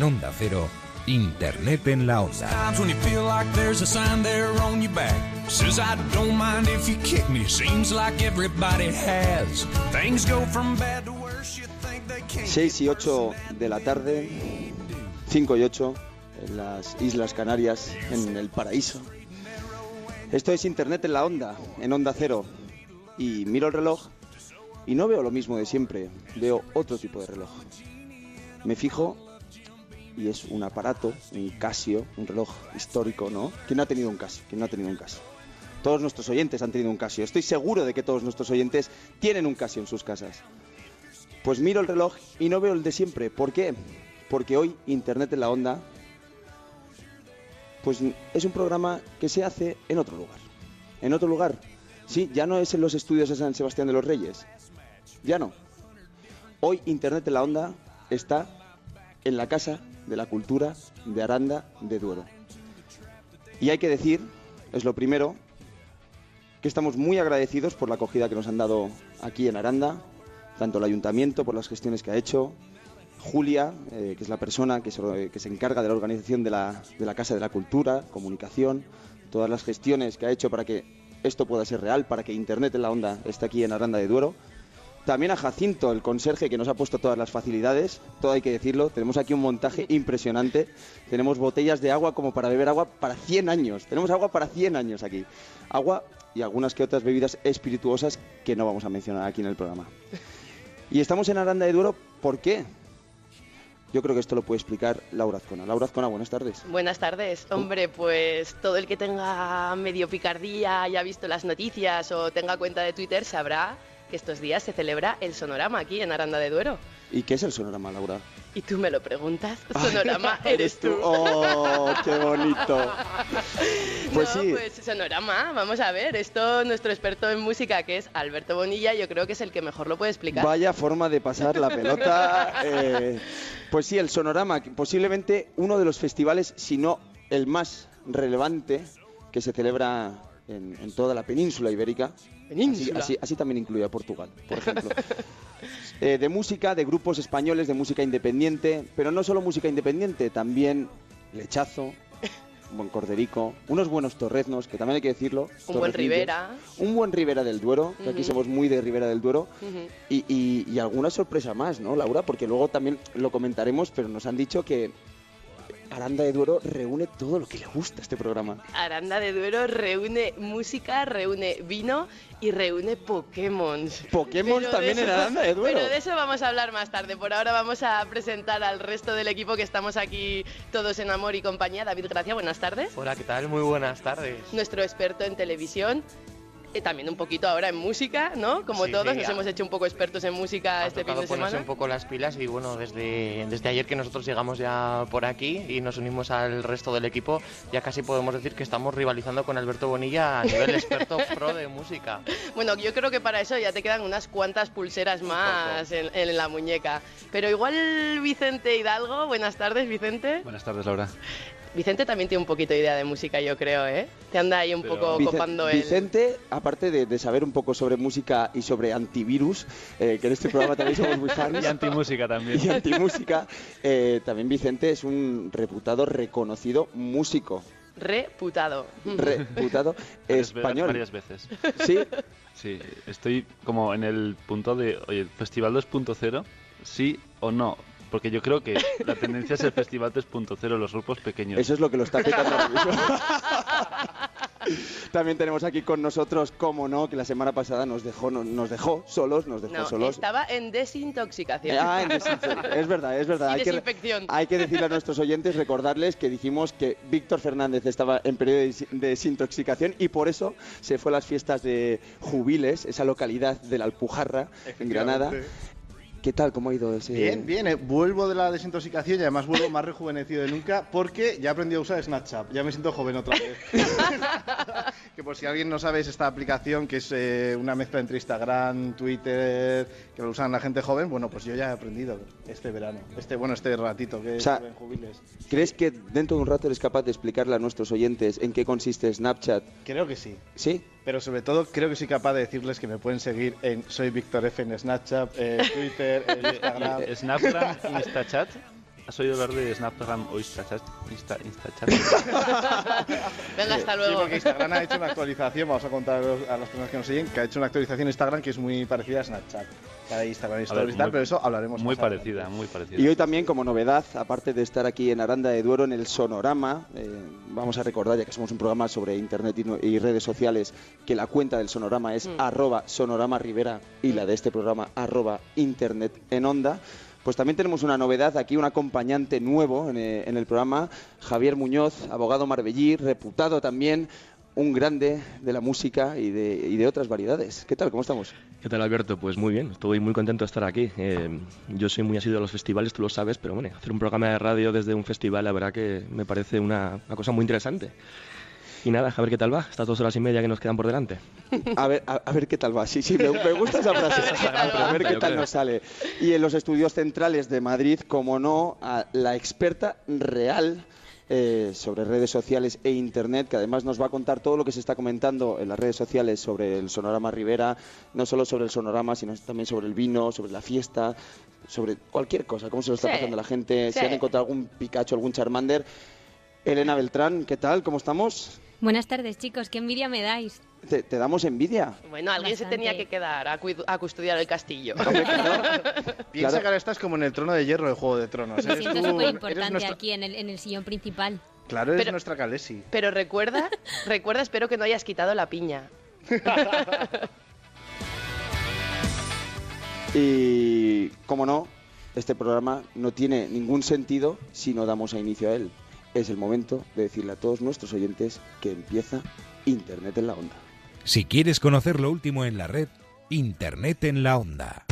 En Onda Cero, Internet en la Onda. Times when you feel like there's a sign there on your back. Says I don't mind if you kick me. Seems like everybody has. Things go from bad to worse. You think they can't. 6 y 8 de la tarde, 5 y 8 en las Islas Canarias, en el paraíso. Esto es Internet en la Onda, en Onda Cero. Y miro el reloj y no veo lo mismo de siempre, veo otro tipo de reloj. Me fijo y es un aparato, un Casio, un reloj histórico, ¿no? ¿Quién no ha tenido un Casio? ¿Quién no ha tenido un Casio? Todos nuestros oyentes han tenido un Casio. Estoy seguro de que todos nuestros oyentes tienen un Casio en sus casas. Pues miro el reloj y no veo el de siempre. ¿Por qué? Porque hoy Internet en la Onda pues es un programa que se hace en otro lugar. En otro lugar. Sí, ya no es en los estudios de San Sebastián de los Reyes. Ya no. Hoy Internet en la Onda está en la Casa de la Cultura de Aranda de Duero. Y hay que decir, es lo primero, que estamos muy agradecidos por la acogida que nos han dado aquí en Aranda, tanto el ayuntamiento por las gestiones que ha hecho, Julia, eh, que es la persona que se, que se encarga de la organización de la, de la Casa de la Cultura, comunicación, todas las gestiones que ha hecho para que esto pueda ser real, para que Internet en la onda esté aquí en Aranda de Duero. También a Jacinto, el conserje, que nos ha puesto todas las facilidades, todo hay que decirlo. Tenemos aquí un montaje impresionante. Tenemos botellas de agua como para beber agua para 100 años. Tenemos agua para 100 años aquí. Agua y algunas que otras bebidas espirituosas que no vamos a mencionar aquí en el programa. Y estamos en Aranda de Duero, ¿por qué? Yo creo que esto lo puede explicar Laura Azcona. Laura Azcona, buenas tardes. Buenas tardes. Hombre, pues todo el que tenga medio picardía, haya visto las noticias o tenga cuenta de Twitter sabrá que estos días se celebra el Sonorama aquí en Aranda de Duero. ¿Y qué es el sonorama, Laura? Y tú me lo preguntas, Sonorama eres tú. ¡Oh, qué bonito! Pues No, sí, pues Sonorama, vamos a ver, esto nuestro experto en música que es Alberto Bonilla, yo creo que es el que mejor lo puede explicar. vaya forma de pasar la pelota. eh, pues sí, el sonorama, posiblemente uno de los festivales, si no el más relevante que se celebra en, en toda la península ibérica. Así, así- así también incluye a Portugal, por ejemplo. Eh, de música, de grupos españoles, de música independiente, pero no solo música independiente, también lechazo, un buen corderico, unos buenos torreznos, que también hay que decirlo. Un buen Ribera. Un buen Ribera del Duero, que aquí somos muy de Ribera del Duero. Ujú. Y, y- y alguna sorpresa más, ¿no, Laura? Porque luego también lo comentaremos, pero nos han dicho que Aranda de Duero reúne todo lo que le gusta a este programa. Aranda de Duero reúne música, reúne vino y reúne Pokémon. Pokémon también de en eso- Aranda de Duero. Pero de eso vamos a hablar más tarde. Por ahora vamos a presentar al resto del equipo que estamos aquí todos en amor y compañía. David Gracia, buenas tardes. Hola, ¿qué tal? Muy buenas tardes. Nuestro experto en televisión. Eh, también un poquito ahora en música, ¿no? Como Sí, todos, sí, nos hemos hecho un poco expertos en música Ha este fin de semana. un poco las pilas y bueno, desde, desde ayer que nosotros llegamos ya por aquí y nos unimos al resto del equipo, ya casi podemos decir que estamos rivalizando con Alberto Bonilla a nivel experto pro de música. Bueno, yo creo que para eso ya te quedan unas cuantas pulseras más en, en la muñeca. Pero igual Vicente Hidalgo, buenas tardes Vicente. Buenas tardes, Laura. Vicente también tiene un poquito de idea de música, yo creo, ¿eh? Te anda ahí un Pero- poco Vicen- copando el... Vicente, aparte de, de saber un poco sobre música y sobre antivirus, eh, que en este programa también somos muy fans, Y antimúsica también. y antimúsica, eh, también Vicente es un reputado, reconocido músico, Reputado. reputado español. Varias veces. Sí, Sí, estoy como en el punto de, oye, Festival 2.0, sí o no. Porque yo creo que la tendencia es el Festival 3.0, los grupos pequeños. Eso es lo que lo está petando ahora mismo. También tenemos aquí con nosotros, como no, que la semana pasada nos dejó, no- nos dejó solos, nos dejó No, solos. estaba en desintoxicación. Ah, en es verdad, es verdad. Y Hay que, hay que decirle a nuestros oyentes, recordarles que dijimos que Víctor Fernández estaba en periodo de desintoxicación y por eso se fue a las fiestas de Jubiles, esa localidad de la Alpujarra, en Granada. ¿Qué tal? ¿Cómo ha ido ese...? Bien, bien, eh, vuelvo de la desintoxicación y además vuelvo más rejuvenecido de nunca porque ya aprendí a usar Snapchat, ya me siento joven otra vez. que por si alguien no sabe es esta aplicación que es eh, una mezcla entre Instagram, Twitter, que lo usan la gente joven, bueno, pues yo ya he aprendido este verano, este bueno, este ratito que O sea, en Jubiles. ¿Crees que dentro de un rato eres capaz de explicarle a nuestros oyentes en qué consiste Snapchat? Creo que sí. ¿Sí? Pero sobre todo creo que soy capaz de decirles que me pueden seguir en Soy Víctor F en Snapchat, en Twitter, en Instagram. ¿Snapgram, Instachat? ¿Has oído hablar de Snapgram o Instachat? Insta, Instachat? Venga, hasta Sí, luego. porque Instagram ha hecho una actualización, vamos a contar a las personas que nos siguen, que ha hecho una actualización Instagram que es muy parecida a Snapchat. La de Instagram Stories ver, y tal, muy- pero eso hablaremos Muy más adelante. parecida, muy parecida. Y hoy también, como novedad, aparte de estar aquí en Aranda de Duero en el Sonorama, eh, vamos a recordar, ya que somos un programa sobre internet y, no- y redes sociales, que la cuenta del Sonorama es Mm. arroba Sonorama Rivera y la de este programa arroba Internet en Onda. Pues también tenemos una novedad aquí, un acompañante nuevo en, eh, en el programa, Javier Muñoz, abogado marbellí, reputado también, un grande de la música y de, y de otras variedades. ¿Qué tal? ¿Cómo estamos? ¿Qué tal, Alberto? Pues muy bien, estoy muy contento de estar aquí. Eh, yo soy muy asiduo a los festivales, tú lo sabes, pero bueno, hacer un programa de radio desde un festival, la verdad que me parece una, una cosa muy interesante. Y nada, a ver qué tal va, estas dos horas y media que nos quedan por delante. A ver, a, a ver qué tal va. Sí, sí, me, me gusta esa frase. A ver qué tal nos sale. Y en los estudios centrales de Madrid, como no, a la experta real eh, sobre redes sociales e internet, que además nos va a contar todo lo que se está comentando en las redes sociales sobre el Sonorama Rivera, no solo sobre el Sonorama, sino también sobre el vino, sobre la fiesta, sobre cualquier cosa, cómo se lo está Sí, pasando la gente, si han encontrado algún Pikachu, algún Charmander. Elena Beltrán, ¿qué tal? ¿Cómo estamos? Buenas tardes, chicos. Qué envidia me dais. ¿Te, te damos envidia? Bueno, alguien se tenía que quedar a, custodiar el castillo. Piensa Claro. que ahora estás como en el trono de hierro del Juego de Tronos. Me Eres siento súper importante nuestra- aquí en el, en el sillón principal. Claro, eres Pero- nuestra Calesi. Pero recuerda, recuerda, espero que no hayas quitado la piña. Y, como no, este programa no tiene ningún sentido si no damos a inicio a él. Es el momento de decirle a todos nuestros oyentes que empieza Internet en la Onda. Si quieres conocer lo último en la red, Internet en la Onda.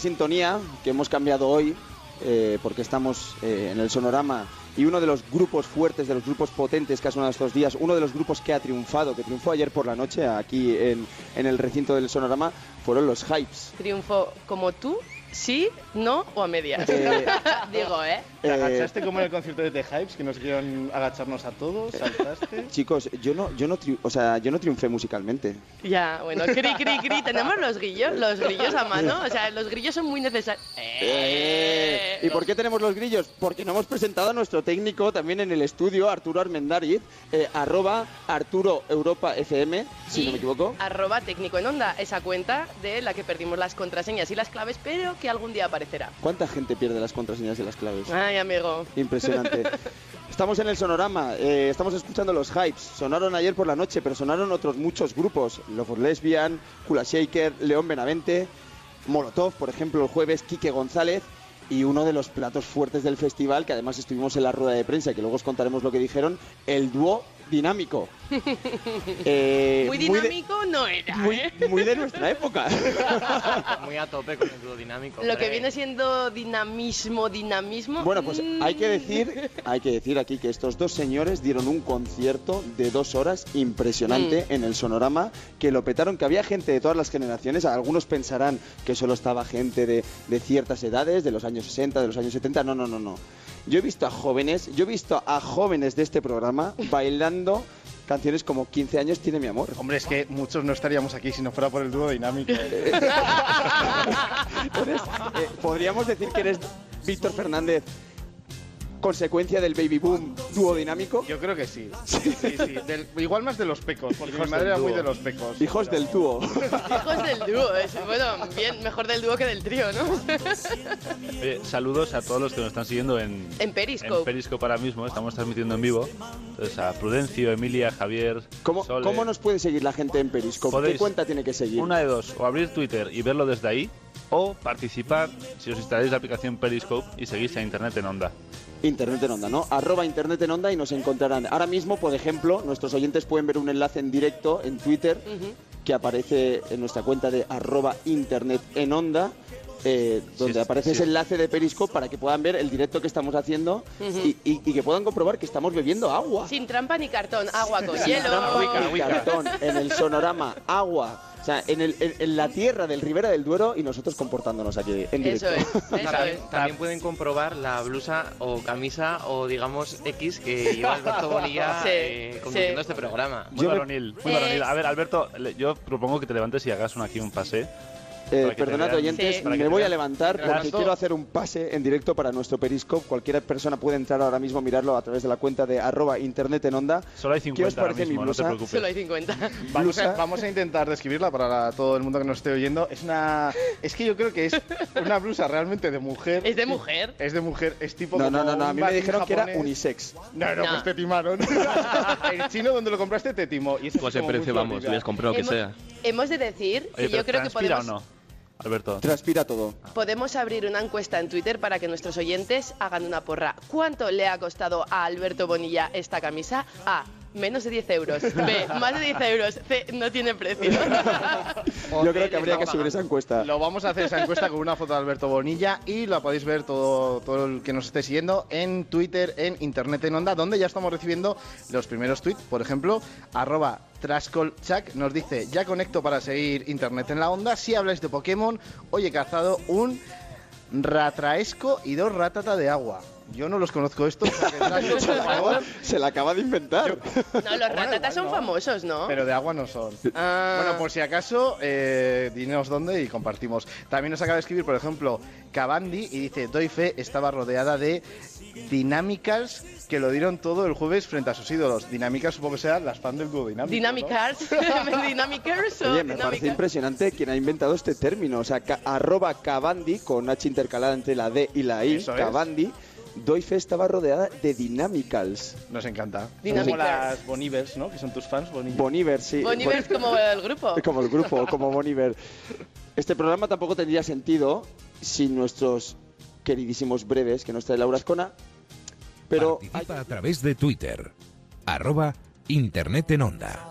Sintonía que hemos cambiado hoy, eh, porque estamos eh, en el Sonorama y uno de los grupos fuertes, de los grupos potentes que ha sonado estos días, uno de los grupos que ha triunfado, que triunfó ayer por la noche aquí en, en el recinto del Sonorama, fueron los Hypes. Triunfo como tú, sí, no o a medias. Eh, Digo, ¿eh? ¿Te Eh, agachaste como en el concierto de The Hypes, que nos hicieron agacharnos a todos? ¿Saltaste? Chicos, yo no, yo no, tri- o sea, yo no triunfé musicalmente. Ya, bueno, cri, cri, cri. Tenemos los grillos, los grillos a mano. O sea, los grillos son muy necesarios. Eh, ¿Y por qué tenemos los grillos? Porque no hemos presentado a nuestro técnico también en el estudio, Arturo Armendariz, eh, arroba Arturo Europa FM, si no me equivoco. Arroba técnico en onda, esa cuenta de la que perdimos las contraseñas y las claves, pero que algún día aparecerá. ¿Cuánta gente pierde las contraseñas de las claves? Ay, amigo. Impresionante. Estamos en el Sonorama, eh, estamos escuchando los hypes. Sonaron ayer por la noche, pero sonaron otros muchos grupos. Love for Lesbian, Kula Shaker, León Benavente, Molotov, por ejemplo, el jueves, Quique González. Y uno de los platos fuertes del festival, que además estuvimos en la rueda de prensa, que luego os contaremos lo que dijeron, el dúo dinámico. Eh, Muy de- dinámico no era, muy, ¿eh? muy de nuestra época. Muy a tope con el dúo dinámico. Lo que viene siendo dinamismo, dinamismo. Bueno, pues mm, hay que decir, hay que decir aquí que estos dos señores dieron un concierto de dos horas impresionante Mm. en el Sonorama, que lo petaron, que había gente de todas las generaciones. Algunos pensarán que solo estaba gente de, de ciertas edades, de los años 60, de los años 70. No, no, no, no. Yo he visto a jóvenes, yo he visto a jóvenes de este programa bailando canciones como 15 años tiene mi amor. Hombre, es que muchos no estaríamos aquí si no fuera por el dúo dinámico. Entonces, eh, podríamos decir que eres Víctor Fernández consecuencia del baby boom duodinámico? Yo creo que sí. Sí, sí. Del- igual más de los pecos, porque Hijos mi madre del era muy dúo. de los pecos. Hijos del dúo. Hijos del dúo, es, bueno, bien, mejor del dúo que del trío, ¿no? Oye, saludos a todos los que nos están siguiendo en, En Periscope. en Periscope ahora mismo. Estamos transmitiendo en vivo. Entonces a Prudencio, Emilia, Javier, ¿Cómo, Sole. ¿Cómo nos puede seguir la gente en Periscope? ¿Qué cuenta tiene que seguir? Una de dos, o abrir Twitter y verlo desde ahí, o participar si os instaláis la aplicación Periscope y seguís a Internet en Onda. Internet en Onda, ¿no? Arroba Internet en Onda y nos encontrarán. Ahora mismo, por ejemplo, nuestros oyentes pueden ver un enlace en directo en Twitter que aparece en nuestra cuenta de arroba Internet en Onda. Eh, donde es- aparece sí. ese enlace de Periscope para que puedan ver el directo que estamos haciendo Ujú. y, y- y que puedan comprobar que estamos bebiendo agua. Sin trampa ni cartón, agua con Sin hielo. trampa ni cartón, en el sonorama, agua. O sea, en, el- en- en la tierra del Ribera del Duero y nosotros comportándonos aquí en directo. Eso es, eso También, es. también pueden comprobar la blusa o camisa o digamos X que lleva Alberto Bonilla Sí, eh, conduciendo sí. este programa. Muy varonil, muy varonil. A ver, Alberto, yo propongo que te levantes y hagas un, aquí un pase. Eh, perdonad, oyentes, Sí. Me voy a levantar porque quiero hacer un pase en directo para nuestro Periscope. Cualquier persona puede entrar ahora mismo, mirarlo a través de la cuenta de arroba internet en onda. Solo hay ¿Qué 50 os ahora parece mi mismo, no te blusa? preocupes. Solo hay 50. Vamos a, Blusa. vamos a intentar describirla para la- todo el mundo que nos esté oyendo. Es una. Es que yo creo que es una blusa realmente de mujer. ¿Es de mujer? Es de mujer, es tipo. No, como no, no, no, a mí me dijeron que era unisex. No, no, No. pues te timaron. el chino donde lo compraste te timó. Y Pues muy precio, vamos, florida. hubieras comprado lo que hemos, sea. hemos de decir Oye, que yo creo que ¿transpira podemos, o no, Alberto? Transpira todo. podemos abrir una encuesta en Twitter para que nuestros oyentes hagan una porra. ¿Cuánto le ha costado a Alberto Bonilla esta camisa? A. Menos de 10 euros. B. Más de 10 euros. C. No tiene precio. Yo creo que habría que subir esa encuesta. Lo vamos a hacer esa encuesta con una foto de Alberto Bonilla y la podéis ver todo, todo el que nos esté siguiendo en Twitter, en Internet en Onda, donde ya estamos recibiendo los primeros tweets. Por ejemplo, arroba Trascolchak nos dice, ya conecto para seguir Internet en la Onda. Si habláis de Pokémon, hoy he cazado un Ratraesco y dos Ratata de agua. Yo no los conozco estos, Trascol, por favor, Se la acaba de inventar. No, los Bueno, ratatas son no. famosos, ¿no? pero de agua no son. Ah. Bueno, por si acaso, eh, dinos dónde y compartimos. También nos acaba de escribir, por ejemplo, Cavandi y dice, doy fe, estaba rodeada de Dynamicals que lo dieron todo el jueves frente a sus ídolos. Dynamicals supongo que sean las fans del dúo dinámico. Dynamicars. Dynamicars o Oye, me parece impresionante quien ha inventado este término. O sea, ca- arroba Cavandi, con H intercalada entre la D y la I, Eso es. Doy fe estaba rodeada de Dynamicals. Nos encanta. Dynamicals. Como las Bonivers, ¿no? Que son tus fans, Bonivers. Boniver, sí. Boniver es como el grupo. Como el grupo, como Boniver. Este programa tampoco tendría sentido sin nuestros queridísimos breves que nos trae Laura Escona. Pero Participa a través de Twitter. Arroba Internet en Onda.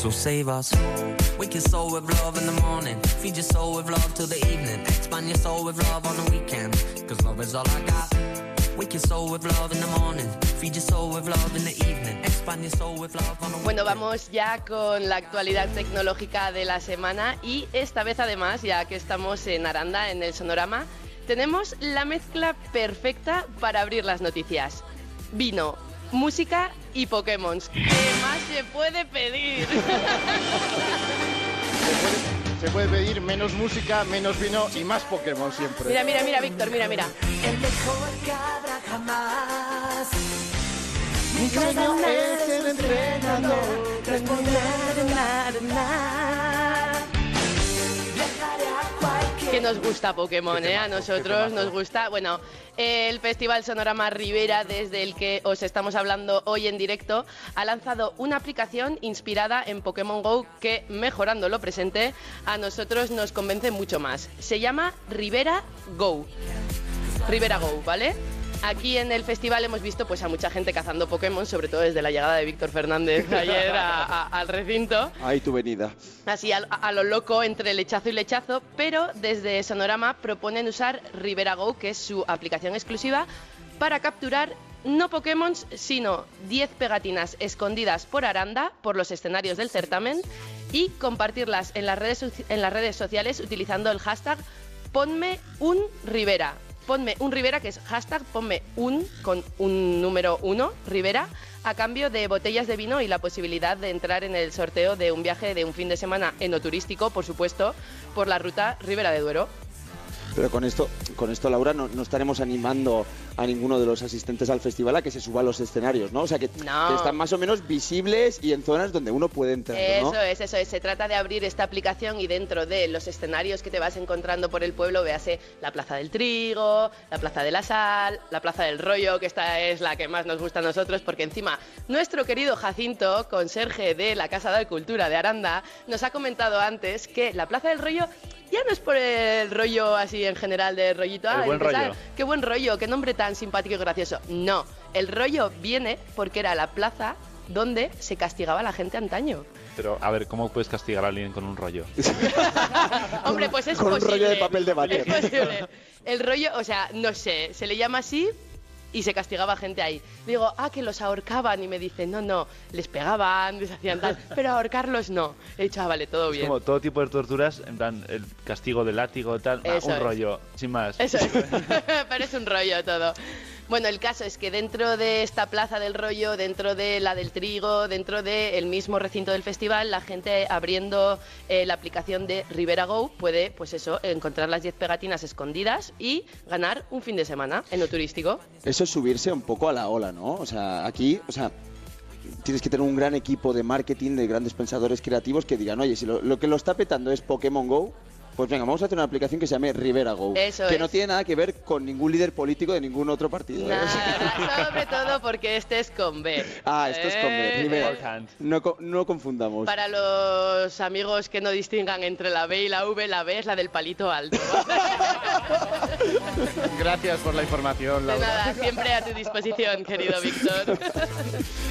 So save us. Wake your soul with love in the morning. Feed your soul with love till the evening. Expand your soul with love on the weekend. Cause love is all I got. Wake your soul with love in the morning. Feed your soul with love in the evening. Expand your soul with love on the Bueno, vamos ya con la actualidad tecnológica de la semana y esta vez además, ya que estamos en Aranda, en el Sonorama, tenemos la mezcla perfecta para abrir las noticias. Vino, música y Pokémon. ¿Qué más se puede pedir? Se puede pedir menos música, menos vino y más Pokémon siempre. Mira, mira, mira, Víctor, mira, mira. El mejor que habrá jamás. Mi sueño es el entrenador. Viajaré Que nos gusta Pokémon, ¿eh? A nosotros nos gusta. Bueno, el Festival Sonorama Rivera, desde el que os estamos hablando hoy en directo, ha lanzado una aplicación inspirada en Pokémon Go que, mejorando lo presente, a nosotros nos convence mucho más. Se llama Rivera Go. Rivera Go, ¿vale? Aquí en el festival hemos visto pues a mucha gente cazando Pokémon, sobre todo desde la llegada de Víctor Fernández ayer a- a- al recinto ahí tu venida. así a, a lo loco entre lechazo y lechazo, pero desde Sonorama proponen usar Rivera Go, que es su aplicación exclusiva, para capturar no Pokémon, sino 10 pegatinas escondidas por Aranda por los escenarios del certamen y compartirlas en las redes, en las redes sociales utilizando el hashtag ponme un Rivera. Ponme un Rivera, que es hashtag ponme un con un número uno, Rivera, a cambio de botellas de vino y la posibilidad de entrar en el sorteo de un viaje de un fin de semana enoturístico, por supuesto, por la ruta Ribera de Duero. Pero con esto, con esto Laura, no, no estaremos animando a ninguno de los asistentes al festival a que se suba a los escenarios, ¿no? O sea, que, No. que están más o menos visibles y en zonas donde uno puede entrar, ¿no? Eso es, eso es. Se trata de abrir esta aplicación y dentro de los escenarios que te vas encontrando por el pueblo, véase la Plaza del Trigo, la Plaza de la Sal, la Plaza del Rollo, que esta es la que más nos gusta a nosotros, porque encima nuestro querido Jacinto, conserje de la Casa de Cultura de Aranda, nos ha comentado antes que la Plaza del Rollo ya no es por el rollo así en general de rollito. El "Ay, buen rollo. Qué buen rollo, qué nombre tan simpático y gracioso. No, el rollo viene porque era la plaza donde se castigaba a la gente antaño. Pero, a ver, ¿cómo puedes castigar a alguien con un rollo? Hombre, pues es Con un posible. rollo de papel de váter. Es posible. El rollo, o sea, no sé, se le llama así y se castigaba gente ahí. Digo, ah, que los ahorcaban y me dicen, no, no, les pegaban, les hacían tal, pero ahorcarlos no. He dicho, ah, vale, todo Es bien. como todo tipo de torturas, en plan, el castigo de látigo, tal, ah, un es. rollo, sin más. Eso es. Pero es un rollo todo. Bueno, el caso es que dentro de esta plaza del rollo, dentro de la del trigo, dentro del mismo recinto del festival, la gente abriendo eh, la aplicación de Rivera Go puede, pues eso, encontrar las 10 pegatinas escondidas y ganar un fin de semana en lo turístico. Eso es subirse un poco a la ola, ¿no? O sea, aquí, o sea, tienes que tener un gran equipo de marketing, de grandes pensadores creativos que digan, oye, si lo, lo que lo está petando es Pokémon Go, pues venga, vamos a hacer una aplicación que se llame Rivera Go. Eso que es. no tiene nada que ver con ningún líder político de ningún otro partido. ¿eh? Sobre todo porque este es con B. Ah, esto es con B, Eh, Rivera. No, no confundamos. Para los amigos que no distingan entre la B y la V, la B es la del palito alto. Gracias por la información, De Laura. nada, siempre a tu disposición, querido Víctor.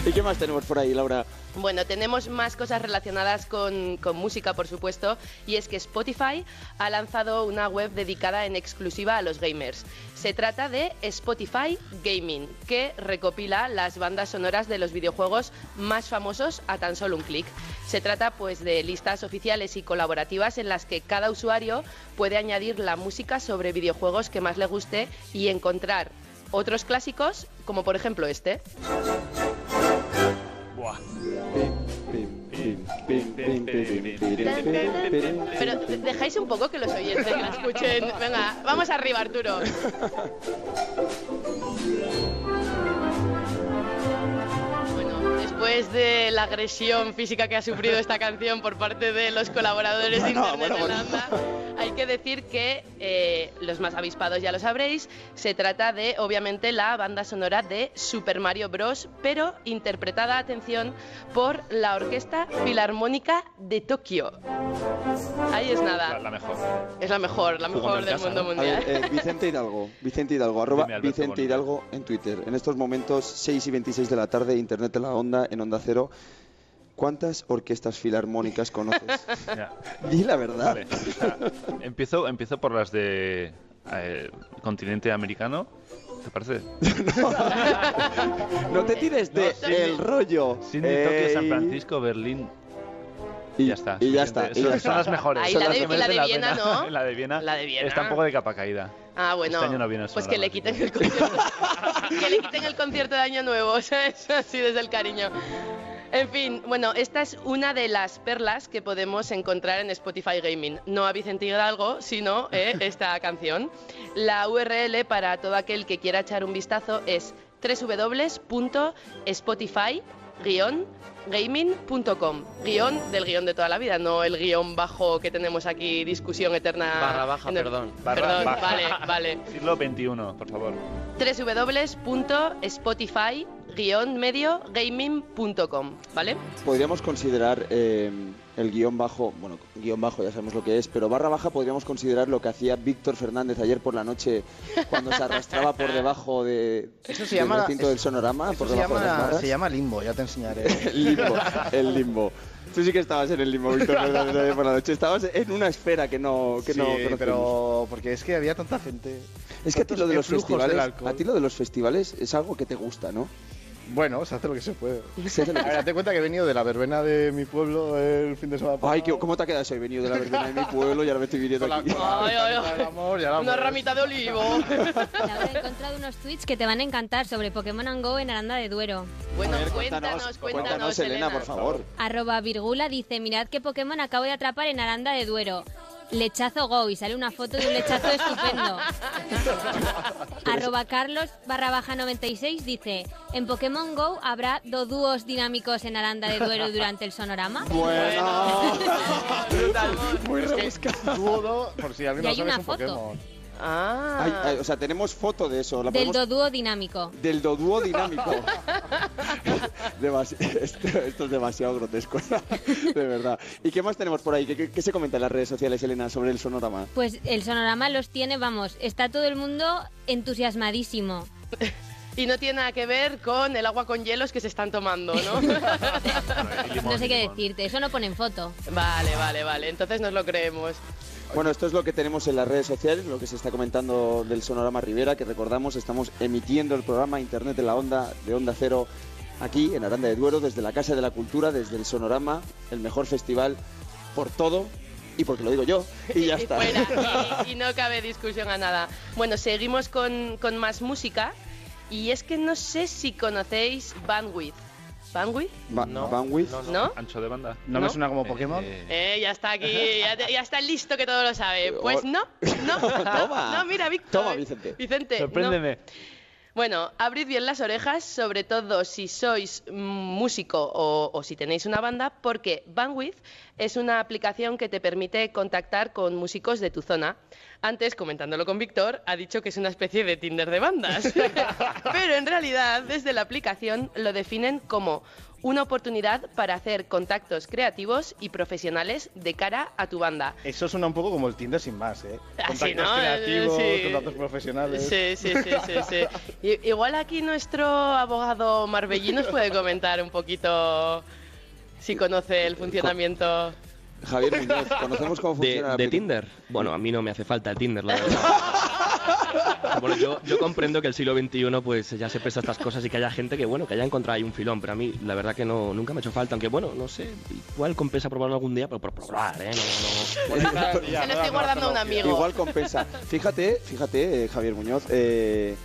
¿Y qué más tenemos por ahí, Laura? Bueno, tenemos más cosas relacionadas con, con música, por supuesto, y es que Spotify ha lanzado una web dedicada en exclusiva a los gamers. Se trata de Spotify Gaming, que recopila las bandas sonoras de los videojuegos más famosos a tan solo un clic. Se trata pues de listas oficiales y colaborativas en las que cada usuario puede añadir la música sobre videojuegos que más le guste y encontrar otros clásicos, como por ejemplo este. Pero de- dejáis un poco que los oyentes la escuchen. Venga, vamos arriba, Arturo. Bueno, después de la agresión física que ha sufrido esta canción por parte de los colaboradores de Internet bueno, hay que decir que eh, los más avispados ya lo sabréis, se trata de, obviamente, la banda sonora de Super Mario Bros., pero interpretada, atención, por la Orquesta Filarmónica de Tokio. Ahí es nada. la mejor. Es la mejor, la mejor del casa, mundo mundial. ver, eh, Vicente Hidalgo, Vicente Hidalgo, arroba Dime, Alberto Vicente. Hidalgo en Twitter. En estos momentos, 6 y 26 de la tarde, Internet en la onda, en Onda Cero. ¿Cuántas orquestas filarmónicas conoces? Ya. Di la verdad. Vale. o sea, empiezo, empiezo por las de eh, continente americano. ¿Te parece? No te tires de No, sí. el rollo. Sydney, Tokio, San. Francisco, Berlín. Y ya está. Y ya está. y Son, ya son está. las mejores. Ahí son la las de- y la de Viena, pena. ¿no? la de Viena. La de Viena. Está un poco de capa caída. Ah, bueno. Este año no viene Pues que le quiten el concierto. que le quiten el concierto de Año Nuevo, o sea, es así desde el cariño. En fin, bueno, esta es una de las perlas que podemos encontrar en Spotify Gaming. No a Vicente Hidalgo, sino eh, esta canción. La URL para todo aquel que quiera echar un vistazo es www.spotify-gaming.com. Guión del guion de toda la vida, no el guion bajo que tenemos aquí, discusión eterna. Barra baja, el- perdón. Barra perdón, baja. vale, vale. Siglo XXI, por favor. www.spotify-medio-gaming.com, ¿vale? Podríamos considerar eh, el guion bajo, bueno, guion bajo ya sabemos lo que es, pero barra baja podríamos considerar lo que hacía Víctor Fernández ayer por la noche cuando se arrastraba por debajo de, Eso se del llama- recinto del Sonorama, Eso por se de las llama, barras. se llama limbo, ya te enseñaré. El limbo, el limbo. Tú sí que estabas en el limbo, Víctor Fernández, ayer por la noche. Estabas en una esfera que no, que Sí, no conocemos. pero porque es que había tanta gente. Es que a ti lo de los festivales, a ti lo de los festivales es algo que te gusta, ¿no? Bueno, se hace lo que se puede. Se hace lo que A ver, date cuenta que he venido de la verbena de mi pueblo el fin de semana Ay, pasado. ¿qué- ¿cómo te ha quedado eso? He venido de la verbena de mi pueblo y ahora me estoy viniendo Con aquí. la Ay, ay, del amor Una ramita de olivo. Laura, he encontrado unos tweets que te van a encantar sobre Pokémon Go en Aranda de Duero. Bueno, ver, cuéntanos, cuéntanos, Elena, por favor. Arroba Virgula dice, mirad qué Pokémon acabo de atrapar en Aranda de Duero. Lechazo Go y sale una foto de un lechazo estupendo. Arroba Carlos barra baja 96 dice, en Pokémon Go habrá dos dúos dinámicos en Aranda de Duero durante el sonorama. Bueno, Muy rebuscado. Duodo, por si alguien Y no hay sabe, una es un foto. Pokémon. Ah. Ay, ay, o sea, tenemos foto de eso. La Del podemos- dodúo dinámico. Del dodúo dinámico. Demasi- esto, esto es demasiado grotesco, de verdad. ¿Y qué más tenemos por ahí? ¿Qué, qué- qué se comenta en las redes sociales, Elena, sobre el sonorama? Pues el sonorama los tiene, vamos, está todo el mundo entusiasmadísimo. Y no tiene nada que ver con el agua con hielos que se están tomando, ¿no? No sé qué decirte, eso no pone en foto. vale, vale, vale. Entonces nos lo creemos. Bueno, esto es lo que tenemos en las redes sociales, lo que se está comentando del Sonorama Rivera, que recordamos, estamos emitiendo el programa Internet de la Onda, de Onda Cero, aquí en Aranda de Duero, desde la Casa de la Cultura, desde el Sonorama, el mejor festival por todo y porque lo digo yo, y ya está. fuera, y, y no cabe discusión a nada. Bueno, seguimos con, con más música. Y es que no sé si conocéis Bandwidth. ¿Bandwidth? Ba- No, Bandwidth. no, no. ¿No? Ancho de banda. ¿No, ¿No? me suena como Pokémon? Eh, Eh, ya está aquí, ya, te- ya está listo que todo lo sabe. Pues no, no, no, Toma. no, mira, Víctor. Toma, Vicente. Vicente, no. Sorpréndeme. Bueno, abrid bien las orejas, sobre todo si sois músico o, o si tenéis una banda, porque Bandwidth es una aplicación que te permite contactar con músicos de tu zona. Antes, comentándolo con Víctor, ha dicho que es una especie de Tinder de bandas. Pero en realidad, desde la aplicación lo definen como una oportunidad para hacer contactos creativos y profesionales de cara a tu banda. Eso suena un poco como el Tinder sin más, ¿eh? Así, Contactos ¿no? creativos, Sí. contactos profesionales. Sí, sí, sí, sí, sí. Igual aquí nuestro abogado Marbellí nos puede comentar un poquito si conoce el funcionamiento. Javier Muñoz, conocemos cómo funciona de. Tinder. Bueno, a mí no me hace falta el Tinder, la verdad. Bueno, yo, yo comprendo que el siglo XXI pues ya se presta estas cosas y que haya gente que bueno que haya encontrado ahí un filón, pero a mí la verdad que no nunca me ha hecho falta, aunque bueno, no sé, igual compensa probarlo algún día, pero por probar, ¿eh? No, no, Se lo estoy guardando a un amigo. Igual compensa. Fíjate, fíjate, eh, Javier Muñoz. eh,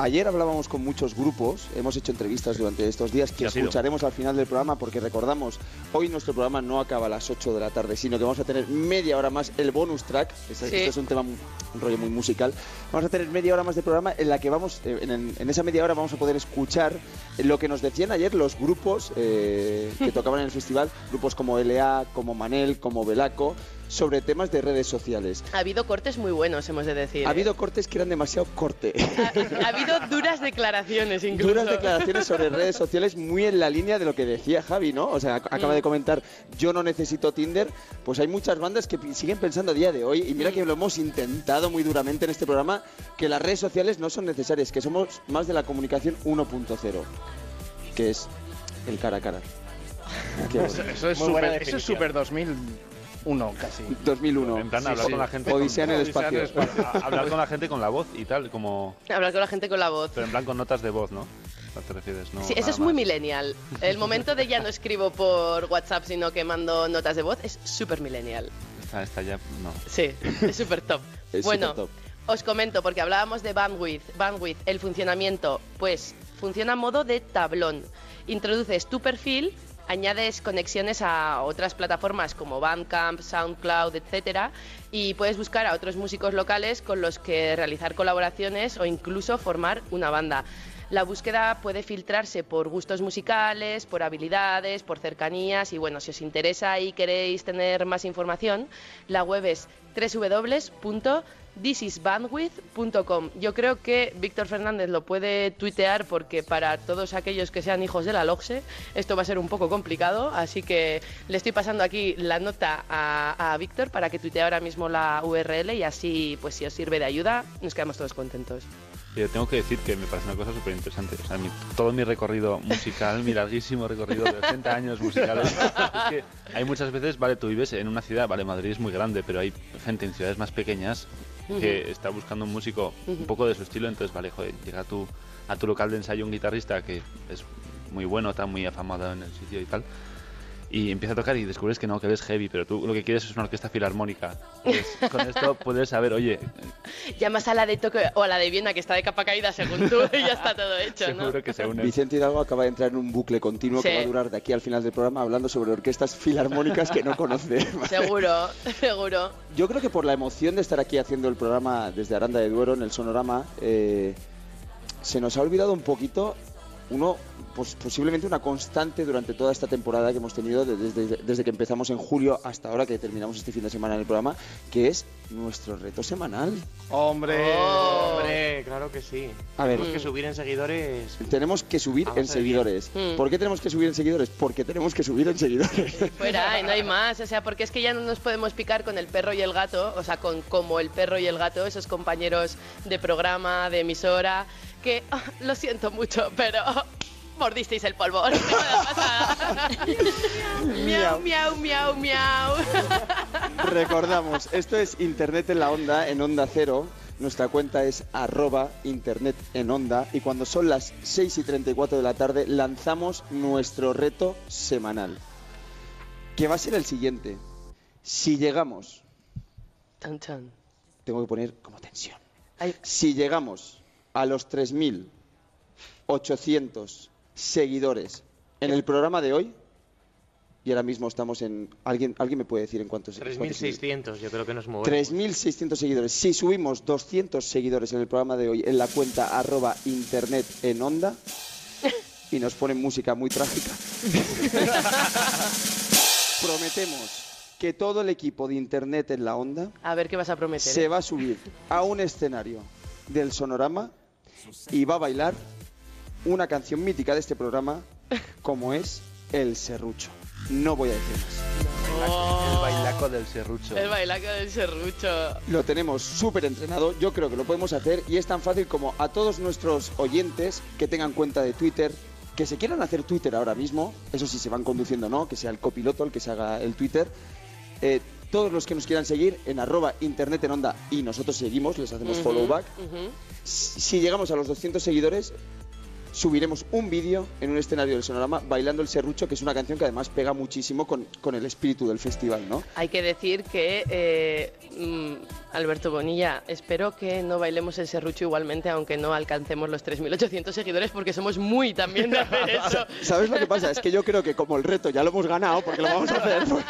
ayer hablábamos con muchos grupos, hemos hecho entrevistas durante estos días que escucharemos al final del programa porque recordamos, hoy nuestro programa no acaba a las 8 de la tarde, sino que vamos a tener media hora más el bonus track. Este, Sí. este es un tema, un rollo muy musical. Vamos a tener media hora más de programa en la que vamos, eh, en, en esa media hora vamos a poder escuchar lo que nos decían ayer los grupos eh, que tocaban en el festival, grupos como LA, como Manel, como Belaco, sobre temas de redes sociales. Ha habido cortes muy buenos, hemos de decir. Ha ¿eh? habido cortes que eran demasiado corte. ha, ha habido duras declaraciones incluso. Duras declaraciones sobre redes sociales muy en la línea de lo que decía Javi, ¿no? O sea, ac- acaba Mm. de comentar, yo no necesito Tinder. Pues hay muchas bandas que siguen pensando a día de hoy, y mira Mm. que lo hemos intentado muy duramente en este programa, que las redes sociales no son necesarias, que somos más de la comunicación 1.0, que es el cara a cara. Eso, eso es súper es definición. Súper 2001 casi. 2001. En plan, Sí, hablar sí. con la gente. Odisea en el espacio. Hablar con la gente con la voz y tal, como. Hablar con la gente con la voz. Pero en plan con notas de voz, ¿no? ¿A qué te refieres? No, Sí, eso es muy más. millennial. El momento de ya no escribo por WhatsApp, sino que mando notas de voz, es súper millennial. Esta, esta ya, no. Sí, es súper top. Es bueno, os comento, porque hablábamos de bandwidth. Bandwidth, el funcionamiento, pues funciona a modo de tablón. Introduces tu perfil, añades conexiones a otras plataformas como Bandcamp, SoundCloud, etcétera, y puedes buscar a otros músicos locales con los que realizar colaboraciones o incluso formar una banda. La búsqueda puede filtrarse por gustos musicales, por habilidades, por cercanías y bueno, si os interesa y queréis tener más información, la web es www.thisisbandwidth.com. Yo creo que Víctor Fernández lo puede tuitear porque para todos aquellos que sean hijos de la LOGSE esto va a ser un poco complicado, así que le estoy pasando aquí la nota a, Víctor para que tuitee ahora mismo la URL y así, pues si os sirve de ayuda, nos quedamos todos contentos. Yo tengo que decir que me parece una cosa súper interesante. Todo mi recorrido musical, mi larguísimo recorrido de 80 años musicales, es que hay muchas veces, vale, tú vives en una ciudad, vale, Madrid es muy grande, pero hay gente en ciudades más pequeñas que está buscando un músico un poco de su estilo, entonces, vale, joder, llega a tu, a tu local de ensayo un guitarrista que es muy bueno, está muy afamado en el sitio y tal. Y empieza a tocar y descubres que no, que eres heavy, pero tú lo que quieres es una orquesta filarmónica. Entonces, con esto puedes saber, oye, Llamas a la de Tokio o a la de Viena que está de capa caída según tú y ya está todo hecho, ¿no? seguro que se unen. Vicente Hidalgo acaba de entrar en un bucle continuo que va a durar de aquí al final del programa hablando sobre orquestas filarmónicas que no conoce. Seguro, seguro. Yo creo que por la emoción de estar aquí haciendo el programa desde Aranda de Duero en el Sonorama, eh, se nos ha olvidado un poquito uno, pues posiblemente una constante durante toda esta temporada que hemos tenido de- desde, desde que empezamos en julio hasta ahora que terminamos este fin de semana en el programa, que es nuestro reto semanal. Hombre. Oh. Hombre, claro que sí. A ver. Tenemos que subir en seguidores. Tenemos que subir Vamos en seguidores. bien. Mm. ¿Por qué tenemos que subir en seguidores? Porque tenemos que subir en seguidores. Fuera, y no hay más. O sea, porque es que ya no nos podemos picar con el perro y el gato, o sea, con como el perro y el gato, esos compañeros de programa, de emisora, que lo siento mucho, pero mordisteis el polvo. Miau, miau, miau, miau. Recordamos, esto es Internet en la Onda, en Onda Cero. Nuestra cuenta es arroba Internet en Onda. Y cuando son las 6 y 34 de la tarde, lanzamos nuestro reto semanal. Que va a ser el siguiente. Si llegamos, Chan, chan. tengo que poner como tensión. Ay, Si llegamos a los 3.800 seguidores en el programa de hoy, y ahora mismo estamos en... ¿Alguien, ¿alguien me puede decir en cuántos? cuántos seguidores? 3.600, yo creo que nos movemos. 3.600 seguidores. Si subimos 200 seguidores en el programa de hoy en la cuenta arroba internet en onda y nos ponen música muy trágica, prometemos que todo el equipo de internet en la onda a ver qué vas a prometer. se ¿eh? va a subir a un escenario del sonorama y va a bailar una canción mítica de este programa como es El Serrucho. No voy a decir más. El bailaco del serrucho. El bailaco del serrucho. Lo tenemos súper entrenado, yo creo que lo podemos hacer y es tan fácil como a todos nuestros oyentes que tengan cuenta de Twitter, que se quieran hacer Twitter ahora mismo, eso sí se van conduciendo o no, que sea el copiloto el que se haga el Twitter, eh, todos los que nos quieran seguir en arroba internet en onda y nosotros seguimos, les hacemos Ujú, follow back, si llegamos a los 200 seguidores, subiremos un vídeo en un escenario del Sonorama bailando el serrucho, que es una canción que además pega muchísimo con, con el espíritu del festival, ¿no? Hay que decir que, eh, mm, Alberto Bonilla, espero que no bailemos el serrucho igualmente, aunque no alcancemos los 3.800 seguidores, porque somos muy también de hacer eso. ¿Sabes lo que pasa? Es que yo creo que como el reto ya lo hemos ganado, porque lo vamos a hacer, pues,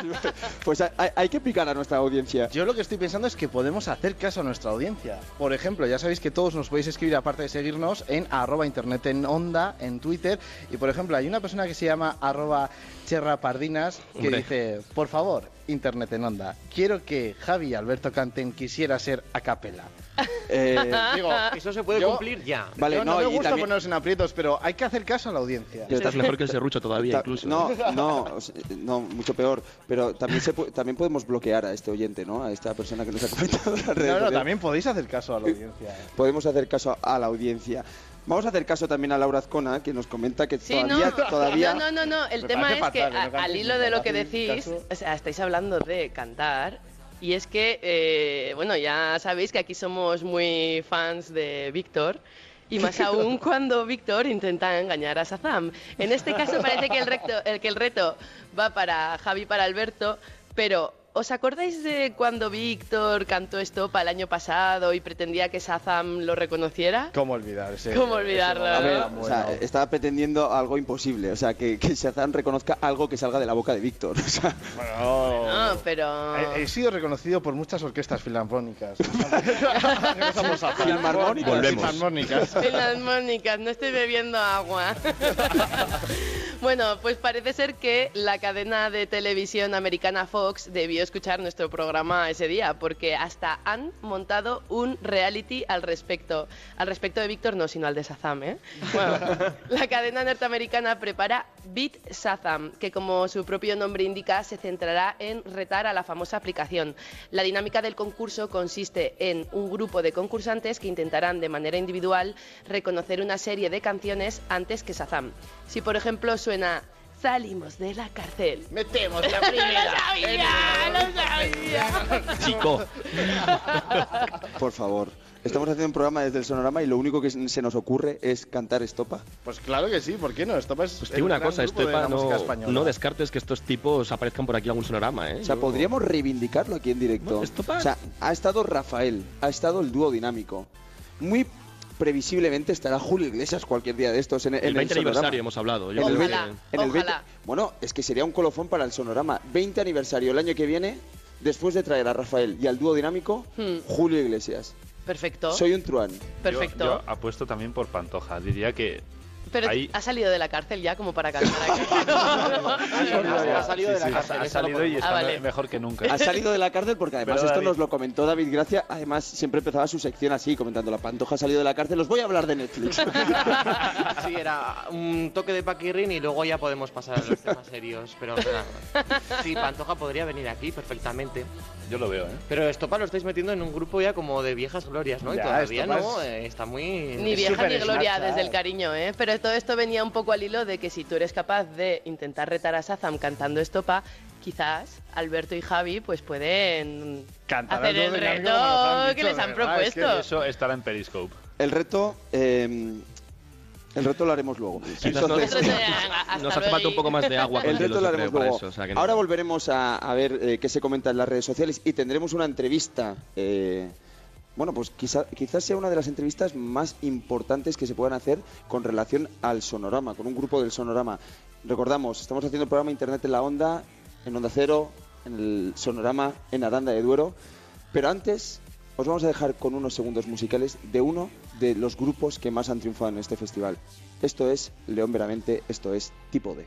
pues hay, hay que picar a nuestra audiencia. Yo lo que estoy pensando es que podemos hacer caso a nuestra audiencia. Por ejemplo, ya sabéis que todos nos podéis escribir, aparte de seguirnos, en arroba internet en onda, en Twitter. Y por ejemplo, hay una persona que se llama arroba cherrapardinas que Hombre. dice, por favor, internet en onda, quiero que Javi y Alberto canten Quisiera ser a capela. Eh, Digo, Eso se puede Yo- cumplir ya. vale, yo no, no, me y gusta también- ponernos en aprietos, pero hay que hacer caso a la audiencia. Estás mejor que el serrucho todavía, incluso. No, no, o sea, no, mucho peor. Pero también se también podemos bloquear a este oyente, ¿no? A esta persona que nos ha comentado en las redes No, no, también podéis hacer caso a la audiencia. ¿eh? Podemos hacer caso a la audiencia. Vamos a hacer caso también a Laura Azcona, que nos comenta que Sí, todavía, no, todavía... no, no, no, no, el tema es que fatal, que no a- al hilo de lo que decís, o sea, estáis hablando de cantar y es que, eh, bueno, ya sabéis que aquí somos muy fans de Víctor. Y más aún cuando Víctor intenta engañar a Sazam. En este caso parece que el, recto, el, que el reto va para Javi y para Alberto, pero ¿os acordáis de cuando Víctor cantó Estopa el año pasado y pretendía que Sazam lo reconociera? ¿Cómo olvidar ese- ¿Cómo olvidarlo, no? tan O sea, bueno? estaba pretendiendo algo imposible. O sea, que, que Shazam reconozca algo que salga de la boca de Víctor. O sea, Bueno, No, pero... He, he sido reconocido por muchas orquestas filarmónicas. Empezamos a Filarmónicas. Volvemos. Filarmónicas. Filarmónicas, no estoy bebiendo agua. bueno, pues parece ser que la cadena de televisión americana Fox debió escuchar nuestro programa ese día, porque hasta han montado un reality al respecto. Al respecto de Víctor, no, sino al de Sazam, ¿eh? Bueno, la cadena norteamericana prepara Beat Sazam, que como su propio nombre indica, se centrará en retar a la famosa aplicación. La dinámica del concurso consiste en un grupo de concursantes que intentarán de manera individual reconocer una serie de canciones antes que Sazam. Si por ejemplo suena Salimos de la cárcel. Metemos la ¡Lo primera. sabía! ¡Lo sabía! Chico. por favor. Estamos haciendo un programa desde el Sonorama y lo único que se nos ocurre es cantar estopa. Pues claro que sí, ¿por qué no? Esto es Pues digo una cosa, esto Estepa, no, no descartes que estos tipos aparezcan por aquí en algún sonorama, ¿eh? O sea, Yo- podríamos reivindicarlo aquí en directo. Bueno, Estopa- O sea, ha estado Rafael, ha estado el dúo dinámico. Muy previsiblemente estará Julio Iglesias cualquier día de estos en, en El 20 Sonorama. aniversario hemos hablado. Yo En el creo Ojalá. que- En el 20 Ojalá. Bueno, es que sería un colofón para el Sonorama. 20 aniversario el año que viene, después de traer a Rafael y al dúo dinámico, Hmm. Julio Iglesias. Perfecto. Soy un truán. Perfecto. Yo, yo apuesto también por Pantoja. Diría que Pero ahí- ha salido de la cárcel ya como para cantar aquí. Ha salido de la ha, cárcel. ha salido y está Ah, vale. mejor que nunca. Ha salido de la cárcel porque además Pero esto David- nos lo comentó David Gracia. Además, siempre empezaba su sección así, comentando la pantoja ha salido de la cárcel. Os voy a hablar de Netflix. Sí, era un toque de paquirrín y luego ya podemos pasar a los temas serios. Pero nada. sí, Pantoja podría venir aquí perfectamente. Yo lo veo, ¿eh? Pero Estopa lo estáis metiendo en un grupo ya como de viejas glorias, ¿no? y Ya, todavía Estopa no, es- eh, está muy... Ni vieja ni gloria desde el cariño, ¿eh? Pero todo esto venía un poco al hilo de que si tú eres capaz de intentar retar a Sazam cantando estopa, quizás Alberto y Javi pues pueden Cantar hacer el reto que les han verdad, es que propuesto. Eso estará en Periscope. el reto. eh, el reto lo haremos luego. Quizás no- Entonces, Entonces, hasta Nos hace falta un poco más de agua. el reto lo haremos luego. eso, o sea que no- Ahora volveremos a, a ver eh, qué se comenta en las redes sociales y tendremos una entrevista. eh, bueno, pues quizá- quizás sea una de las entrevistas más importantes que se puedan hacer con relación al sonorama, con un grupo del sonorama. Recordamos, estamos haciendo el programa Internet en la Onda, en Onda Cero, en el sonorama en Aranda de Duero. Pero antes, os vamos a dejar con unos segundos musicales de uno de los grupos que más han triunfado en este festival. Esto es León Veramente, esto es Tipo D.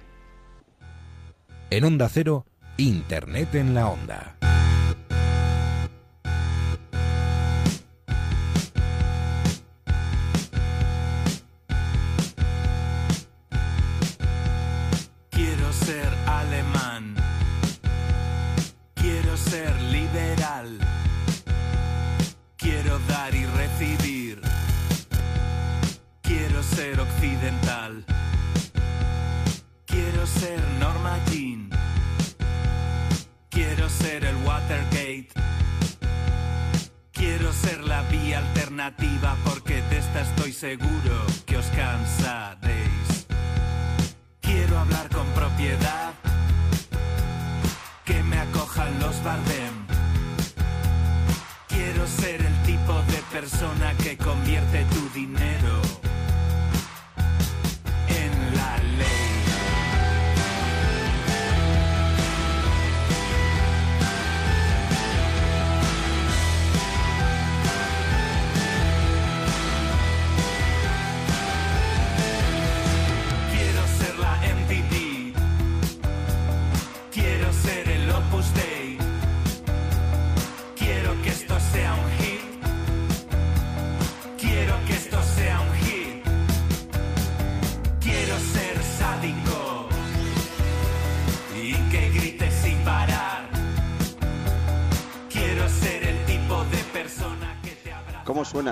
En Onda Cero, Internet en la Onda.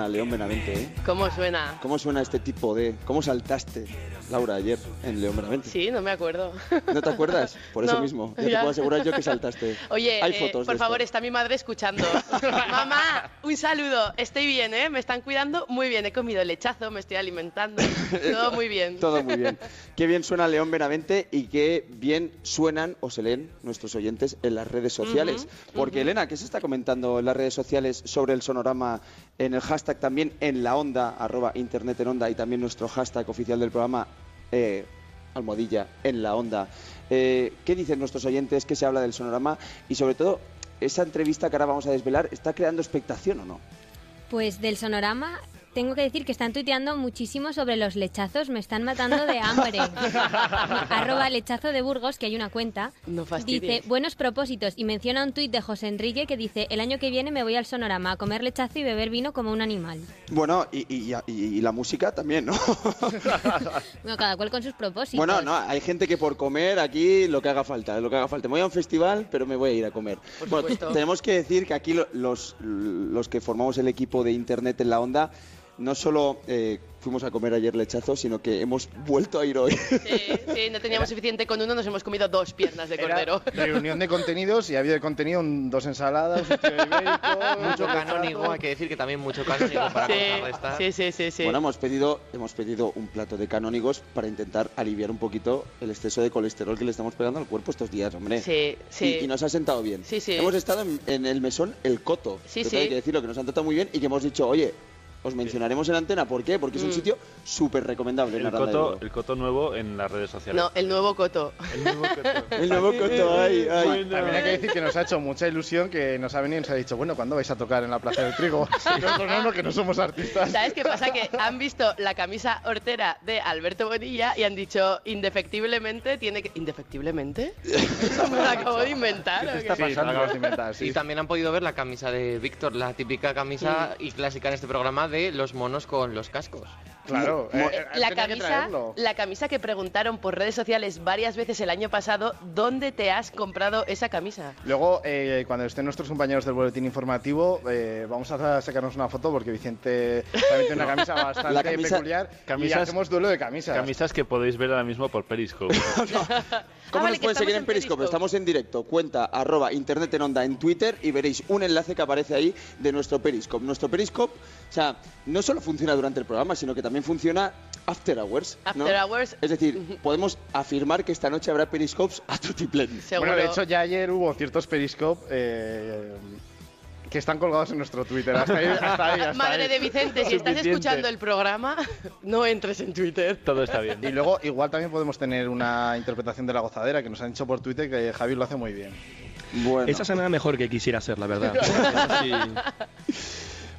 Suena León Benavente, eh? ¿Cómo suena? ¿Cómo suena este tipo de...? ¿Cómo saltaste? Laura, ayer en León Benavente. Sí, no me acuerdo. ¿No te acuerdas? Por eso No, mismo. Ya te puedo asegurar yo que saltaste. Oye, Hay eh, fotos por favor, está mi madre escuchando. Mamá, un saludo. Estoy bien, ¿eh? Me están cuidando muy bien. He comido lechazo, me estoy alimentando. Todo muy bien. Todo muy bien. Qué bien suena León Benavente y qué bien suenan o se leen nuestros oyentes en las redes sociales. Porque. Elena, ¿qué se está comentando en las redes sociales sobre el sonorama en el hashtag también en la onda, arroba internet en onda y también nuestro hashtag oficial del programa, eh, almohadilla en la onda? Eh, ¿Qué dicen nuestros oyentes? ¿Qué se habla del sonorama? Y sobre todo, esa entrevista que ahora vamos a desvelar, ¿está creando expectación o no? Pues del sonorama tengo que decir que están tuiteando muchísimo sobre los lechazos, me están matando de hambre. Arroba lechazo de Burgos, que hay una cuenta. No. Dice, buenos propósitos, y menciona un tuit de José Enrique que dice, el año que viene me voy al sonorama a comer lechazo y beber vino como un animal. Bueno, y, y- y- y la música también, ¿no? Bueno, cada cual con sus propósitos. Bueno, no, hay gente que por comer aquí lo que haga falta, lo que haga falta. Me voy a un festival, pero me voy a ir a comer. bueno, tenemos que decir que aquí lo- los, los que formamos el equipo de Internet en la Onda, no solo eh, fuimos a comer ayer lechazo, sino que hemos vuelto a ir hoy. Sí, sí, no teníamos suficiente con uno, nos hemos comido dos piernas de Era cordero. reunión de contenidos y ha habido de contenido un- dos ensaladas, un Mucho canónigo, hay que decir que también mucho canónigo para contrarrestar. Sí, sí, sí, sí. Bueno, hemos pedido, hemos pedido un plato de canónigos para intentar aliviar un poquito el exceso de colesterol que le estamos pegando al cuerpo estos días, hombre. Sí, sí. Y, y nos ha sentado bien. Sí, sí. Hemos estado en, en el mesón El Coto. Sí, que sí. Hay que decirlo, que nos han tratado muy bien y que hemos dicho, oye, os mencionaremos en antena. ¿Por qué? Porque es un Mm. sitio súper recomendable. en El coto, el coto nuevo en las redes sociales. No, el nuevo coto. El nuevo coto. El nuevo Coto, ay, ay. También hay que decir que nos ha hecho mucha ilusión que nos ha venido y nos ha dicho, bueno, ¿cuándo vais a tocar en la Plaza del Trigo? Nosotros no, no, que no somos artistas. ¿Sabes qué pasa? Que han visto la camisa hortera de Alberto Bonilla y han dicho indefectiblemente tiene que. ¿Indefectiblemente? Eso me lo acabo de inventar. ¿o qué? Sí, lo acabas de inventar, sí. Y también han podido ver la camisa de Víctor, la típica camisa y clásica en este programa de los monos con los cascos. Claro, eh, Eh, eh, la que camisa, traerlo. la camisa que preguntaron por redes sociales varias veces el año pasado, ¿dónde te has comprado esa camisa? Luego, eh, cuando estén nuestros compañeros del boletín informativo, eh, vamos a sacarnos una foto porque Vicente también tiene una camisa bastante La camisa- peculiar y camisas- hacemos duelo de camisas. Camisas que podéis ver ahora mismo por Periscope. ¿Cómo Ah, vale, nos que pueden seguir en Periscope? Periscope. Estamos en directo. Cuenta arroba internet en onda en Twitter y veréis un enlace que aparece ahí de nuestro Periscope. Nuestro Periscope, o sea, no solo funciona durante el programa, sino que también funciona after hours. ¿no? After hours. Es decir, podemos afirmar que esta noche habrá Periscopes a tutiplén. Bueno, de hecho, ya ayer hubo ciertos Periscope eh, que están colgados en nuestro Twitter. Hasta ahí, hasta ahí, hasta Madre ahí. de Vicente, si estás escuchando el programa, no entres en Twitter. Todo está bien. Y luego, igual también podemos tener una interpretación de la gozadera que nos han dicho por Twitter que Javi lo hace muy bien. Bueno. Esa semana mejor que quisiera ser, la verdad. Sí.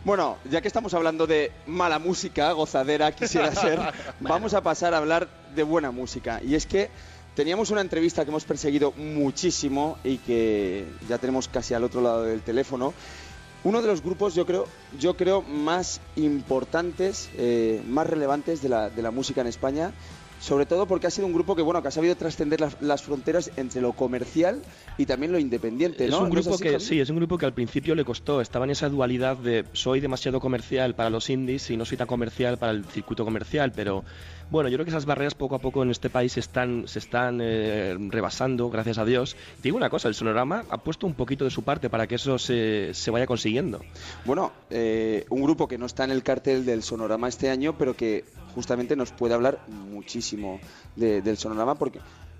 Bueno, ya que estamos hablando de mala música, gozadera, quisiera ser, vamos a pasar a hablar de buena música. Y es que teníamos una entrevista que hemos perseguido muchísimo y que ya tenemos casi al otro lado del teléfono. Uno de los grupos, yo creo, yo creo más importantes, eh, más relevantes de la, de la música en España. Sobre todo porque ha sido un grupo que bueno que ha sabido trascender las, las fronteras entre lo comercial y también lo independiente, Es ¿no? un ¿No es grupo así, que sí, es un grupo que al principio le costó, estaba en esa dualidad de soy demasiado comercial para los indies y no soy tan comercial para el circuito comercial, pero bueno, yo creo que esas barreras poco a poco en este país se están, se están eh, rebasando, gracias a Dios. Te digo una cosa, el Sonorama ha puesto un poquito de su parte para que eso se, se vaya consiguiendo. Bueno, eh, un grupo que no está en el cartel del Sonorama este año, pero que justamente nos puede hablar muchísimo de- del Sonorama porque,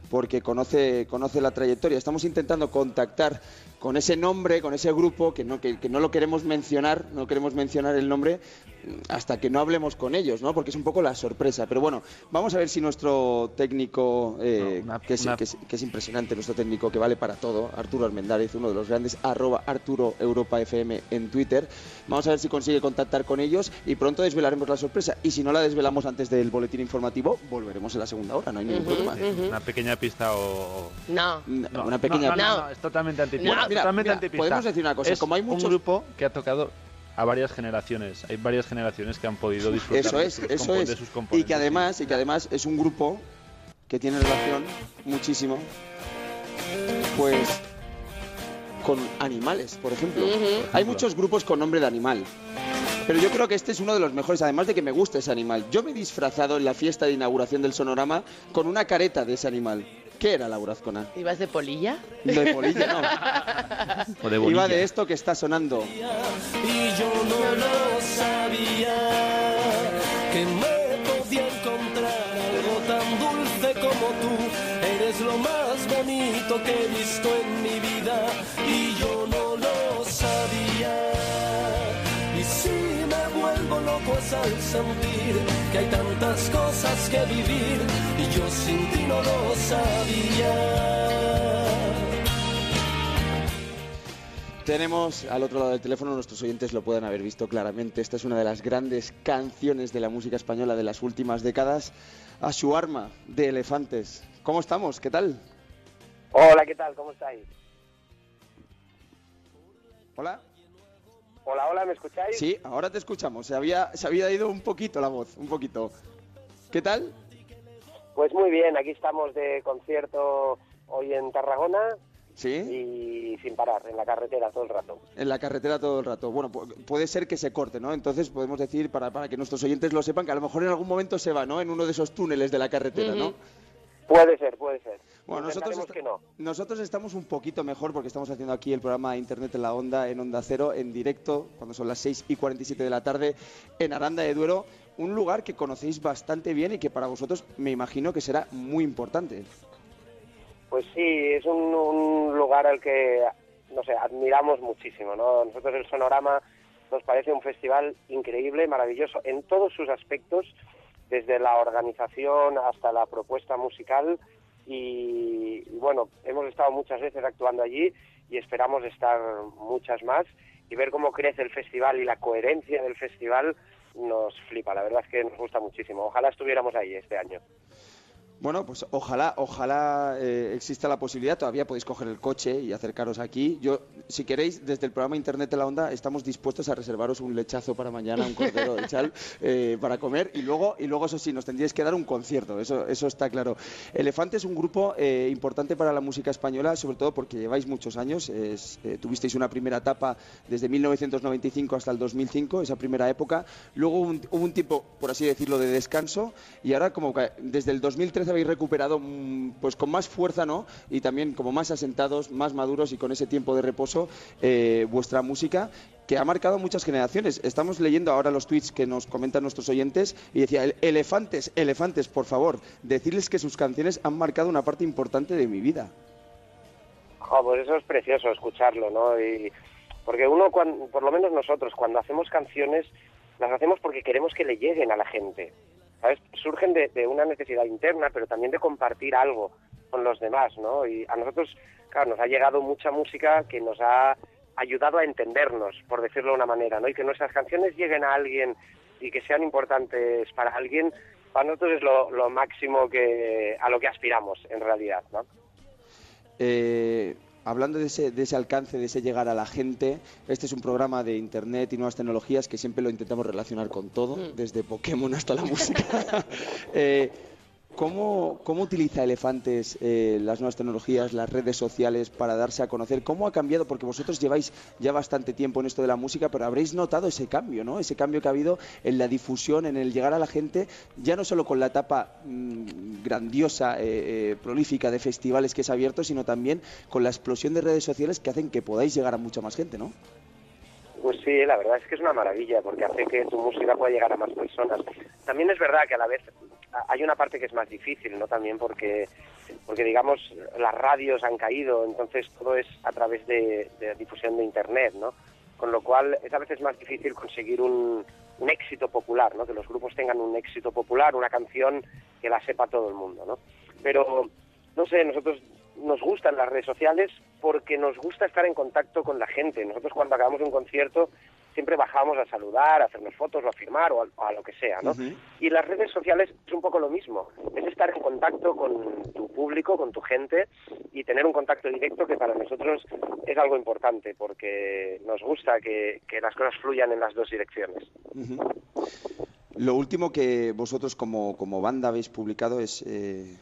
porque conoce, conoce la trayectoria. Estamos intentando contactar con ese nombre, con ese grupo, que no, que, que no lo queremos mencionar, no queremos mencionar el nombre mm, hasta que no hablemos con ellos, ¿no? Porque es un poco la sorpresa. Pero bueno, vamos a ver si nuestro técnico, eh, No, una- que, es, una- que es- que es impresionante, nuestro técnico que vale para todo, Arturo Armendáriz, uno de los grandes, arroba Arturo Europa FM en Twitter. Vamos a ver si consigue contactar con ellos y pronto desvelaremos la sorpresa. Y si no la desvelamos antes del boletín informativo, volveremos en la segunda hora, no hay ningún problema. Una pequeña pista o... No. No, una pequeña No, no, no, No. no, es totalmente antipista. Mira, totalmente mira, antipista. podemos decir una cosa, Es como hay muchos- un grupo que ha tocado a varias generaciones. Hay varias generaciones que han podido disfrutar Eso de es, sus eso es. de sus Y componentes. que además, y que además es un grupo que tiene relación muchísimo, pues con animales, por ejemplo. Hay muchos grupos con nombre de animal. Pero yo creo que este es uno de los mejores, además de que me gusta ese animal. Yo me he disfrazado en la fiesta de inauguración del Sonorama con una careta de ese animal. ¿Qué era Laura Azcona? ¿Ibas de polilla? De polilla, no. O de Iba de esto que está sonando. y yo no lo sabía que me podía encontrar algo tan dulce como tú eres lo más bonito que he visto en mi vida y yo no loco es al sentir que hay tantas cosas que vivir y yo sin ti no lo sabía Tenemos al otro lado del teléfono, nuestros oyentes lo pueden haber visto claramente. Esta es una de las grandes canciones de la música española de las últimas décadas. A su arma de elefantes. ¿Cómo estamos? ¿Qué tal? Hola, ¿qué tal? ¿Cómo estáis? Hola. Hola, hola, ¿me escucháis? Sí, ahora te escuchamos. Se había, se había ido un poquito la voz, un poquito. ¿Qué tal? Pues muy bien, aquí estamos de concierto hoy en Tarragona Sí. y sin parar, en la carretera todo el rato. En la carretera todo el rato. Bueno, pu- puede ser que se corte, ¿no? Entonces podemos decir, para, para que nuestros oyentes lo sepan, que a lo mejor en algún momento se va, ¿no? En uno de esos túneles de la carretera, ¿no? Puede ser, puede ser. Bueno, nosotros, que no. nosotros estamos un poquito mejor porque estamos haciendo aquí el programa Internet en la Onda, en Onda Cero, en directo, cuando son las 6 y 47 de la tarde, en Aranda de Duero, un lugar que conocéis bastante bien y que para vosotros me imagino que será muy importante. Pues sí, es un, un lugar al que, no sé, admiramos muchísimo, ¿no? Nosotros el Sonorama nos parece un festival increíble, maravilloso, en todos sus aspectos, desde la organización hasta la propuesta musical y, bueno, hemos estado muchas veces actuando allí y esperamos estar muchas más y ver cómo crece el festival y la coherencia del festival nos flipa, la verdad es que nos gusta muchísimo. Ojalá estuviéramos ahí este año. Bueno, pues ojalá, ojalá eh, exista la posibilidad. Todavía podéis coger el coche y acercaros aquí. Yo, si queréis, desde el programa Internet de la Onda, estamos dispuestos a reservaros un lechazo para mañana, un cordero de chal, eh, para comer. Y luego, y luego, eso sí, nos tendríais que dar un concierto. Eso, eso está claro. Elefante es un grupo eh, importante para la música española, sobre todo porque lleváis muchos años. Es, tuvisteis una primera etapa desde 1995 hasta el 2005, esa primera época. Luego hubo un, hubo un tiempo, por así decirlo, de descanso. Y ahora, como que desde el 2013 habéis recuperado mm, pues con más fuerza, ¿no? Y también como más asentados, más maduros y con ese tiempo de reposo eh, vuestra música que ha marcado muchas generaciones. Estamos leyendo ahora los tweets que nos comentan nuestros oyentes y decía, "El- elefantes, elefantes, por favor, decirles que sus canciones han marcado una parte importante de mi vida. Jo, pues eso es precioso escucharlo, ¿no? Y porque uno, cuan- por lo menos nosotros, cuando hacemos canciones, las hacemos porque queremos que le lleguen a la gente. Surgen de, una necesidad interna, pero también de compartir algo con los demás, ¿no? Y a nosotros, claro, nos ha llegado mucha música que nos ha ayudado a entendernos, por decirlo de una manera, ¿no? Y que nuestras canciones lleguen a alguien y que sean importantes para alguien, para nosotros es lo, lo máximo que a lo que aspiramos, en realidad, ¿no? Eh, hablando de ese, de ese alcance, de ese llegar a la gente, este es un programa de Internet y nuevas tecnologías que siempre lo intentamos relacionar con todo, desde Pokémon hasta la música. Eh, ¿cómo, ¿Cómo utiliza Elefantes eh, las nuevas tecnologías, las redes sociales para darse a conocer? ¿Cómo ha cambiado? Porque vosotros lleváis ya bastante tiempo en esto de la música, pero habréis notado ese cambio, ¿no? Ese cambio que ha habido en la difusión, en el llegar a la gente, ya no solo con la etapa mm, grandiosa, eh, eh, prolífica de festivales que se ha abierto, sino también con la explosión de redes sociales que hacen que podáis llegar a mucha más gente, ¿no? Pues sí, la verdad es que es una maravilla porque hace que tu música pueda llegar a más personas. También es verdad que a la vez hay una parte que es más difícil, ¿no? También porque, porque digamos, las radios han caído, entonces todo es a través de, de difusión de Internet, ¿no? Con lo cual es a veces más difícil conseguir un éxito popular, ¿no? Que los grupos tengan un éxito popular, una canción que la sepa todo el mundo, ¿no? Pero, no sé, nosotros nos gustan las redes sociales porque nos gusta estar en contacto con la gente. Nosotros cuando acabamos un concierto siempre bajamos a saludar, a hacernos fotos o a firmar o a, o a lo que sea, ¿no? Y las redes sociales es un poco lo mismo, es estar en contacto con tu público, con tu gente y tener un contacto directo que para nosotros es algo importante porque nos gusta que, que las cosas fluyan en las dos direcciones. Lo último que vosotros como, como banda habéis publicado es, eh,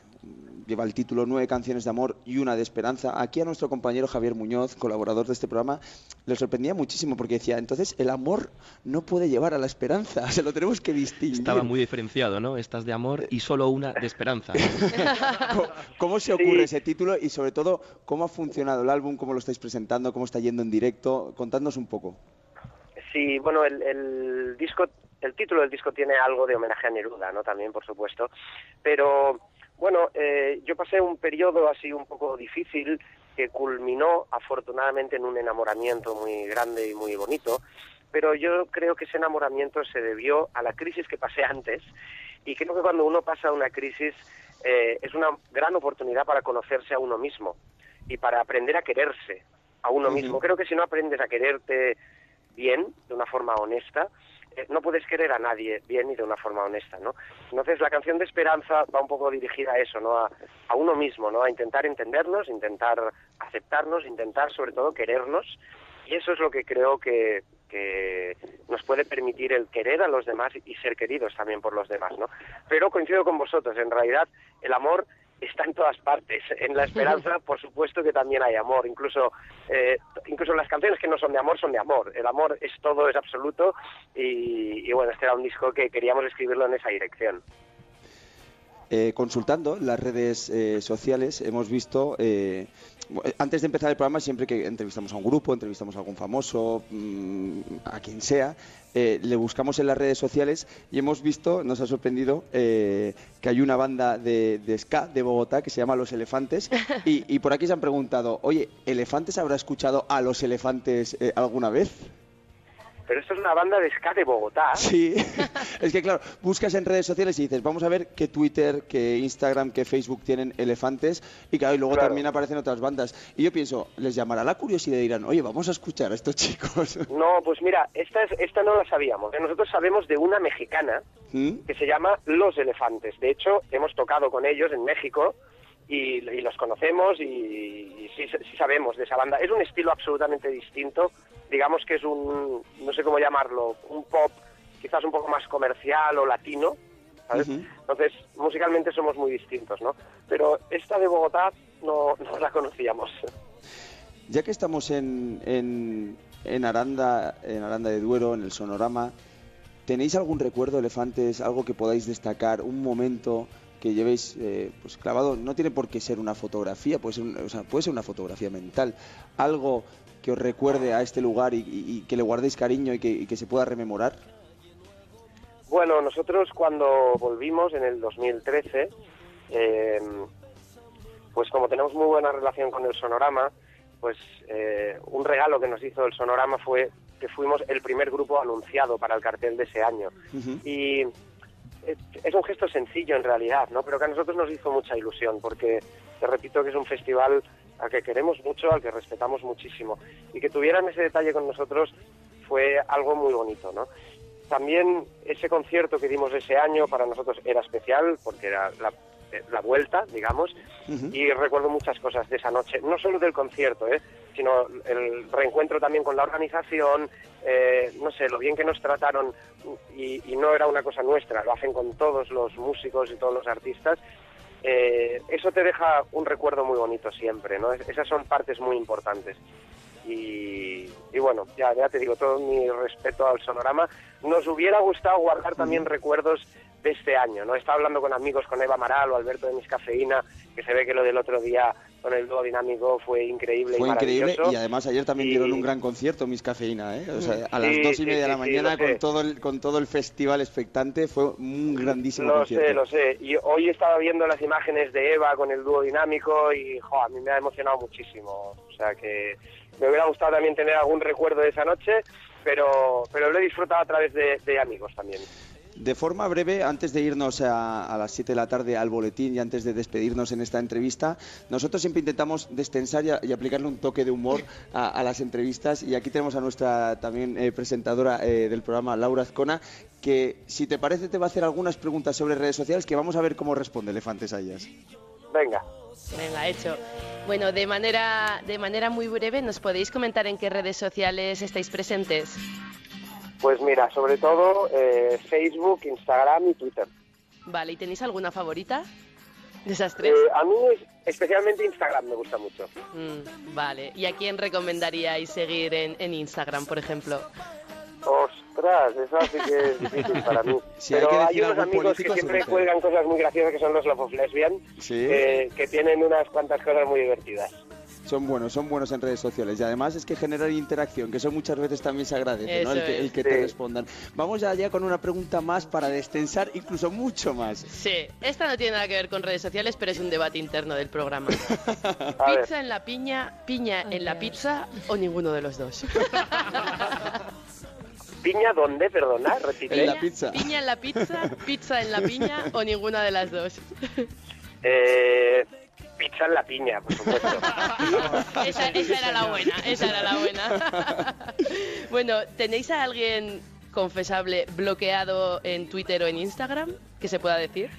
lleva el título Nueve canciones de amor y una de esperanza. Aquí a nuestro compañero Javier Muñoz, colaborador de este programa, le sorprendía muchísimo porque decía, entonces el amor no puede llevar a la esperanza, se lo tenemos que distinguir. Estaba muy diferenciado, ¿no? Estas de amor y solo una de esperanza. ¿Cómo, cómo se ocurre ese título y sobre todo cómo ha funcionado el álbum, cómo lo estáis presentando, cómo está yendo en directo? Contadnos un poco. Sí, bueno, el, el disco, el título del disco tiene algo de homenaje a Neruda, ¿no? También, por supuesto. Pero, bueno, eh, yo pasé un periodo así un poco difícil que culminó afortunadamente en un enamoramiento muy grande y muy bonito. Pero yo creo que ese enamoramiento se debió a la crisis que pasé antes. Y creo que cuando uno pasa una crisis eh, es una gran oportunidad para conocerse a uno mismo y para aprender a quererse a uno mismo. Creo que si no aprendes a quererte bien, de una forma honesta, eh, no puedes querer a nadie bien y de una forma honesta, ¿no? Entonces la canción de Esperanza va un poco dirigida a eso, ¿no? A, a uno mismo, ¿no? A intentar entendernos, intentar aceptarnos, intentar sobre todo querernos y eso es lo que creo que, que nos puede permitir el querer a los demás y ser queridos también por los demás, ¿no? Pero coincido con vosotros, en realidad el amor está en todas partes. En la esperanza, por supuesto que también hay amor. Incluso, eh, incluso las canciones que no son de amor son de amor. El amor es todo, es absoluto. Y, y bueno, este era un disco que queríamos escribirlo en esa dirección. Eh, consultando las redes eh, sociales hemos visto, eh, antes de empezar el programa, siempre que entrevistamos a un grupo, entrevistamos a algún famoso, mm, a quien sea, eh, le buscamos en las redes sociales y hemos visto, nos ha sorprendido, eh, que hay una banda de, de ska de Bogotá que se llama Los Elefantes y, y por aquí se han preguntado, oye, ¿Elefantes habrá escuchado a Los Elefantes eh, alguna vez? Pero esto es una banda de ska de Bogotá. Sí, es que claro, buscas en redes sociales y dices, vamos a ver qué Twitter, qué Instagram, qué Facebook tienen elefantes y claro, y luego Claro. también aparecen otras bandas. Y yo pienso, les llamará la curiosidad y dirán, oye, vamos a escuchar a estos chicos. No, pues mira, esta, es- esta no la sabíamos. ¿eh? Nosotros sabemos de una mexicana ¿Mm? que se llama Los Elefantes. De hecho, hemos tocado con ellos en México y, y los conocemos y, y sí, sí sabemos de esa banda. Es un estilo absolutamente distinto. Digamos que es un, no sé cómo llamarlo, un pop quizás un poco más comercial o latino. Entonces, musicalmente somos muy distintos, ¿no? Pero esta de Bogotá no, no la conocíamos. Ya que estamos en, en, en Aranda, en Aranda de Duero, en el Sonorama, ¿tenéis algún recuerdo, elefantes, algo que podáis destacar, un momento que llevéis eh, pues clavado? No tiene por qué ser una fotografía, puede ser, un- o sea, puede ser una fotografía mental, algo que os recuerde a este lugar y, y- y que le guardéis cariño y que, y que se pueda rememorar. Bueno, nosotros cuando volvimos en el 2013, eh, pues como tenemos muy buena relación con el Sonorama, pues eh, un regalo que nos hizo el Sonorama fue que fuimos el primer grupo anunciado para el cartel de ese año. Y es, un gesto sencillo en realidad, ¿no? Pero que a nosotros nos hizo mucha ilusión, porque te repito que es un festival al que queremos mucho, al que respetamos muchísimo. Y que tuvieran ese detalle con nosotros fue algo muy bonito, ¿no? También ese concierto que dimos ese año para nosotros era especial, porque era la, la vuelta, digamos, y recuerdo muchas cosas de esa noche, no solo del concierto, ¿eh? sino el reencuentro también con la organización, eh, no sé, lo bien que nos trataron y, y no era una cosa nuestra, lo hacen con todos los músicos y todos los artistas. Eh, eso te deja un recuerdo muy bonito siempre, ¿no? Es- esas son partes muy importantes. Y, y bueno, ya, ya te digo, todo mi respeto al sonorama. Nos hubiera gustado guardar también recuerdos de este año, ¿no? Estaba hablando con amigos, con Eva Amaral o Alberto de Miscafeína, que se ve que lo del otro día con el dúo dinámico fue increíble Fue y increíble y además ayer también Y- dieron un gran concierto, Miss Cafeína, ¿eh? O sea, a las Sí, dos y sí, media de la mañana lo con sé. todo, el, con todo el festival expectante fue un grandísimo Lo concierto. sé, lo sé. Y hoy estaba viendo las imágenes de Eva con el dúo dinámico y jo, a mí me ha emocionado muchísimo. O sea que me hubiera gustado también tener algún recuerdo de esa noche, pero, pero lo he disfrutado a través de, de amigos también. De forma breve, antes de irnos a, a las 7 de la tarde al boletín y antes de despedirnos en esta entrevista, nosotros siempre intentamos destensar y, a- y aplicarle un toque de humor a, a las entrevistas. Y aquí tenemos a nuestra también eh, presentadora eh, del programa, Laura Azcona, que si te parece te va a hacer algunas preguntas sobre redes sociales que vamos a ver cómo responde Elefantes a ellas. Venga. Venga, hecho. Bueno, de manera, de manera muy breve, ¿nos podéis comentar en qué redes sociales estáis presentes? Pues mira, sobre todo eh, Facebook, Instagram y Twitter. Vale, ¿y tenéis alguna favorita? ¿De esas tres? Eh, a mí es- especialmente Instagram me gusta mucho. Mm, vale. ¿Y a quién recomendaríais seguir en, en Instagram, por ejemplo? Ostras, eso sí que es difícil para mí. Si hay Pero que hay, decir unos algún amigos que político, siempre que- cuelgan cosas muy graciosas que son los Love of Lesbian, Sí. eh, que tienen unas cuantas cosas muy divertidas. Son buenos, son buenos en redes sociales y además es que generan interacción, que eso muchas veces también se agradece, ¿no? El que, es. el que te respondan. Vamos ya, ya con una pregunta más para destensar incluso mucho más. Sí, esta no tiene nada que ver con redes sociales, pero es un debate interno del programa. ¿Pizza en la piña, piña en la pizza o ninguno de los dos? ¿piña dónde? Perdona, repite. En la pizza. ¿Piña en la pizza, pizza en la piña o ninguna de las dos? Eh, pizza en la piña, por supuesto. Esa, esa era la buena, esa era la buena. bueno, ¿tenéis a alguien confesable bloqueado en Twitter o en Instagram que se pueda decir?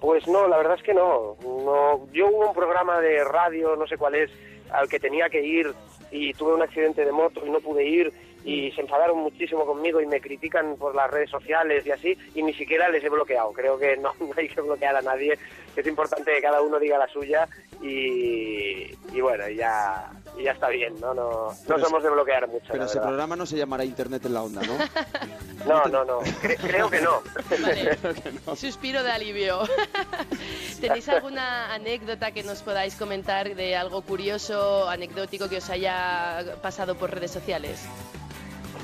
Pues no, la verdad es que no. no. Yo hubo un programa de radio, no sé cuál es, al que tenía que ir y tuve un accidente de moto y no pude ir y se enfadaron muchísimo conmigo y me critican por las redes sociales y así y ni siquiera les he bloqueado. Creo que no, no hay que bloquear a nadie. Es importante que cada uno diga la suya y, y bueno, ya, ya está bien, ¿no? No, no somos de bloquear mucho. Pero ese verdad. programa no se llamará Internet en la onda, ¿no? No, no, no. Cre- creo que no. Vale. Suspiro de alivio. ¿Tenéis alguna anécdota que nos podáis comentar de algo curioso, anecdótico que os haya pasado por redes sociales?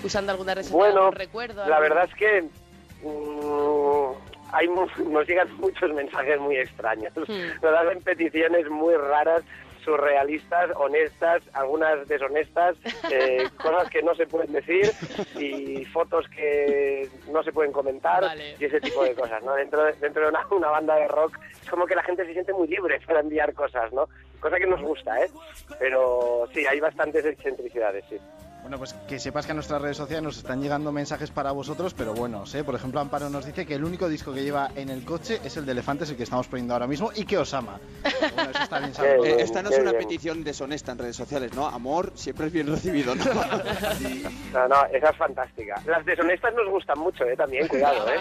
Usando alguna red social, Bueno, recuerdo. la algo? verdad es que mm, hay nos llegan muchos mensajes muy extraños. Hmm. Nos hacen peticiones muy raras, surrealistas, honestas, algunas deshonestas, eh, cosas que no se pueden decir y fotos que no se pueden comentar Vale. y ese tipo de cosas, ¿no? Dentro de, dentro de una, una banda de rock es como que la gente se siente muy libre para enviar cosas, ¿no? Cosa que nos gusta, ¿eh? Pero sí, hay bastantes excentricidades, sí. Bueno, pues que sepas que a nuestras redes sociales nos están llegando mensajes para vosotros, pero buenos, ¿eh? Por ejemplo, Amparo nos dice que el único disco que lleva en el coche es el de Elefantes, el que estamos poniendo ahora mismo, y que os ama. Pero bueno, eso está bien saberlo. Eh, esta no es una bien. petición deshonesta en redes sociales, ¿no? Amor siempre es bien recibido, ¿no? No, no, esa es fantástica. Las deshonestas nos gustan mucho, ¿eh? También, cuidado, ¿eh?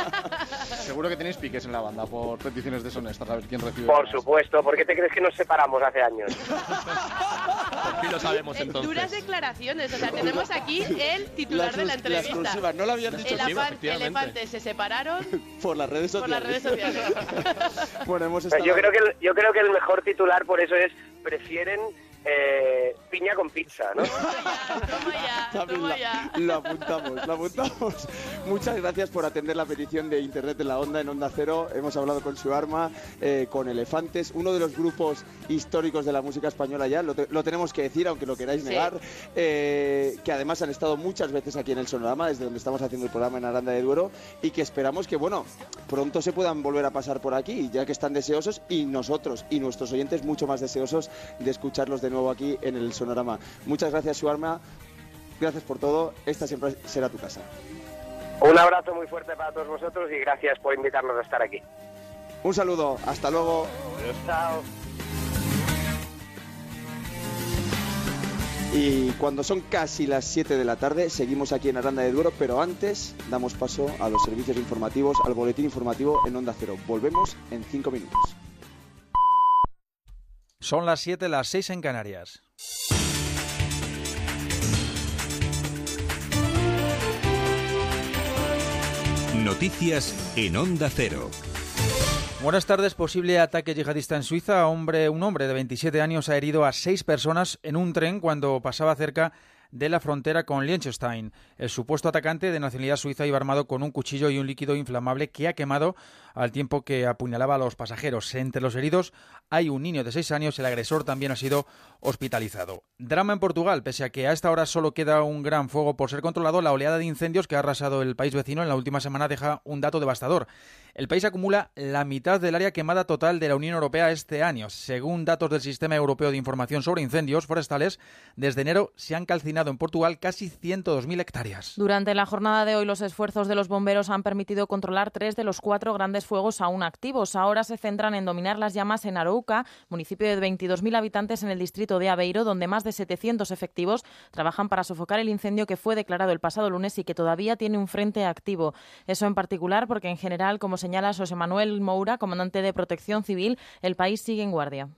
Seguro que tenéis piques en la banda por peticiones deshonestas, a ver quién recibe. Por más. supuesto. ¿Por qué te crees que nos separamos hace años? Por fin lo sabemos Eh, duras declaraciones, o sea, tenemos aquí el titular de la exclus- la entrevista. exclusiva, no lo habían dicho Elefan- encima, efectivamente. elefantes se separaron por las redes por sociales. las redes sociales. bueno, hemos estado... yo creo que el, yo creo que el mejor titular por eso es prefieren eh, piña con pizza, ¿no? Toma ya, toma la- ya. Lo apuntamos, lo apuntamos. Muchas gracias por atender la petición de Internet en la Onda, en Onda Cero. Hemos hablado con su arma, eh, con Elefantes, uno de los grupos históricos de la música española ya, lo, te- lo tenemos que decir, aunque lo queráis Sí. negar, eh, que además han estado muchas veces aquí en el Sonorama, desde donde estamos haciendo el programa en Aranda de Duero, y que esperamos que, bueno, pronto se puedan volver a pasar por aquí, ya que están deseosos, y nosotros y nuestros oyentes mucho más deseosos de escucharlos de nuevo aquí en el Sonorama. Muchas gracias, su arma. Gracias por todo. Esta siempre será tu casa. Un abrazo muy fuerte para todos vosotros y gracias por invitarnos a estar aquí. Un saludo. Hasta luego. Chao. Y cuando son casi las 7 de la tarde, seguimos aquí en Aranda de Duero, pero antes damos paso a los servicios informativos, al boletín informativo en Onda Cero. Volvemos en 5 minutos. Son las 7, las 6 en Canarias. Noticias en Onda Cero. Buenas tardes. Posible ataque yihadista en Suiza. Hombre, un hombre de 27 años ha herido a seis personas en un tren cuando pasaba cerca de la frontera con Liechtenstein. El supuesto atacante de nacionalidad suiza iba armado con un cuchillo y un líquido inflamable que ha quemado al tiempo que apuñalaba a los pasajeros. Entre los heridos hay un niño de seis años. El agresor también ha sido hospitalizado. Drama en Portugal. Pese a que a esta hora solo queda un gran fuego por ser controlado, la oleada de incendios que ha arrasado el país vecino en la última semana deja un dato devastador. El país acumula la mitad del área quemada total de la Unión Europea este año. Según datos del Sistema Europeo de Información sobre Incendios Forestales, desde enero se han calcinado en Portugal casi 102.000 hectáreas. Durante la jornada de hoy, los esfuerzos de los bomberos han permitido controlar tres de los cuatro grandes fuegos aún activos. Ahora se centran en dominar las llamas en Arouca, municipio de 22.000 habitantes en el distrito de Aveiro, donde más de 700 efectivos trabajan para sofocar el incendio que fue declarado el pasado lunes y que todavía tiene un frente activo. Eso en particular porque, en general, como señala José Manuel Moura, comandante de Protección Civil, el país sigue en guardia.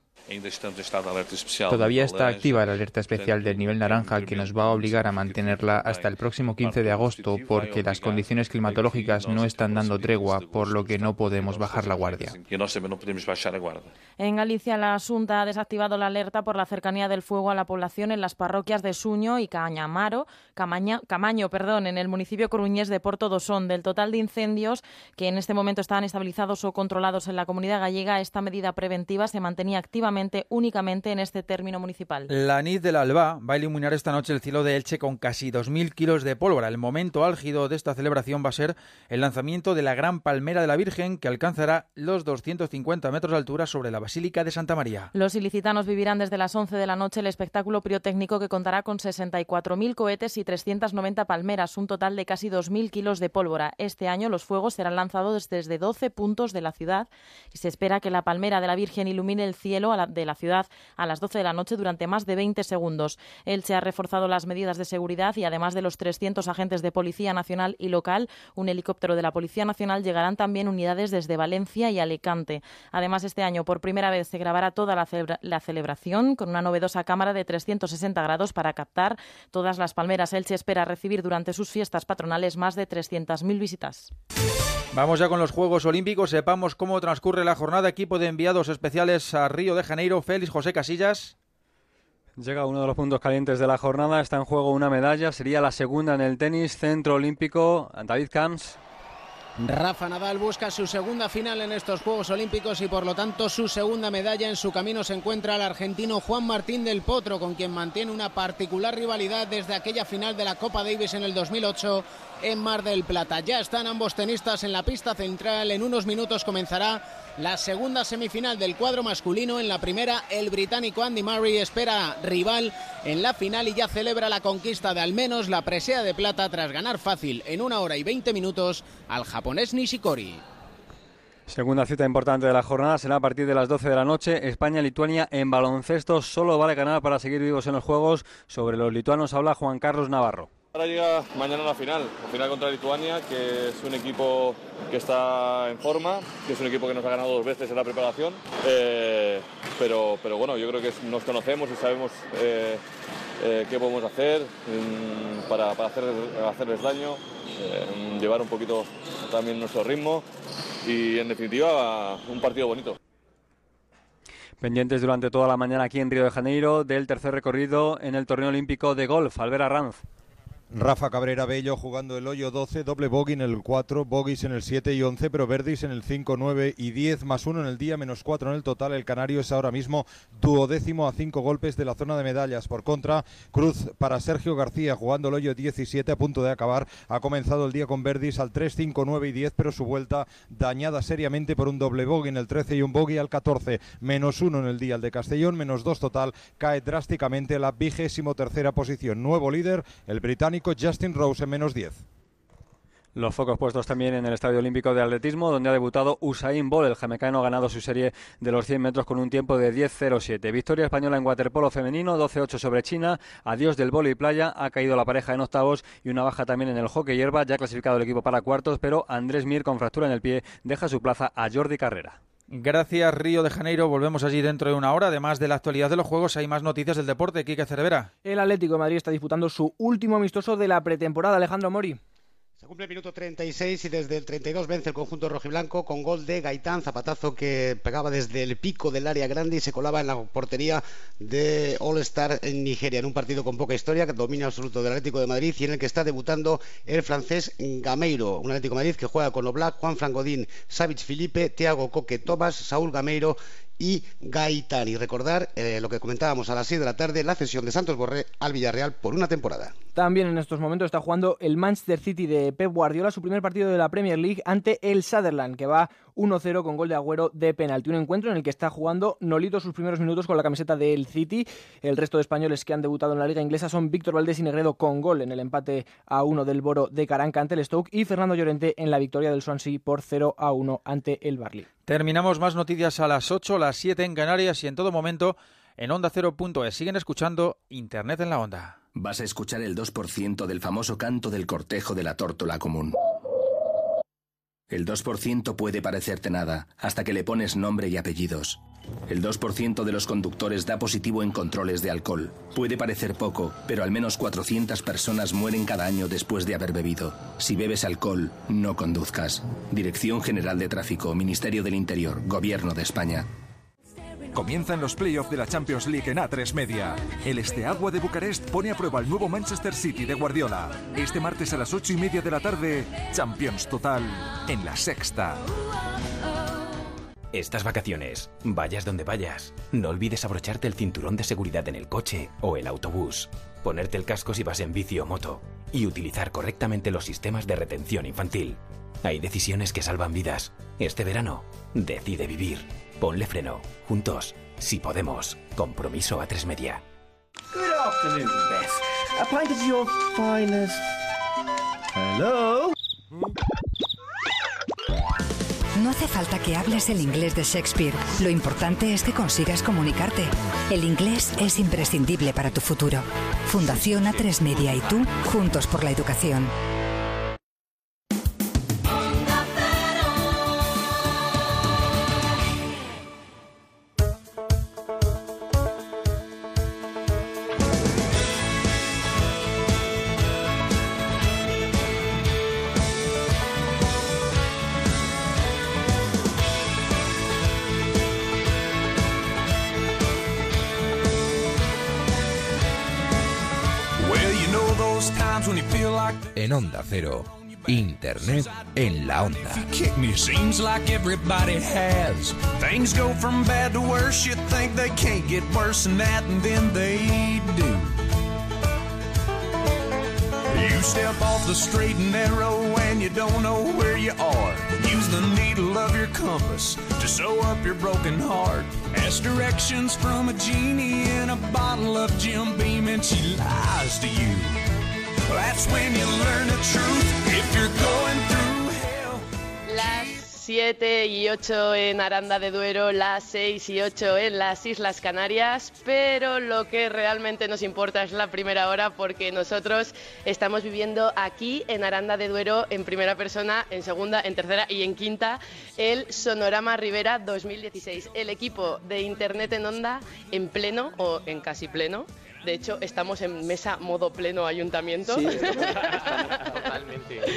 Todavía está activa la alerta especial del nivel naranja que nos va a obligar a mantenerla hasta el próximo 15 de agosto porque las condiciones climatológicas no están dando tregua, por lo que no podemos bajar la guardia. En Galicia, la Asunta ha desactivado la alerta por la cercanía del fuego a la población en las parroquias de Suño y Cañamaro, Camaña- Camaño, perdón, en el municipio coruñés de Porto Dosón. Del total de incendios que en este momento estaban estabilizados o controlados en la comunidad gallega, esta medida preventiva se mantenía activamente únicamente en este término municipal. La NID del Alba va a iluminar esta noche el cielo de Elche con casi 2.000 kilos de pólvora. El momento álgido de esta celebración va a ser el lanzamiento de la Gran Palmera de la Virgen, que alcanzará los 250 metros de altura sobre la Basílica de Santa María. Los ilicitanos vivirán desde las 11 de la noche el espectáculo pirotécnico que contará con 64.000 cohetes y 390 palmeras, un total de casi 2.000 kilos de pólvora. Este año los fuegos serán lanzados desde 12 puntos de la ciudad y se espera que la palmera de la Virgen ilumine el cielo la- de la ciudad a las 12 de la noche durante más de 20 segundos. Elche ha reforzado las medidas de seguridad y además de los 300 agentes de Policía Nacional y local, un helicóptero de la Policía Nacional llegarán también unidades desde Valencia y Alicante. Además, este año por primera vez se grabará toda la, la celebración con una novedosa cámara de 360 grados para captar todas las palmeras. Elche espera recibir durante sus fiestas patronales más de 300.000 visitas. Vamos ya con los Juegos Olímpicos. Sepamos cómo transcurre la jornada. Equipo de enviados especiales a Río de Janeiro. Félix José Casillas. Llega uno de los puntos calientes de la jornada. Está en juego una medalla. Sería la segunda en el tenis. Centro Olímpico. David Camps. Rafa Nadal busca su segunda final en estos Juegos Olímpicos y por lo tanto su segunda medalla. En su camino se encuentra el argentino Juan Martín del Potro, con quien mantiene una particular rivalidad desde aquella final de la Copa Davis en el 2008 en Mar del Plata. Ya están ambos tenistas en la pista central. En unos minutos comenzará la segunda semifinal del cuadro masculino. En la primera, el británico Andy Murray espera rival en la final y ya celebra la conquista de al menos la presea de plata tras ganar fácil en una hora y 20 minutos al japonés Nishikori. Segunda cita importante de la jornada será a partir de las 12 de la noche. España-Lituania en baloncesto. Solo vale ganar para seguir vivos en los Juegos. Sobre los lituanos habla Juan Carlos Navarro. Ahora llega mañana la final, la final contra Lituania, que es un equipo que está en forma, que es un equipo que nos ha ganado dos veces en la preparación, eh, pero, pero bueno, yo creo que nos conocemos y sabemos eh, eh, qué podemos hacer mm, para, para hacer- hacerles daño, eh, llevar un poquito también nuestro ritmo y en definitiva un partido bonito. Pendientes durante toda la mañana aquí en Río de Janeiro del tercer recorrido en el torneo olímpico de golf. Albert Ranz. Rafa Cabrera Bello jugando el hoyo 12, doble bogey en el 4, bogies en el 7 y 11, pero verdis en el 5, 9 y 10, más 1 en el día, menos 4 en el total. El canario es ahora mismo duodécimo a 5 golpes de la zona de medallas. Por contra, Cruz para Sergio García jugando el hoyo 17 a punto de acabar. Ha comenzado el día con verdis al 3, 5, 9 y 10, pero su vuelta dañada seriamente por un doble bogey en el 13 y un bogey al 14. Menos 1 en el día el de Castellón, menos 2 total. Cae drásticamente la vigésimo tercera posición. Nuevo líder, el británico Justin Rose en menos 10. Los focos puestos también en el Estadio Olímpico de Atletismo, donde ha debutado Usain Bolt. El jamaicano ha ganado su serie de los 100 metros con un tiempo de 10.07. Victoria española en waterpolo femenino, 12.8 sobre China. Adiós del vóley playa, ha caído la pareja en octavos y una baja también en el hockey hierba. Ya ha clasificado el equipo para cuartos, pero Andrés Mir, con fractura en el pie, deja su plaza a Jordi Carrera. Gracias, Río de Janeiro. Volvemos allí dentro de una hora. Además de la actualidad de los Juegos, hay más noticias del deporte. Quique Cervera. El Atlético de Madrid está disputando su último amistoso de la pretemporada. Alejandro Mori. Se cumple el minuto 36 y desde el 32 vence el conjunto rojiblanco con gol de Gaitán, zapatazo que pegaba desde el pico del área grande y se colaba en la portería de All Star en Nigeria, en un partido con poca historia, que dominio absoluto del Atlético de Madrid y en el que está debutando el francés Gameiro, un Atlético de Madrid que juega con Oblak, Juan Frangodín, Savic Felipe, Thiago Coque Tomás, Saúl Gameiro y Gaitán. Y recordar eh, lo que comentábamos a las 6 de la tarde, la cesión de Santos Borré al Villarreal por una temporada. También en estos momentos está jugando el Manchester City de Pep Guardiola, su primer partido de la Premier League ante el Sutherland, que va 1-0 con gol de Agüero de penalti. Un encuentro en el que está jugando Nolito sus primeros minutos con la camiseta del City. El resto de españoles que han debutado en la liga inglesa son Víctor Valdés y Negredo con gol en el empate a 1 del Boro de Caranca ante el Stoke y Fernando Llorente en la victoria del Swansea por 0 a 1 ante el Barley. Terminamos más noticias a las 8, las 7 en Canarias y en todo momento en onda ondacero.es. Siguen escuchando Internet en la Onda. Vas a escuchar el 2% del famoso canto del cortejo de la tórtola común. El 2% puede parecerte nada, hasta que le pones nombre y apellidos. El 2% de los conductores da positivo en controles de alcohol. Puede parecer poco, pero al menos 400 personas mueren cada año después de haber bebido. Si bebes alcohol, no conduzcas. Dirección General de Tráfico, Ministerio del Interior, Gobierno de España. Comienzan los playoffs de la Champions League en A3 Media. El Esteagua de Bucarest pone a prueba el nuevo Manchester City de Guardiola. Este martes a las 8 y media de la tarde, Champions Total en la sexta. Estas vacaciones, vayas donde vayas, no olvides abrocharte el cinturón de seguridad en el coche o el autobús, ponerte el casco si vas en bici o moto y utilizar correctamente los sistemas de retención infantil. Hay decisiones que salvan vidas. Este verano, decide vivir. Ponle freno. Juntos, si podemos. Compromiso a tres media. Good afternoon, Bess. A pint of your finest. Hello? No hace falta que hables el inglés de Shakespeare. Lo importante es que consigas comunicarte. El inglés es imprescindible para tu futuro. Fundación A3 Media y tú, juntos por la educación. En Onda Cero, Internet en la Onda. Seems like everybody has. Things go from bad to worse. You think they can't get worse than that, and then they do. You step off the straight and narrow and you don't know where you are. Use the needle of your compass to sew up your broken heart. Ask directions from a genie in a bottle of Jim Beam and she lies to you. Las 7 y 8 en Aranda de Duero, las 6 y 8 en las Islas Canarias, pero lo que realmente nos importa es la primera hora porque nosotros estamos viviendo aquí en Aranda de Duero en primera persona, en segunda, en tercera y en quinta el Sonorama Rivera 2016, el equipo de Internet en Onda en pleno o en casi pleno. De hecho, estamos en mesa modo pleno ayuntamiento. Sí,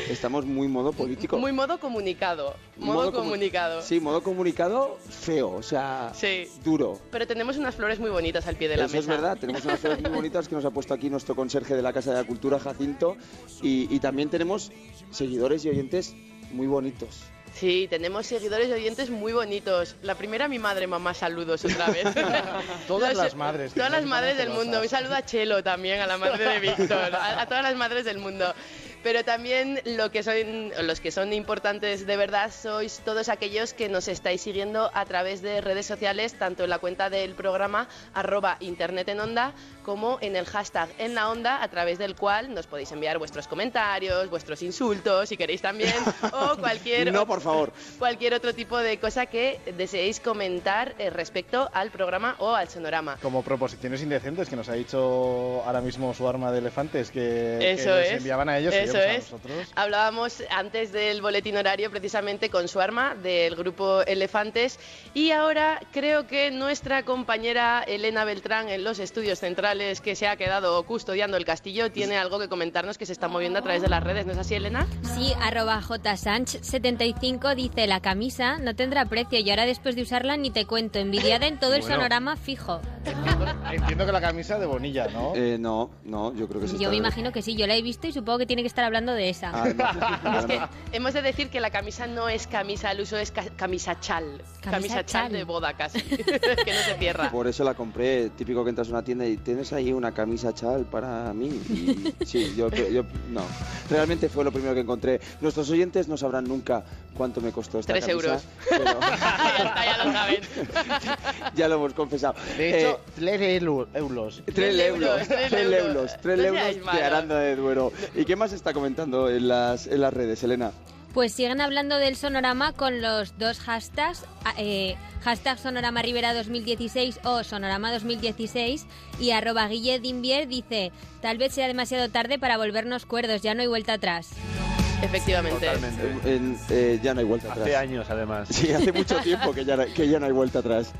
Estamos muy modo político. Muy modo comunicado. Modo, comu- comunicado. Sí, modo comunicado feo, o sea, Sí. duro. Pero tenemos unas flores muy bonitas al pie de la Eso mesa. es verdad, tenemos unas flores muy bonitas que nos ha puesto aquí nuestro conserje de la Casa de la Cultura, Jacinto, y, y también tenemos seguidores y oyentes muy bonitos. Sí, tenemos seguidores y oyentes muy bonitos. La primera, mi madre, mamá, saludos otra vez. Todas Los- las madres. Todas las madres del mundo. Un saludo a Chelo también, a la madre de Víctor, a, a todas las madres del mundo. Pero también lo que son, los que son importantes de verdad sois todos aquellos que nos estáis siguiendo a través de redes sociales, tanto en la cuenta del programa arroba internet en onda, como en el hashtag en la onda, a través del cual nos podéis enviar vuestros comentarios, vuestros insultos, si queréis también, o cualquier No, por favor. cualquier otro tipo de cosa que deseéis comentar eh, respecto al programa o al sonorama. Como proposiciones indecentes que nos ha dicho ahora mismo su arma de elefantes que, que Eso les es. enviaban a ellos Eso es. Hablábamos antes del boletín horario precisamente con su arma del grupo Elefantes y ahora creo que nuestra compañera Elena Beltrán en los estudios centrales que se ha quedado custodiando el castillo tiene algo que comentarnos que se está moviendo a través de las redes, ¿no es así Elena? Sí, arroba jsanch75 dice la camisa no tendrá precio y ahora después de usarla ni te cuento, envidiada en todo el Bueno. sonorama fijo. Entiendo que la camisa de Bonilla, ¿no? Eh, no, no, yo creo que sí. Yo me imagino que sí, yo la he visto y supongo que tiene que estar hablando de esa. Ah, Es que hemos de decir que la camisa no es camisa al uso, es ca- camisa chal. Camisa, chal. chal. de boda casi, que no se cierra. Por eso la compré, típico que entras a una tienda y tienes ahí una camisa chal para mí. Y sí, yo, yo no. Realmente fue lo primero que encontré. Nuestros oyentes no sabrán nunca cuánto me costó esta Tres camisa, euros. pero ya está, ya lo saben. ya lo hemos confesado. De hecho, Eh, 3 euros. Tres euros, tres tres euros. euros, tres euros de. Aranda de Duero. ¿Y qué más está comentando en las, en las redes, Elena? Pues siguen hablando del sonorama con los dos hashtags, eh, hashtag Sonorama Rivera 2016 o Sonorama 2016 y arroba Guille dice, tal vez sea demasiado tarde para volvernos cuerdos, ya no hay vuelta atrás. Efectivamente. En- eh, ya no hay vuelta Hace atrás. años, además. Sí, hace mucho tiempo que ya, no- que ya no hay vuelta atrás.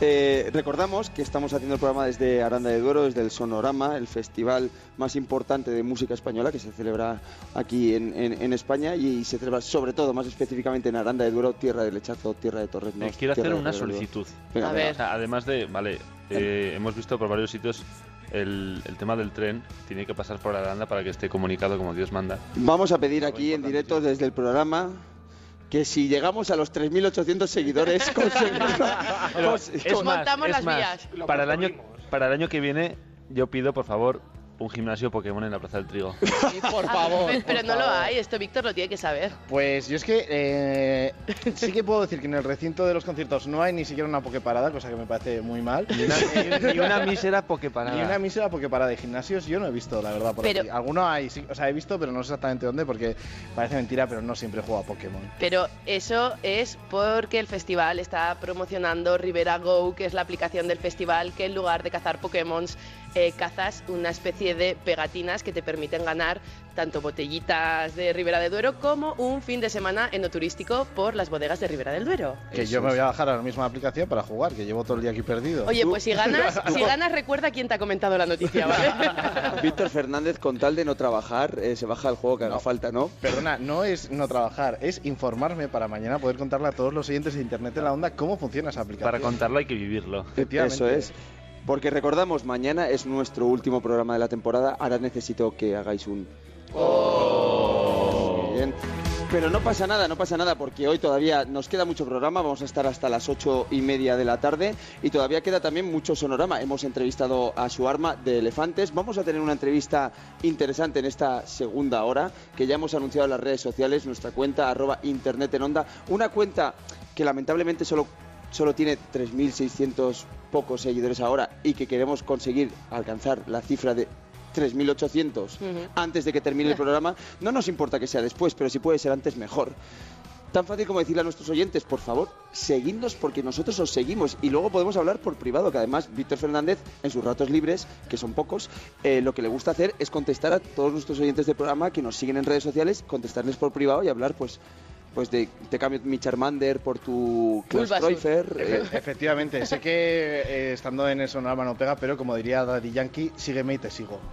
Eh, recordamos que estamos haciendo el programa desde Aranda de Duero, desde el Sonorama, el festival más importante de música española que se celebra aquí en, en- en España y se celebra sobre todo, más específicamente en Aranda de Duero, tierra de lechazo, tierra de torres. Eh, quiero hacer una solicitud. Venga, A ver. O sea, además de, vale, eh, hemos visto por varios sitios el, el tema del tren tiene que pasar por Aranda para que esté comunicado como Dios manda. Vamos a pedir aquí en directo desde el programa que si llegamos a los 3.800 seguidores conseguimos... Pero es más, Montamos es las más, vías. Para el año para el año que viene yo pido por favor un gimnasio Pokémon en la Plaza del Trigo. por Ah, favor. pe- Pero por no lo hay, esto Víctor lo tiene que saber. Pues yo es que eh, sí que puedo decir que en el recinto de los conciertos no hay ni siquiera una pokeparada, cosa que me parece muy mal. Ni una, ni- una mísera Poképarada. Ni una mísera pokeparada de gimnasios yo no he visto, la verdad, por Pero- aquí. Alguno hay, sí, o sea, he visto, pero no sé exactamente dónde, porque parece mentira, pero no siempre juego a Pokémon. Pero eso es porque el festival está promocionando Rivera Go, que es la aplicación del festival que en lugar de cazar Pokémon eh, cazas una especie de pegatinas que te permiten ganar tanto botellitas de Ribera de Duero como un fin de semana enoturístico por las bodegas de Ribera del Duero. Que yo me voy a bajar a la misma aplicación para jugar, que llevo todo el día aquí perdido. Oye, pues si ganas, si ganas recuerda quién te ha comentado la noticia, ¿vale? Víctor Fernández, con tal de no trabajar, eh, se baja el juego que haga falta, ¿no? Perdona, no es no trabajar, es informarme para mañana poder contarle a todos los oyentes de Internet de la Onda cómo funciona esa aplicación. Para contarlo hay que vivirlo. Eso es. Porque recordamos, mañana es nuestro último programa de la temporada. Ahora necesito que hagáis un. Muy bien. Pero no pasa nada, no pasa nada, porque hoy todavía nos queda mucho programa. Vamos a estar hasta las ocho y media de la tarde y todavía queda también mucho sonorama. Hemos entrevistado a su arma de elefantes. Vamos a tener una entrevista interesante en esta segunda hora que ya hemos anunciado en las redes sociales, nuestra cuenta arroba internet en onda. Una cuenta que lamentablemente solo solo tiene 3.600 pocos seguidores ahora y que queremos conseguir alcanzar la cifra de 3.800 antes de que termine el programa, no nos importa que sea después, pero si puede ser antes, mejor. Tan fácil como decirle a nuestros oyentes, por favor, seguidnos porque nosotros os seguimos y luego podemos hablar por privado, que además Víctor Fernández, en sus ratos libres, que son pocos, eh, lo que le gusta hacer es contestar a todos nuestros oyentes del programa que nos siguen en redes sociales, contestarles por privado y hablar, pues, pues de te cambio mi Charmander por tu. Creufer, Efe- eh, Efectivamente, sé que eh, estando en el sonorama no pega, pero como diría Daddy Yankee, sígueme y te sigo.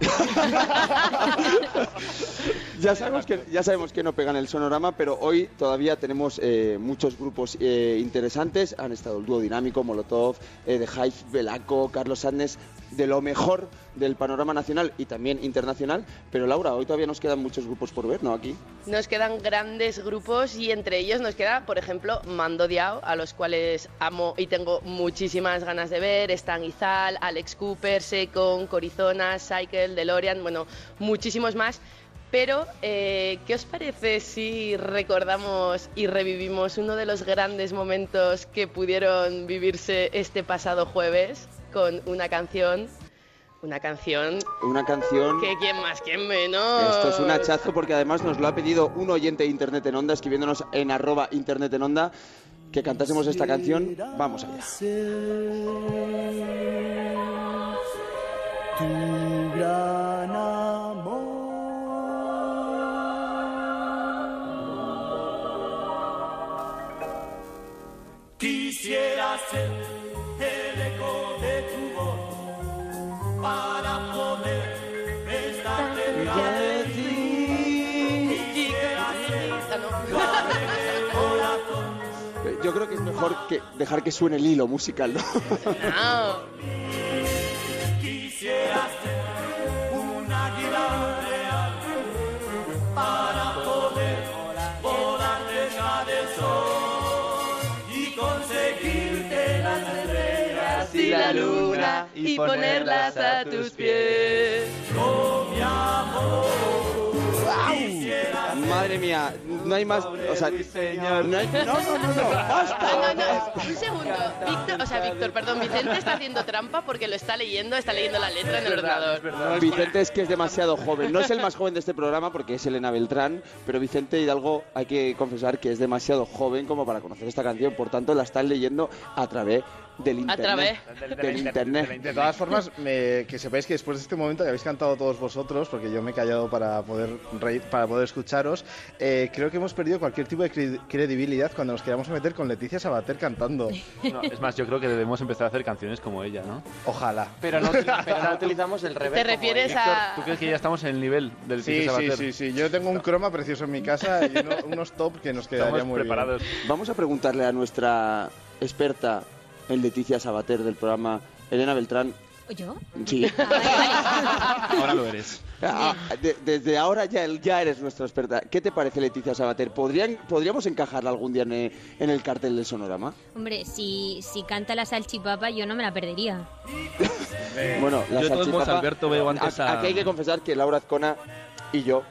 Ya sabemos que ya sabemos que no pegan el sonorama, pero hoy todavía tenemos eh, muchos grupos eh, interesantes. Han estado el dúo dinámico, Molotov, eh, The Hive, Belaco, Carlos Sadness, de lo mejor del panorama nacional y también internacional. Pero Laura, hoy todavía nos quedan muchos grupos por ver, ¿no? Aquí. Nos quedan grandes grupos y entre ellos nos queda, por ejemplo, Mando Diao, a los cuales amo y tengo muchísimas ganas de ver. Están Izal, Alex Cooper, Secon, Corizona, Cycle, DeLorean, bueno, muchísimos más. Pero, eh, ¿qué os parece si recordamos y revivimos uno de los grandes momentos que pudieron vivirse este pasado jueves con una canción? Una canción Una canción. que quién más, quién menos. Esto es un hachazo porque además nos lo ha pedido un oyente de Internet en Onda, escribiéndonos en arroba Internet en Onda, que cantásemos esta canción. Vamos allá. Tu gran amor. Quisiera ser mejor que dejar que suene el hilo musical, ¿no? Quisiera ser un águila real para poder volar cerca del sol y conseguirte las estrellas y la luna y ponerlas a tus pies. Oh, mi amor. Madre mía, no hay más. O sea, no, hay- no, no, no, no, basta. No, no, no, un segundo. Víctor, o sea, Víctor, perdón, Vicente está haciendo trampa porque lo está leyendo, está leyendo la letra en el ordenador. Vicente es que es demasiado joven. No es el más joven de este programa porque es Elena Beltrán, pero Vicente Hidalgo hay que confesar que es demasiado joven como para conocer esta canción. Por tanto, la están leyendo a través del internet. través. Del internet. De todas formas, me- que sepáis que después de este momento que habéis cantado todos vosotros, porque yo me he callado para poder reír, para poder escucharos, eh, creo que hemos perdido cualquier tipo de cre- credibilidad cuando nos queramos meter con Leticia Sabater cantando. No, es más, yo creo que debemos empezar a hacer canciones como ella, ¿no? Ojalá. Pero no, pero no utilizamos el reverb. ¿Te refieres a...? ¿Tú crees que ya estamos en el nivel del Sí, Leticia sí, Sabater? sí, sí. Yo tengo un croma precioso en mi casa y uno- unos top que nos quedaría Estamos muy preparados. Vamos a preguntarle a nuestra experta en Leticia Sabater del programa, Elena Beltrán. ¿Yo? Sí. Ahora lo eres. Ah, de- desde ahora ya, ya eres nuestra experta. ¿Qué te parece Leticia Sabater? ¿Podrían, ¿Podríamos encajarla algún día en el, en el cartel del Sonorama? Hombre, si, si canta la salchipapa yo no me la perdería. Bueno, la Yo salchipapa- Alberto, veo antes a- Aquí hay que confesar que Laura Azcona y yo,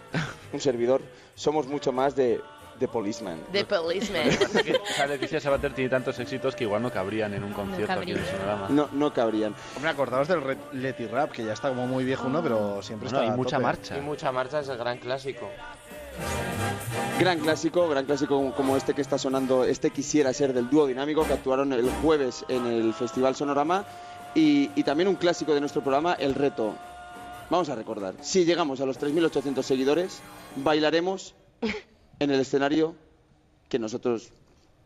un servidor, somos mucho más de, de policeman. The Policeman. Que, o sea, Leticia Sabater tiene tantos éxitos que igual no cabrían en un concierto aquí en el Sonorama. No, no cabrían. Hombre, acordaos del Re- Leti Rap, que ya está como muy viejo uno, pero siempre está y a mucha tope. marcha. Y mucha marcha es el gran clásico. Gran clásico, gran clásico como este que está sonando, este quisiera ser del dúo dinámico que actuaron el jueves en el Festival Sonorama y, y también un clásico de nuestro programa, El Reto. Vamos a recordar, si llegamos a los 3.800 seguidores, bailaremos en el escenario que nosotros,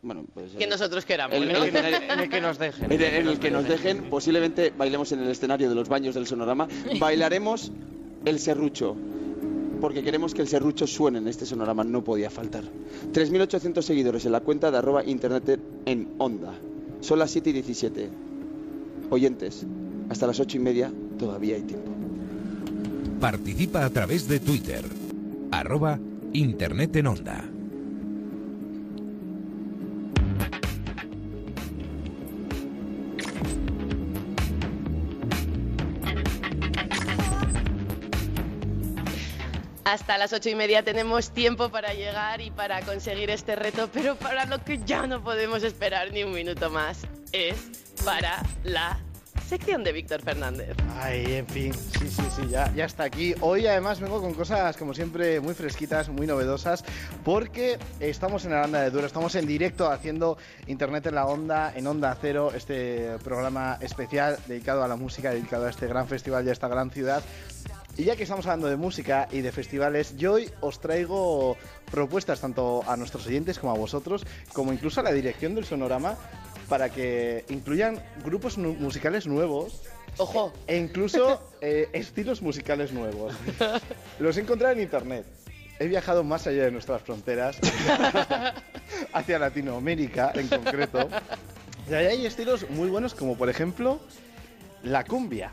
bueno, pues... Que nosotros queramos. el- ¿no? el escenario- En el que nos dejen. en el, en el que nos dejen, posiblemente bailemos en el escenario de los baños del Sonorama, bailaremos el serrucho, porque queremos que el serrucho suene en este Sonorama, no podía faltar. 3.800 seguidores en la cuenta de arroba internet en onda. Son las 7 y 17. Oyentes, hasta las 8 y media todavía hay tiempo. Participa a través de Twitter. Arroba Internet en Onda. Hasta las ocho y media tenemos tiempo para llegar y para conseguir este reto, pero para lo que ya no podemos esperar ni un minuto más es para la sección de Víctor Fernández. Ay, en fin, sí, sí, sí, ya, ya está aquí. Hoy además vengo con cosas, como siempre, muy fresquitas, muy novedosas, porque estamos en la Onda de Duro, estamos en directo haciendo Internet en la Onda, en Onda Cero, este programa especial dedicado a la música, dedicado a este gran festival y a esta gran ciudad. Y ya que estamos hablando de música y de festivales, yo hoy os traigo propuestas tanto a nuestros oyentes como a vosotros, como incluso a la dirección del Sonorama, para que incluyan grupos nu- musicales nuevos. Ojo. E incluso eh, estilos musicales nuevos. Los he encontrado en internet. He viajado más allá de nuestras fronteras, hacia Latinoamérica en concreto. Y ahí hay estilos muy buenos como por ejemplo la cumbia.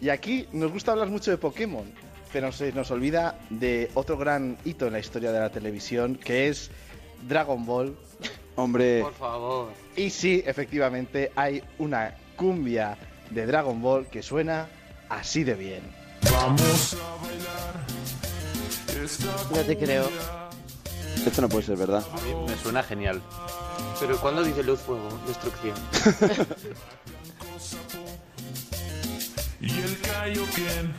Y aquí nos gusta hablar mucho de Pokémon, pero se nos olvida de otro gran hito en la historia de la televisión, que es Dragon Ball. Hombre, Por favor. Y sí, efectivamente, hay una cumbia de Dragon Ball que suena así de bien. Vamos a bailar. esta No te creo. esto no puede ser verdad. A mí me suena genial. Pero ¿cuándo dice luz, fuego, destrucción? Y el Kaioken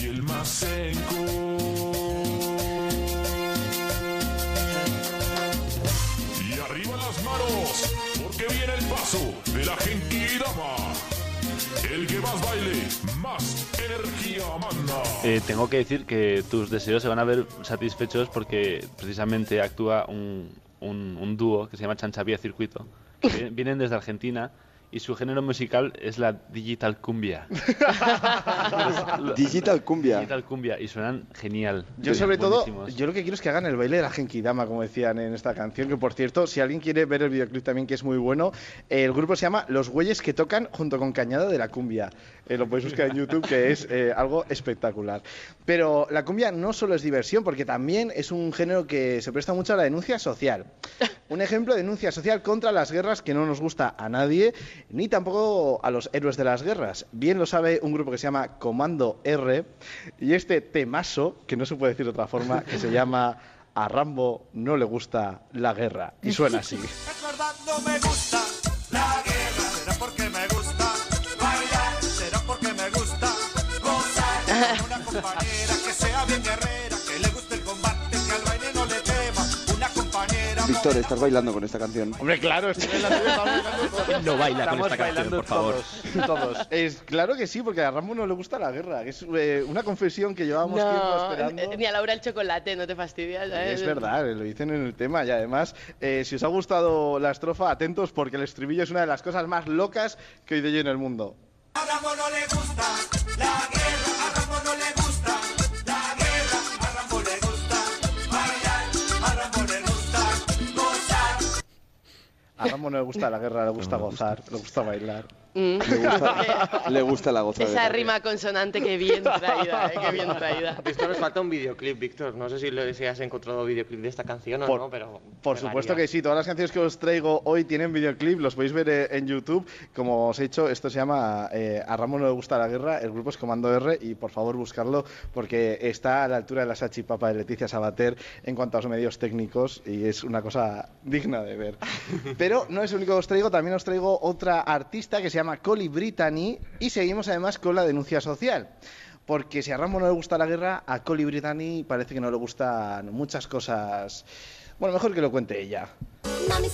y el Masenko. Paso de la Genkidama. El que más baile, más energía manda. Eh, tengo que decir que tus deseos se van a ver satisfechos porque precisamente actúa un, un, un dúo que se llama Chanchavía Circuito. que vi- vienen desde Argentina y su género musical es la digital cumbia. Digital cumbia. Digital cumbia y suenan genial. Yo sobre todo, yo lo que quiero es que hagan el baile de la Genkidama, como decían en esta canción, que por cierto, si alguien quiere ver el videoclip también, que es muy bueno, el grupo se llama Los Güeyes que tocan junto con Cañada de la Cumbia. Eh, lo podéis buscar en YouTube, que es eh, algo espectacular. Pero la cumbia no solo es diversión, porque también es un género que se presta mucho a la denuncia social. Un ejemplo de denuncia social contra las guerras que no nos gusta a nadie, ni tampoco a los héroes de las guerras. Bien lo sabe un grupo que se llama Comando R, y este temazo, que no se puede decir de otra forma, que se llama A Rambo no le gusta la guerra. Y suena así. Una compañera que sea bien guerrera. Víctor, estás bailando con esta canción. Hombre, claro, estoy bailando, bailando todos. No baila con esta canción, por favor. Todos, todos. Es, claro que sí, porque a Rambo no le gusta la guerra. Es eh, una confesión que llevábamos tiempo No, esperando. eh, ni a Laura el chocolate, no te fastidias. ¿sabes? Es verdad, eh, lo dicen en el tema y además, eh, si os ha gustado la estrofa, atentos porque el estribillo es una de las cosas más locas que he oído yo en el mundo. A Rambo no le gusta A Rambo no le gusta la guerra, le gusta gozar, le gusta bailar. Mm. Le gusta, le gusta la gozadera. Esa rima consonante que bien traída, eh, que bien traída. Esto nos falta un videoclip, Víctor. No sé si, lo, si has encontrado videoclip de esta canción o no, pero. Por supuesto que sí, todas las canciones que os traigo hoy tienen videoclip, los podéis ver eh, en YouTube. Como os he dicho, esto se llama eh, A Ramón no le gusta la guerra, el grupo es Comando R y por favor buscarlo porque está a la altura de la Sachipapa de Leticia Sabater en cuanto a los medios técnicos y es una cosa digna de ver. Pero no es el único que os traigo, también os traigo otra artista que se llama Coli Brittany y seguimos además con la denuncia social. Porque si a Rambo no le gusta la guerra, a Coli Brittany parece que no le gustan muchas cosas. Bueno, mejor que lo cuente ella. Mami.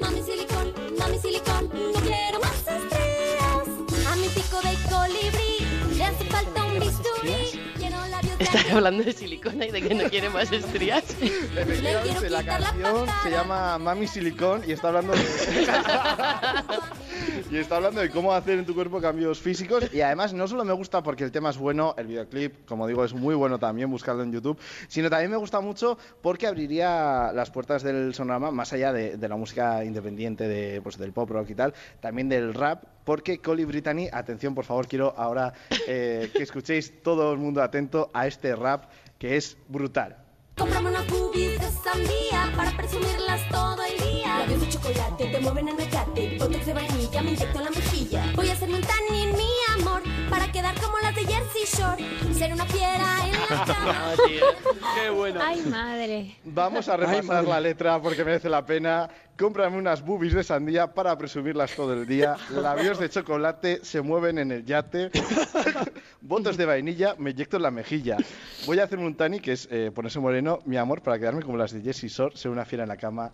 Mami mami no quiero más. A mi pico de colibrí le hace falta un bisturí. Estás hablando de silicona y de que no quiere más estrías. Efectivamente, la canción se llama Mami Silicón y está hablando de... y está hablando de cómo hacer en tu cuerpo cambios físicos y además no solo me gusta porque el tema es bueno, el videoclip, como digo, es muy bueno también, buscarlo en YouTube, sino también me gusta mucho porque abriría las puertas del sonorama más allá de, de la música independiente, de, pues, del pop rock y tal, también del rap, porque Coli Brittany, atención por favor, quiero ahora eh, que escuchéis todo el mundo atento a este rap que es brutal. Comprame unas boobies de sandía para presumirlas todo el día. Labios de chocolate te mueven el mecate. Botox de vainilla me inyecto en la mejilla. Voy a hacerme un tanning, amor, para quedar como las de Jersey Shore. Ser una fiera en la cama. Qué bueno. Ay, madre. Vamos a repasar la letra porque merece la pena. Cómprame unas boobies de sandía para presumirlas todo el día. Labios de chocolate se mueven en el yate. Votos de vainilla me inyecto en la mejilla. Voy a hacerme un tani que es eh, ponerse moreno, mi amor, para quedarme como las de Jessie Shore, ser una fiera en la cama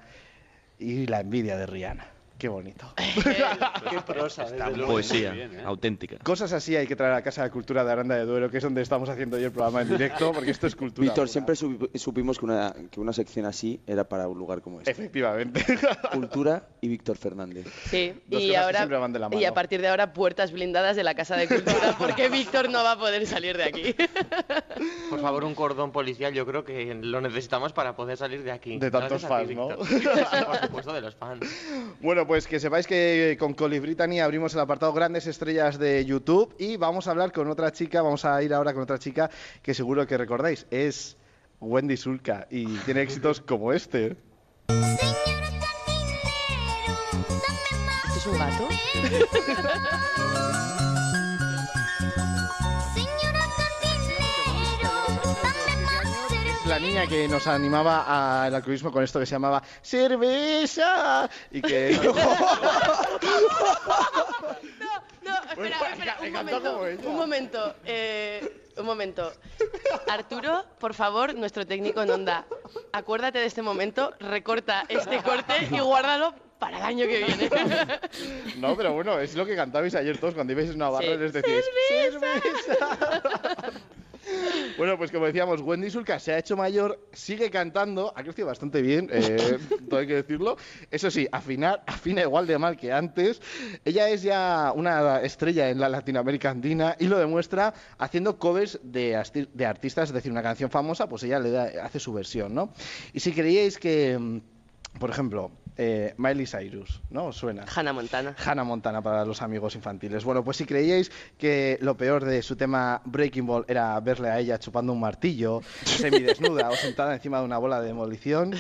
y la envidia de Rihanna. Qué bonito. Qué prosa. Poesía, bien, ¿eh? auténtica. Cosas así hay que traer a la Casa de Cultura de Aranda de Duero, que es donde estamos haciendo hoy el programa en directo, porque esto es cultura. Víctor, pura. siempre supi- supimos que una, que una sección así era para un lugar como este. Efectivamente. Cultura y Víctor Fernández. Sí, Dos y cosas que ahora siempre van de la y mano. a partir de ahora puertas blindadas de la Casa de Cultura porque Víctor no va a poder salir de aquí. Por favor, un cordón policial, yo creo que lo necesitamos para poder salir de aquí. De tantos Gracias a ti, fans, ¿no? Por supuesto, de los fans. Bueno, pues que sepáis que con Coli Brittany abrimos el apartado Grandes Estrellas de YouTube y vamos a hablar con otra chica, vamos a ir ahora con otra chica que seguro que recordáis, es Wendy Sulca y tiene éxitos como este. ¿Esto es un gato? la niña que nos animaba al alcoholismo con esto que se llamaba cerveza y que... No, espera, espera, un momento, un momento, eh, un momento. Arturo, por favor, nuestro técnico en onda, acuérdate de este momento, recorta este corte y guárdalo para el año que viene. No, pero bueno, es lo que cantabais ayer todos cuando ibais en Navarra, Sí. les decís cerveza. Bueno, pues como decíamos, Wendy Sulca se ha hecho mayor, sigue cantando, ha crecido bastante bien, eh, todo hay que decirlo. Eso sí, afinar, afina igual de mal que antes. Ella es ya una estrella en la Latinoamérica andina y lo demuestra haciendo covers de, artistas, es decir, una canción famosa, pues ella le hace su versión, ¿no? Y si creíais que, mm, por ejemplo, eh, Miley Cyrus, ¿no? ¿Os suena? Hannah Montana. Hannah Montana para los amigos infantiles. Bueno, pues si creíais que lo peor de su tema Breaking Ball era verle a ella chupando un martillo, semidesnuda o sentada encima de una bola de demolición,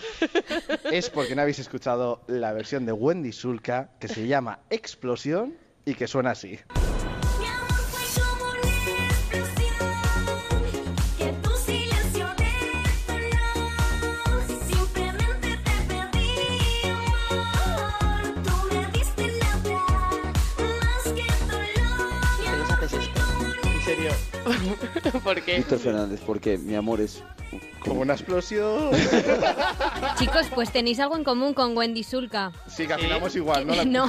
es porque no habéis escuchado la versión de Wendy Sulca que se llama Explosión y que suena así. ¿Por qué? Víctor Fernández, porque mi amor es como una explosión. Chicos, pues tenéis algo en común con Wendy Sulca. Sí, que afinamos igual, ¿no? La- No.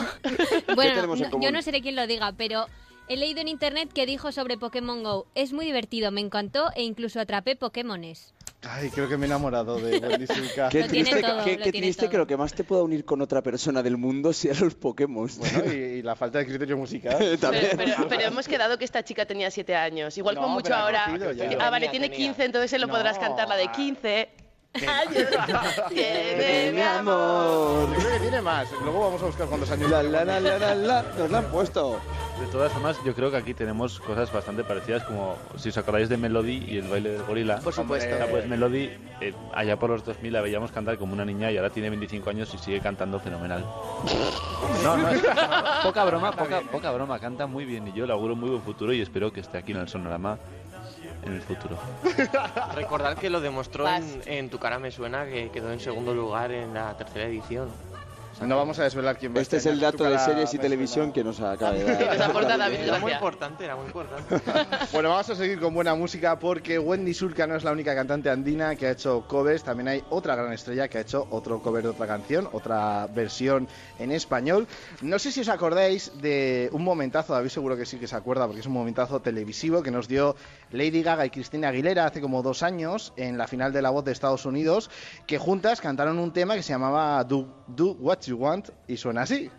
Bueno, tenemos en no- común? yo no seré quien lo diga, pero he leído en internet que dijo sobre Pokémon Go. Es muy divertido, me encantó e incluso atrapé Pokémones. Ay, creo que me he enamorado de Wendy Sulca. Qué triste, todo, qué- lo qué triste todo. que lo que más te pueda unir con otra persona del mundo sea los Pokémon. Bueno, y, y la falta de criterio musical. También. Pero, pero- pero hemos quedado que esta chica tenía 7 años. Igual No, con mucho ahora. ya. Ah, vale, Tenía, tiene 15, entonces se lo No. podrás cantar la de 15. Tiene mi amor. Yo creo que tiene más. Luego vamos a buscar cuántos años. La, la, la, la, la, la. Nos la han puesto. De todas formas, yo creo que aquí tenemos cosas bastante parecidas, como si os acordáis de Melody y el baile del gorila. Por supuesto. Pues Melody, eh, allá por los 2000 la veíamos cantar como una niña y ahora tiene 25 años y sigue cantando fenomenal. No, no, es- poca broma, poca, poca broma, canta muy bien y yo le auguro muy buen futuro y espero que esté aquí en el Sonorama en el futuro. Recordar que lo demostró en Tu cara me suena, que quedó en segundo lugar en la tercera edición. No vamos a desvelar quién va a Este es el dato de series y televisión que nos acaba de nos dar. aporta David Era muy importante, era muy importante. Bueno, vamos a seguir con buena música porque Wendy Sulca no es la única cantante andina que ha hecho covers, también hay otra gran estrella que ha hecho otro cover de otra canción, otra versión en español. No sé si os acordáis de un momentazo, David seguro que sí que se acuerda porque es un momentazo televisivo que nos dio Lady Gaga y Cristina Aguilera hace como dos años en la final de La Voz de Estados Unidos, que juntas cantaron un tema que se llamaba Do, Do What You Want y suena así.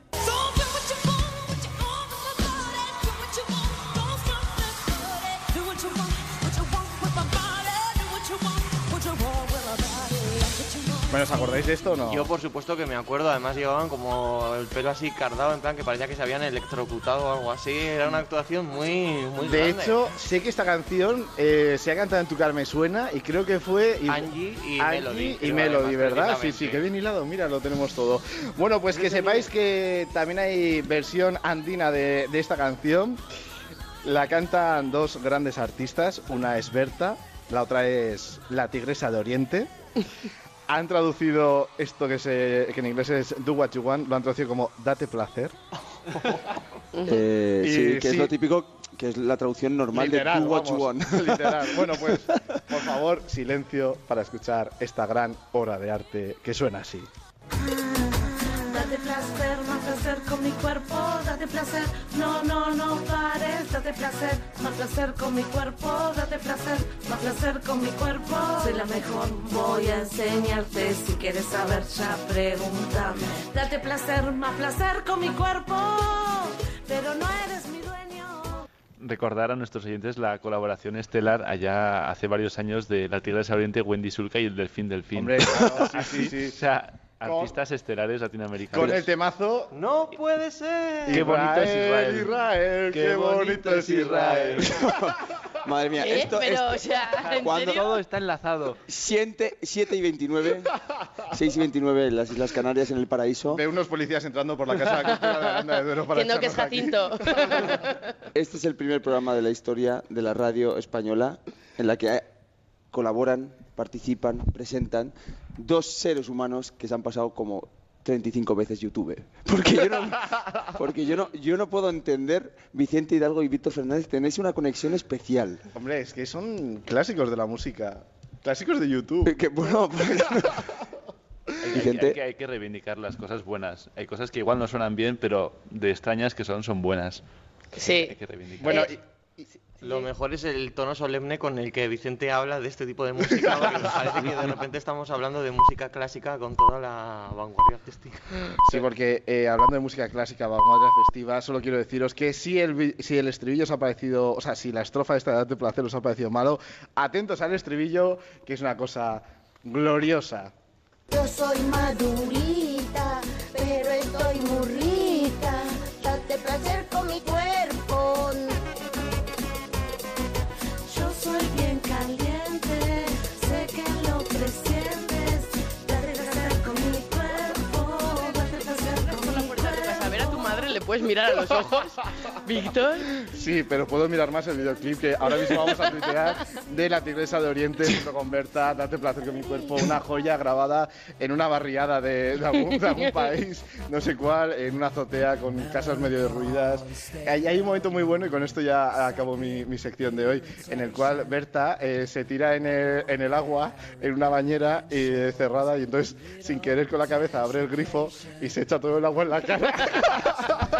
Bueno, ¿os acordáis de esto o no? Yo por supuesto que me acuerdo, además llevaban como el pelo así cardado, en plan que parecía que se habían electrocutado o algo así. Era una actuación muy, muy De grande. hecho, sé que esta canción eh, se ha cantado en Tu Car Me Suena y creo que fue y- Angie y Angie Melody, y Melody, ¿verdad? Sí, sí, que bien hilado, mira, lo tenemos todo. Bueno, pues que sepáis que también hay versión andina de, de esta canción. La cantan dos grandes artistas, una es Berta, la otra es La Tigresa de Oriente. Han traducido esto que, se, que en inglés es Do What You Want, lo han traducido como Date placer. Eh, sí, que sí. es lo típico, que es la traducción normal Literal, de Do What You Want. literal. Bueno, pues, por favor, silencio para escuchar esta gran obra de arte que suena así. Date placer, más placer con mi cuerpo, date placer, no, no, no pares, date placer, más placer con mi cuerpo, date placer, más placer con mi cuerpo. Soy la mejor, voy a enseñarte, si quieres saber ya pregúntame. Date placer, más placer con mi cuerpo, pero no eres mi dueño. Recordar a nuestros oyentes la colaboración estelar allá hace varios años de la Tigresa Oriente, Wendy Sulca y el Delfín Delfín. Hombre, claro, sí, sí, sí. O sea, artistas estelares latinoamericanos. Con el temazo. ¡No puede ser! Qué bonito es Israel. Israel, qué bonito es Israel. Madre mía, ¿Eh? esto, Pero, esto- o sea, ¿en cuando serio? Todo está enlazado. 7, 7 y 29, 6 y 29 en las Islas Canarias en el paraíso. Ve unos policías entrando por la casa de la cultura de Aranda de Duero para Que es. Jacinto. Este es el primer programa de la historia de la radio española en la que eh, colaboran, participan, presentan dos seres humanos que se han pasado como 35 veces YouTube. Porque yo no, porque yo no, yo no puedo entender, Vicente Hidalgo y Víctor Fernández, tenéis una conexión especial. Hombre, es que son clásicos de la música. Clásicos de YouTube. Que bueno, pues, Hay, hay- hay que, hay que reivindicar las cosas buenas. Hay cosas que igual no suenan bien, pero de extrañas que son, son buenas. Sí. Hay que reivindicar. Bueno, Eh, Lo mejor es el tono solemne con el que Vicente habla de este tipo de música, porque nos parece que de repente estamos hablando de música clásica con toda la vanguardia artística. Sí, porque eh, hablando de música clásica, vanguardia festiva, solo quiero deciros que si el, si el estribillo os ha parecido, o sea, si la estrofa de esta edad de placer os ha parecido malo, atentos al estribillo, que es una cosa gloriosa. Yo soy madurita, pero estoy muy rica. Date placer con mi cuerpo. Puedes mirar a los ojos. Víctor. Sí, pero puedo mirar más el videoclip que ahora mismo vamos a tuitear de la Tigresa de Oriente junto con Berta, Date placer con mi cuerpo, una joya grabada en una barriada de, de algún, de algún país, no sé cuál, en una azotea con casas medio derruidas. Hay, hay un momento muy bueno y con esto ya acabo mi, mi sección de hoy, en el cual Berta eh, se tira en el, en el agua, en una bañera eh, cerrada y entonces sin querer con la cabeza abre el grifo y se echa todo el agua en la cara.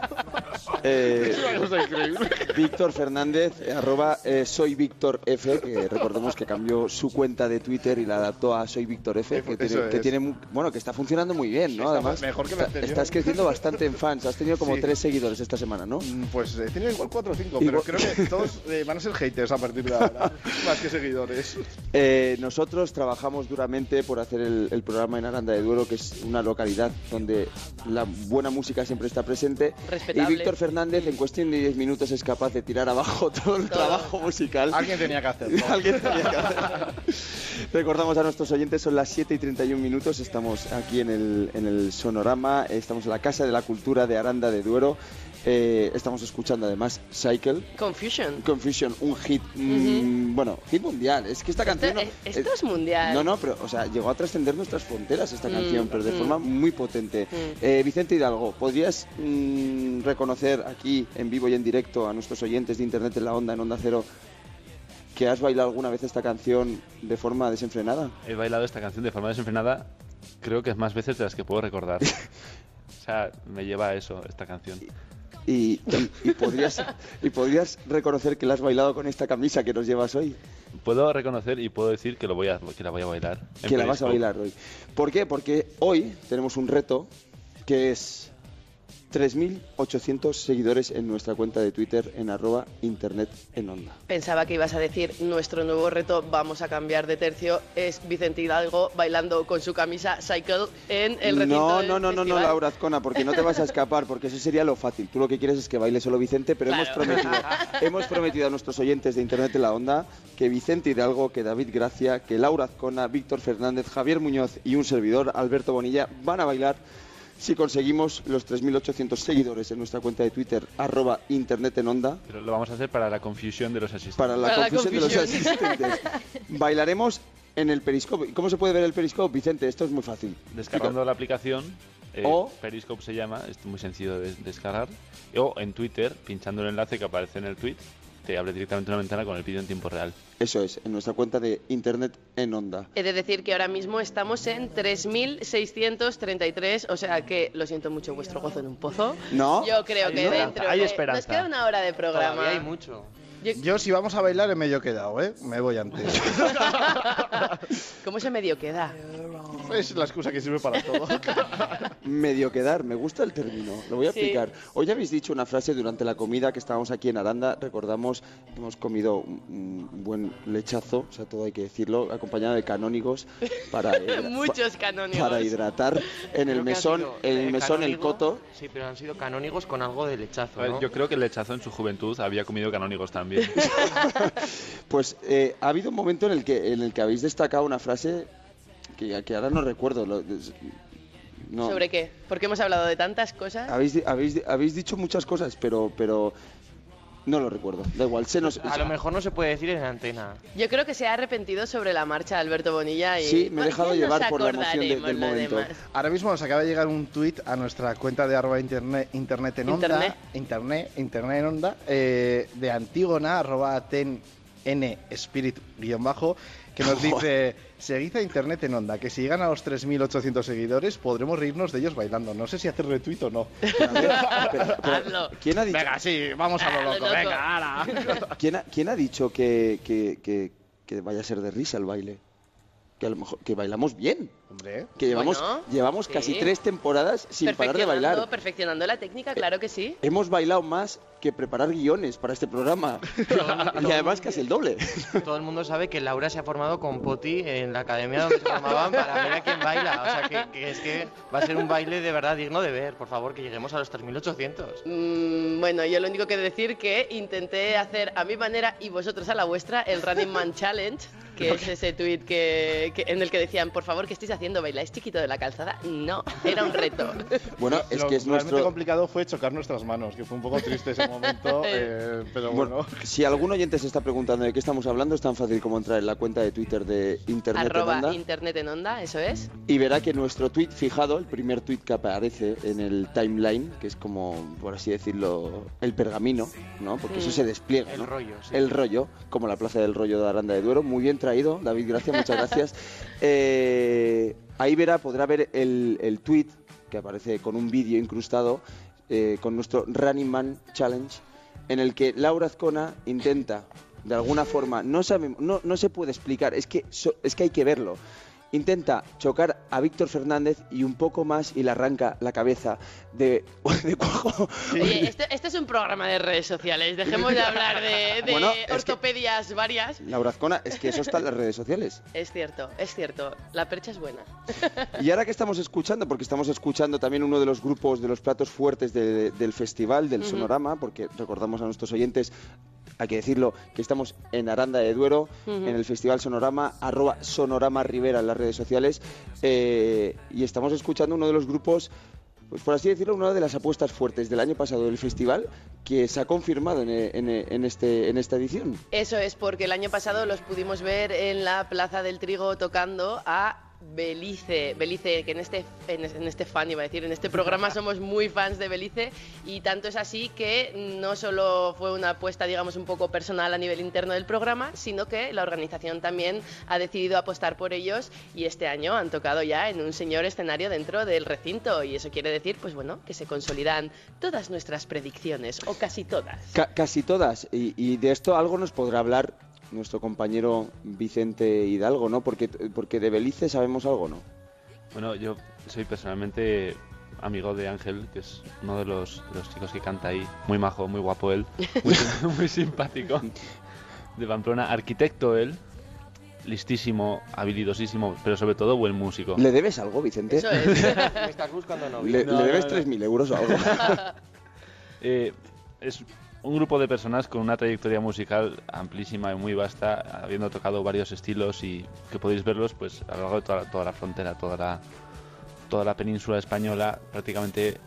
Eh, Es una cosa increíble. Víctor Fernández, arroba eh, soy Víctor F, que recordemos que cambió su cuenta de Twitter y la adaptó a soy Víctor F, que tiene, que bueno, que está funcionando muy bien, ¿no? Está Además, mejor que la está- anterior. estás creciendo bastante en fans, has tenido como Sí. tres seguidores esta semana, ¿no? Pues eh, tiene igual 4 o 5, pero creo que todos eh, van a ser haters a partir de ahora, más que seguidores. Eh, nosotros trabajamos duramente por hacer el, el programa en Aranda de Duero, que es una localidad donde la buena música siempre está presente. Y Respetable. Víctor Fernández en cuestión de 10 minutos es capaz de tirar abajo todo el trabajo musical. Alguien tenía que hacerlo. Alguien tenía que hacerlo. Recordamos a nuestros oyentes, son las 7 y 31 minutos, estamos aquí en el, en el Sonorama, estamos en la Casa de la Cultura de Aranda de Duero. Eh, estamos escuchando además Cycle. Confusion. Confusion, un hit, mm, bueno, hit mundial. Es que esta canción... no- eh, esto es mundial. No, no, pero, o sea, llegó a trascender nuestras fronteras esta Mm, canción, pero de mm. forma muy potente. Eh, Vicente Hidalgo, ¿podrías mm, reconocer aquí, en vivo y en directo, a nuestros oyentes de Internet en la Onda, en Onda Cero, que has bailado alguna vez esta canción de forma desenfrenada? He bailado esta canción de forma desenfrenada, creo que es más veces de las que puedo recordar. o sea, me lleva a eso, esta canción. Y, y- y podrías, y podrías reconocer que la has bailado con esta camisa que nos llevas hoy. Puedo reconocer y puedo decir que, lo voy a, que la voy a bailar. que la vas a bailar hoy. ¿Por qué? Porque hoy tenemos un reto que es 3.800 seguidores en nuestra cuenta de Twitter en arroba internet en onda. Pensaba que ibas a decir nuestro nuevo reto, vamos a cambiar de tercio, es Vicente Hidalgo bailando con su camisa Cycle en el recinto No, del no, no, no, no. Laura Azcona, porque no te vas a escapar, porque eso sería lo fácil. Tú lo que quieres es que baile solo Vicente, pero hemos, prometido, hemos prometido a nuestros oyentes de Internet en la Onda que Vicente Hidalgo, que David Gracia, que Laura Azcona, Víctor Fernández, Javier Muñoz y un servidor, Alberto Bonilla, van a bailar si conseguimos los 3.800 seguidores en nuestra cuenta de Twitter, arroba Internet en Onda, Pero lo vamos a hacer para la confusión de los asistentes. para la confusión de los asistentes. Bailaremos en el Periscope. ¿Cómo se puede ver el Periscope, Vicente? Esto es muy fácil. Descargando la aplicación, eh, O- Periscope se llama, es muy sencillo de descargar. O en Twitter, pinchando el enlace que aparece en el tweet, te abre directamente una ventana con el vídeo en tiempo real. Eso es, en nuestra cuenta de Internet en Onda. He de decir que ahora mismo estamos en 3.633, o sea que lo siento mucho vuestro gozo en un pozo. ¿No? Yo creo Hay que dentro hay de- esperanza. Nos queda una hora de programa. Todavía hay mucho. Yo, si vamos a bailar, en medio quedado, ¿eh? Me voy antes. ¿Cómo se medio queda? es la excusa que sirve para todo. Medio quedar, me gusta el término, lo voy a Sí. explicar. Hoy habéis dicho una frase durante la comida que estábamos aquí en Aranda, recordamos, hemos comido un, un buen lechazo, o sea, todo hay que decirlo, acompañado de canónigos para, hidra- Muchos canónigos. para hidratar en el Creo que mesón, en el eh, mesón el coto. Sí, pero han sido canónigos con algo de lechazo, ver, ¿no? Yo creo que el lechazo en su juventud había comido canónigos también. Pues eh, ha habido un momento en el que en el que habéis destacado una frase que, que ahora no recuerdo. lo- no. ¿Sobre qué? Porque hemos hablado de tantas cosas. Habéis, habéis, habéis dicho muchas cosas, pero, pero no lo recuerdo. Da igual, se nos... A lo mejor no se puede decir en antena. Yo creo que se ha arrepentido sobre la marcha Alberto Bonilla y Sí, me he dejado llevar por la emoción de- del momento. demás. Ahora mismo nos acaba de llegar un tuit a nuestra cuenta de arroba internet, internet en onda. Internet. Internet, internet en onda. eh, de Antígona, arroba ten n spirit guion bajo, que nos dice, seguid a internet en onda, que si llegan a los 3.800 seguidores podremos reírnos de ellos bailando. No sé si hacer retweet o no. ¿Quién ha dicho, Venga, sí, vamos a lo lo loco, loco. venga, ahora. ¿quién ha, quién ha dicho que, que, que- que vaya a ser de risa el baile? Que a lo mejor que bailamos bien. Hombre. Que llevamos, Bueno, llevamos sí. casi tres temporadas sin parar de bailar. Perfeccionando la técnica, claro que sí. Hemos bailado más que preparar guiones para este programa. y además casi el doble. Todo el mundo sabe que Laura se ha formado con Poti en la academia donde se formaban para ver a quién baila. O sea, que, que es que va a ser un baile de verdad digno de ver. Por favor, que lleguemos a los 3800. Mm, bueno, yo lo único que decir que intenté hacer a mi manera y vosotros a la vuestra el Running Man Challenge, que es ese tweet que, que- en el que decían, por favor, ¿qué estáis haciendo? ¿Bailáis chiquito de la calzada? No, era un reto. Bueno, es Lo que es realmente nuestro... complicado fue chocar nuestras manos, que fue un poco triste ese momento, eh, pero bueno. Bueno, si algún oyente se está preguntando de qué estamos hablando, es tan fácil como entrar en la cuenta de Twitter de Internet en Arroba Onda Internet en Onda, eso es. y verá que nuestro tweet fijado, el primer tweet que aparece en el timeline, que es como, por así decirlo, el pergamino, ¿no? Porque eso Mm. se despliega, El ¿no? rollo, sí. El rollo, como la plaza del rollo de Aranda de Duero. Muy bien traído, David, gracias, muchas gracias. Eh, ahí verá, podrá ver el, el tweet que aparece con un vídeo incrustado eh, con nuestro Running Man Challenge, en el que Laura Azcona intenta, de alguna forma, no, sabe, no, no se puede explicar, es que, so- es que hay que verlo. Intenta chocar a Víctor Fernández y un poco más y le arranca la cabeza de, de cuajo. Oye, este, este es un programa de redes sociales, dejemos de hablar de, de Bueno, es que- ortopedias varias. Laura Azcona, es que eso está en las redes sociales. Es cierto, es cierto, la percha es buena. Y ahora que estamos escuchando, porque estamos escuchando también uno de los grupos de los platos fuertes de- del festival, del. Sonorama, porque recordamos a nuestros oyentes, hay que decirlo, que estamos en Aranda de Duero, en el Festival Sonorama, arroba Sonorama Rivera en las redes sociales, eh, y estamos escuchando uno de los grupos, pues por así decirlo, una de las apuestas fuertes del año pasado del festival, que se ha confirmado en, en- en este, en esta edición. Eso es porque el año pasado los pudimos ver en la Plaza del Trigo tocando a Belice. Belice, que en este, en, en este fan iba a decir, en este programa somos muy fans de Belice y tanto es así que no solo fue una apuesta, digamos, un poco personal a nivel interno del programa, sino que la organización también ha decidido apostar por ellos y este año han tocado ya en un señor escenario dentro del recinto y eso quiere decir, pues bueno, que se consolidan todas nuestras predicciones o casi todas. Ca- casi todas. Y, y de esto algo nos podrá hablar nuestro compañero Vicente Hidalgo, ¿no? Porque, porque de Belice sabemos algo, ¿no? Bueno, yo soy personalmente amigo de Ángel, que es uno de los, de los chicos que canta ahí. Muy majo, muy guapo él, muy, sim- muy simpático. De Pamplona, arquitecto él, listísimo, habilidosísimo, pero sobre todo buen músico. ¿Le debes algo, Vicente? Eso es. Me estás buscando novio. ¿Le, No, le debes no, no. 3.000 euros o algo? Eh, es un grupo de personas con una trayectoria musical amplísima y muy vasta, habiendo tocado varios estilos y que podéis verlos pues a lo largo de toda, toda la frontera, toda la, toda la península española, prácticamente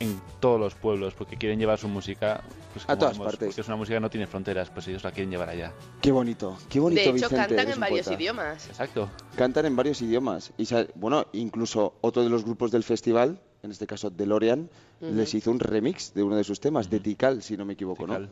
en todos los pueblos, porque quieren llevar su música pues, A como todas vemos, partes. Porque es una música que no tiene fronteras, pues ellos la quieren llevar allá. qué bonito, qué bonito, De hecho, Vicente. cantan en varios poeta. idiomas. Exacto. Cantan en varios idiomas. Y bueno, incluso otro de los grupos del festival, en este caso DeLorean, les hizo un remix de uno de sus temas, de Tikal, si no me equivoco, Tikal. ¿no?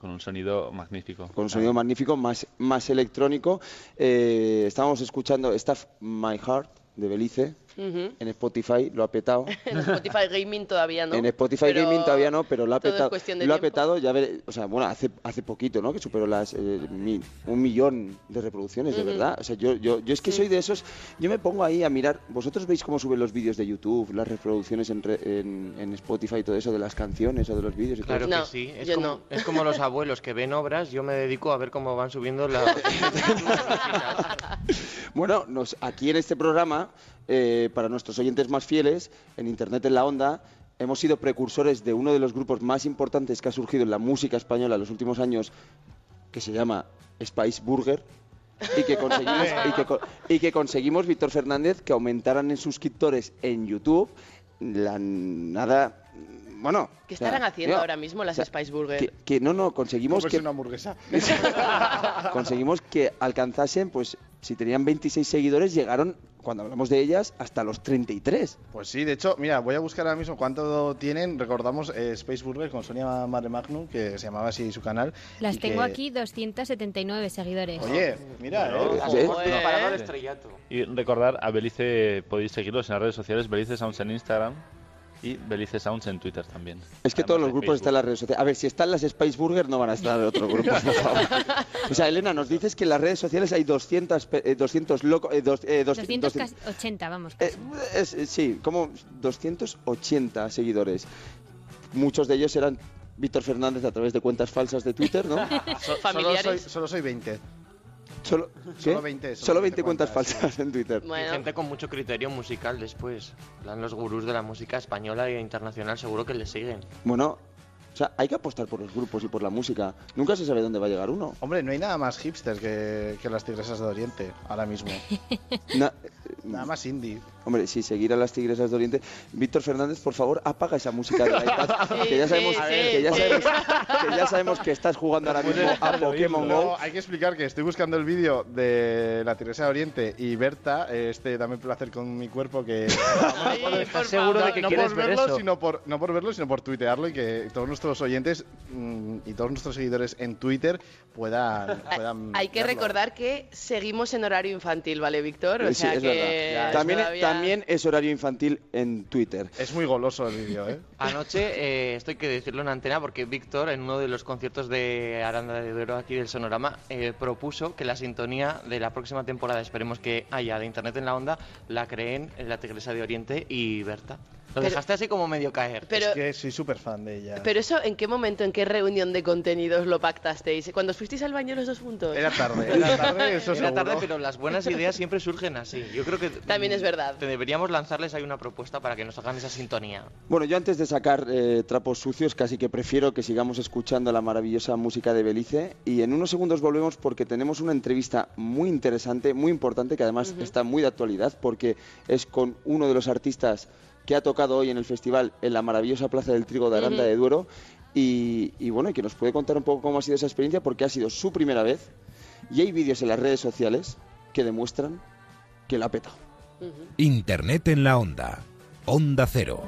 Con un sonido magnífico. Con un sonido magnífico, más, más electrónico. Eh, estábamos escuchando Stuff My Heart de Belice En Spotify, lo ha petado. En Spotify Gaming todavía no. En Spotify pero Gaming todavía no, pero lo ha todo es petado. cuestión de Lo ha petado, ya veré- o sea, bueno, hace, hace poquito, ¿no? Que superó las eh, mi- un millón de reproducciones, de verdad. O sea, yo, yo, yo es que Sí. soy de esos, yo me pongo ahí a mirar, vosotros veis cómo suben los vídeos de YouTube, las reproducciones en, re- en, en Spotify y todo eso de las canciones o de los vídeos y todo Claro eso? que No, sí. Es yo como, no. es como los abuelos que ven obras. Yo me dedico a ver cómo van subiendo las. Bueno, nos, aquí en este programa, eh, para nuestros oyentes más fieles, en Internet en la Onda, hemos sido precursores de uno de los grupos más importantes que ha surgido en la música española en los últimos años, que se llama Spice Burger. Y que conseguimos, y que, co- y que conseguimos Víctor Fernández que aumentaran en suscriptores en YouTube la nada bueno ¿Qué o sea, estarán haciendo ahora mismo las o sea, Spice Burger? que, que no no conseguimos que una hamburguesa. conseguimos que alcanzasen, pues si tenían 26 seguidores, llegaron, cuando hablamos de ellas, hasta los 33. Pues sí, de hecho, mira, voy a buscar ahora mismo cuánto tienen. Recordamos eh, Space Burger con Sonia Mare Magnum, que se llamaba así su canal. Las y tengo que- aquí 279 seguidores. Oye, mira, Bueno, eh, ¿sí? al estrellato. Y recordar, a Belice podéis seguirlos en las redes sociales, Belice Sounds en Instagram Y Belice Sounds en Twitter también. Es que Además todos los grupos Facebook. están en las redes sociales. A ver, si están las Spice Burger, no van a estar otros grupos, por favor. O sea, Elena, nos dices que en las redes sociales hay 200, pe- eh, 200 loco, eh, dos- eh, dos- 200, 200 casi 80, vamos. Eh, es- eh, sí, como 280 seguidores. Muchos de ellos eran Víctor Fernández a través de cuentas falsas de Twitter, ¿no? So- Solo soy, solo soy 20. Solo, Solo ¿qué? 20, solo Solo 20 20 cuentas cuentas, falsas en Twitter. Y gente con mucho criterio musical después. Los gurús de la música española e internacional seguro que le siguen. Bueno, o sea, hay que apostar por los grupos y por la música. Nunca se sabe dónde va a llegar uno. Hombre, no hay nada más hipster que, que las tigresas de Oriente ahora mismo. Na- nada más indie. Hombre, sí, seguir a las tigresas de Oriente. Víctor Fernández, por favor, apaga esa música del iPad. Sí, que, ya sabemos, sí, que, ya sí. sabemos, que ya sabemos que estás jugando ahora mismo a Pokémon No, Go. hay que explicar que estoy buscando el vídeo de la Tigresa de Oriente y Berta, este también placer con mi cuerpo que ¿Estás seguro de que no quieres por ver verlo, eso? sino por no por verlo, sino por tuitearlo y que todos nuestros oyentes mm, y todos nuestros seguidores en Twitter puedan, puedan Hay que verlo. recordar que seguimos en horario infantil, ¿vale, Víctor? O Sí, sea es que verdad. También, todavía- también es horario infantil en Twitter. Es muy goloso el vídeo, ¿eh? Anoche, eh, esto hay que decirlo en antena, porque Víctor, en uno de los conciertos de Aranda de Duero aquí del Sonorama, eh, propuso que la sintonía de la próxima temporada, esperemos que haya de Internet en la Onda, la creen en la Tigresa de Oriente y Berta. Lo Pero- dejaste así como medio caer. Pero- Es que soy súper fan de ella. Pero eso, ¿en qué momento, en qué reunión de contenidos lo pactasteis? ¿Cuando fuisteis al baño los dos juntos? Era tarde, era tarde, eso Era tarde, pero las buenas ideas siempre surgen así. Yo creo que También es verdad. te deberíamos lanzarles ahí una propuesta para que nos hagan esa sintonía. Bueno, yo antes de sacar eh, trapos sucios, casi que prefiero que sigamos escuchando la maravillosa música de Belice. Y en unos segundos volvemos porque tenemos una entrevista muy interesante, muy importante, que además está muy de actualidad, porque es con uno de los artistas que ha tocado hoy en el festival en la maravillosa Plaza del Trigo de Aranda de Duero. Y, y bueno, y que nos puede contar un poco cómo ha sido esa experiencia, porque ha sido su primera vez. Y hay vídeos en las redes sociales que demuestran que la ha petado. Internet en la onda. Onda Cero.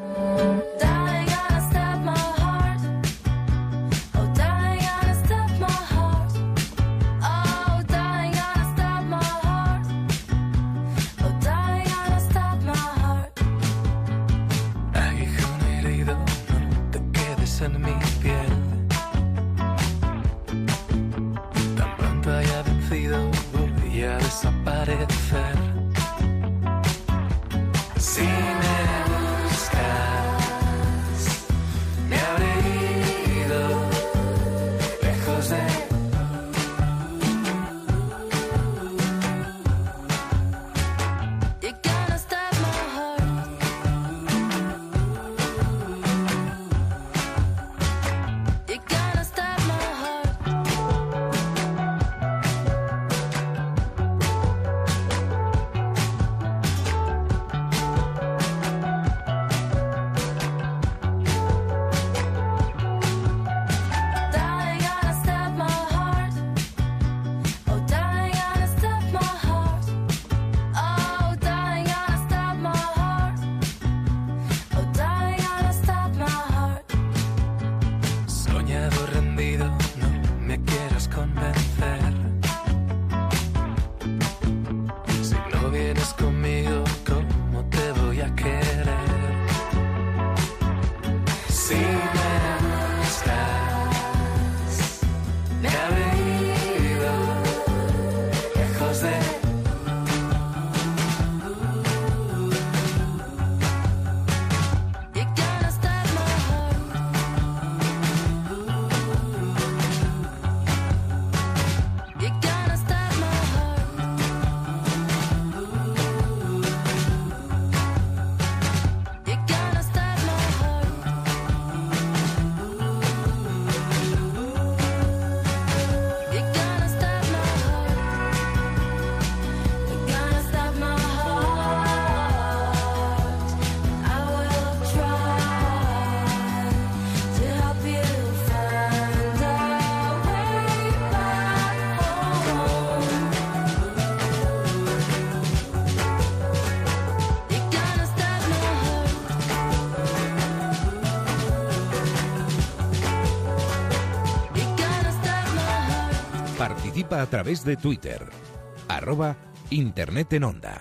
A través de Twitter. Arroba Internet en Onda.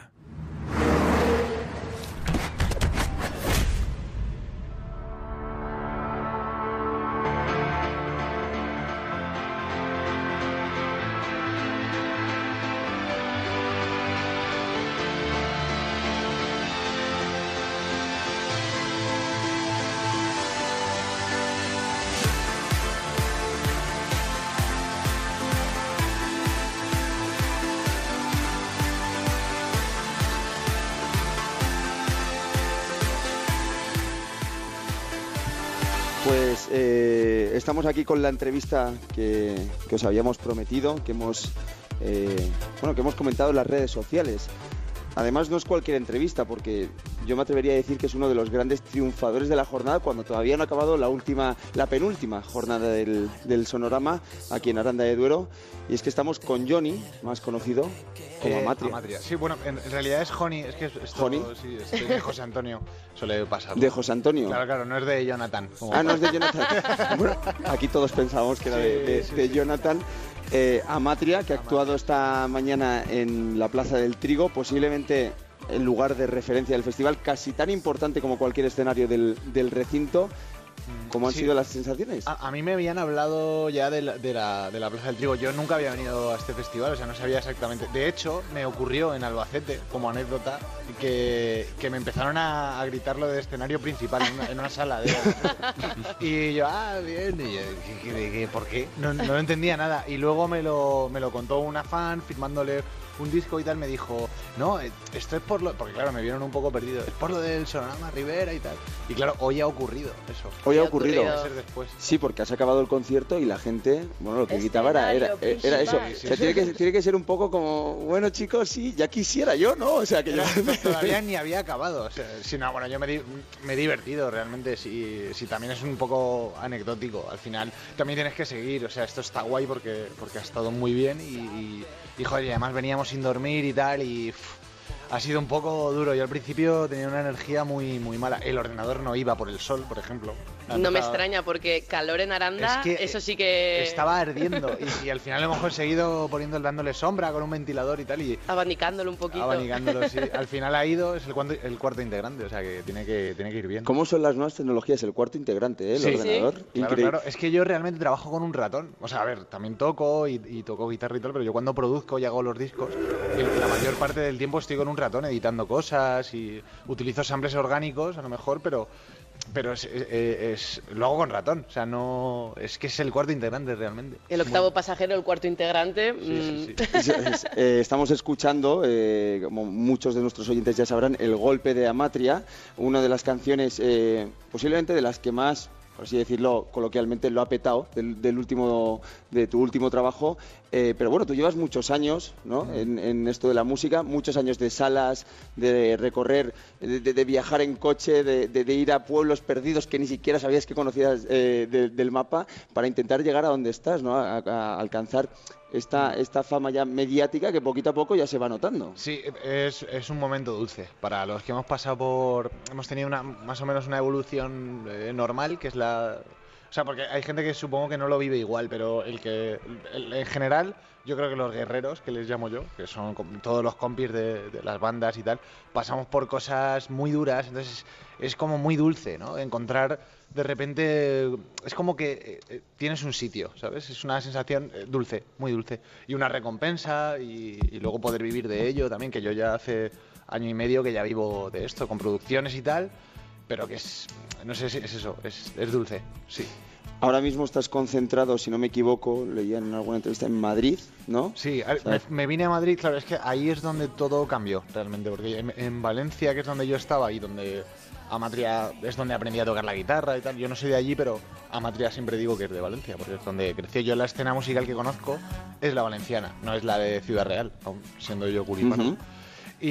Aquí con la entrevista que, os habíamos prometido, que hemos, eh, bueno, que hemos comentado en las redes sociales. Además no es cualquier entrevista, porque yo me atrevería a decir que es uno de los grandes triunfadores de la jornada cuando todavía no ha acabado la última, la penúltima jornada del, del Sonorama aquí en Aranda de Duero. Y es que estamos con Johnny, más conocido como Eh, Amatria. Amatria. Sí, bueno, en realidad es Honey, es que es- esto, Honey. sí, es de José Antonio, suele pasar. De José Antonio. Claro, claro, no es de Jonathan. como- Ah, no es de Jonathan. Bueno, aquí todos pensábamos que era de, de- Sí, sí, de sí. Jonathan. Eh, Amatria, que ha actuado esta mañana en la Plaza del Trigo, posiblemente el lugar de referencia del festival, casi tan importante como cualquier escenario del, del recinto. ¿Cómo han Sí. sido las sensaciones? A, a mí me habían hablado ya de la, de, la, de la Plaza del Trigo. Yo nunca había venido a este festival, o sea, no sabía exactamente. De hecho, me ocurrió en Albacete, como anécdota, que, que me empezaron a, a gritar lo de escenario principal en una, en una sala. De y yo, ah, bien, y yo, ¿qué- qué- qué- ¿por qué? No, no entendía nada. Y luego me lo, me lo contó una fan firmándole un disco y tal, me dijo, no, eh, esto es por lo... Porque claro, me vieron un poco perdido. Es por lo del Sonorama Rivera y tal. Y claro, hoy ha ocurrido eso. Hoy ha ocurrido. Después. Sí, porque has acabado el concierto y la gente, bueno, lo que gritaba era, era, era eso. O sea, tiene, que, tiene que ser un poco como, bueno, chicos, sí, ya quisiera yo, ¿no? O sea, que yo... Todavía ni había acabado. O sea, si no, bueno, yo me, di- me he divertido realmente. Si, si también es un poco anecdótico. Al final también tienes que seguir. O sea, esto está guay porque, porque ha estado muy bien. Y, y, joder, y además veníamos sin dormir y tal. Y ha sido un poco duro. Yo al principio tenía una energía muy, muy mala. El ordenador no iba por el sol, por ejemplo. No me extraña porque calor en Aranda, Es que, eso sí que... Estaba ardiendo y, y al final hemos conseguido poniendo, dándole sombra con un ventilador y tal y Abanicándolo un poquito. abanicándolo, sí. Al final ha ido, es el cuarto, el cuarto integrante, o sea que tiene que, tiene que ir bien. ¿Cómo son las nuevas tecnologías? El cuarto integrante, ¿eh? El Sí. ordenador. Claro, Increíble. claro. Es que yo realmente trabajo con un ratón. O sea, a ver, también toco y, y toco guitarra y tal, pero yo cuando produzco y hago los discos, la mayor parte del tiempo estoy con un ratón editando cosas y utilizo samples orgánicos, a lo mejor, pero pero es, es- es- lo hago con ratón. O sea, no. Es que es el cuarto integrante realmente. El octavo pasajero, el cuarto integrante. mm, es- eh, estamos escuchando, eh, como muchos de nuestros oyentes ya sabrán, El golpe de Amatria, una de las canciones eh, posiblemente de las que más, por así decirlo coloquialmente, lo ha petado del, del último, de tu último trabajo. Eh, pero bueno, tú llevas muchos años ¿no? en, en esto de la música, muchos años de salas, de recorrer, de, de- de viajar en coche, de, de- ir a pueblos perdidos que ni siquiera sabías que conocías eh, de- del mapa para intentar llegar a donde estás, ¿no? a, a alcanzar esta, esta fama ya mediática que poquito a poco ya se va notando. Sí, es, es un momento dulce. Para los que hemos pasado por. Hemos tenido una, más o menos una evolución eh, normal, que es la. O sea, porque hay gente que supongo que no lo vive igual, pero el que. el- en general, yo creo que los guerreros, que les llamo yo, que son todos los compis de, de las bandas y tal, pasamos por cosas muy duras, entonces es, es como muy dulce, ¿no? Encontrar de repente. Es como que eh, eh, tienes un sitio, ¿sabes? Es una sensación eh, dulce, muy dulce. Y una recompensa y, y luego poder vivir de ello también, que yo ya hace año y medio que ya vivo de esto, con producciones y tal, pero que es. No sé si es eso, es, es dulce, sí. Ahora mismo estás concentrado, si no me equivoco, leía en alguna entrevista en Madrid, ¿no? Sí, O sea, me, me vine a Madrid, claro, es que ahí es donde todo cambió realmente, porque en, en Valencia, que es donde yo estaba y donde Amatria es donde aprendí a tocar la guitarra y tal, yo no soy de allí, pero Amatria siempre digo que es de Valencia, porque es donde creció yo la escena musical que conozco, es la valenciana, no es la de Ciudad Real, aun siendo yo curipano. Ujú. Y,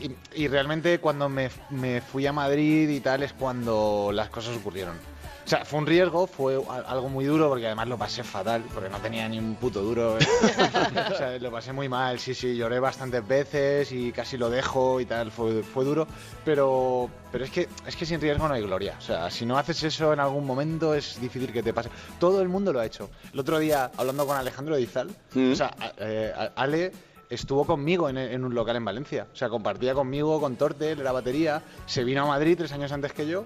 y- y realmente cuando me, me fui a Madrid y tal es cuando las cosas ocurrieron. O sea, fue un riesgo, fue a- algo muy duro porque además lo pasé fatal, porque no tenía ni un puto duro. ¿eh? o sea, lo pasé muy mal, sí, sí, lloré bastantes veces y casi lo dejo y tal, fue, fue duro. Pero, pero es, que, es que sin riesgo no hay gloria. O sea, si no haces eso en algún momento es difícil que te pase. Todo el mundo lo ha hecho. El otro día, hablando con Alejandro Dizal, o sea, eh, Ale estuvo conmigo en, en un local en Valencia. O sea, compartía conmigo, con Tortel, la batería. Se vino a Madrid tres años antes que yo.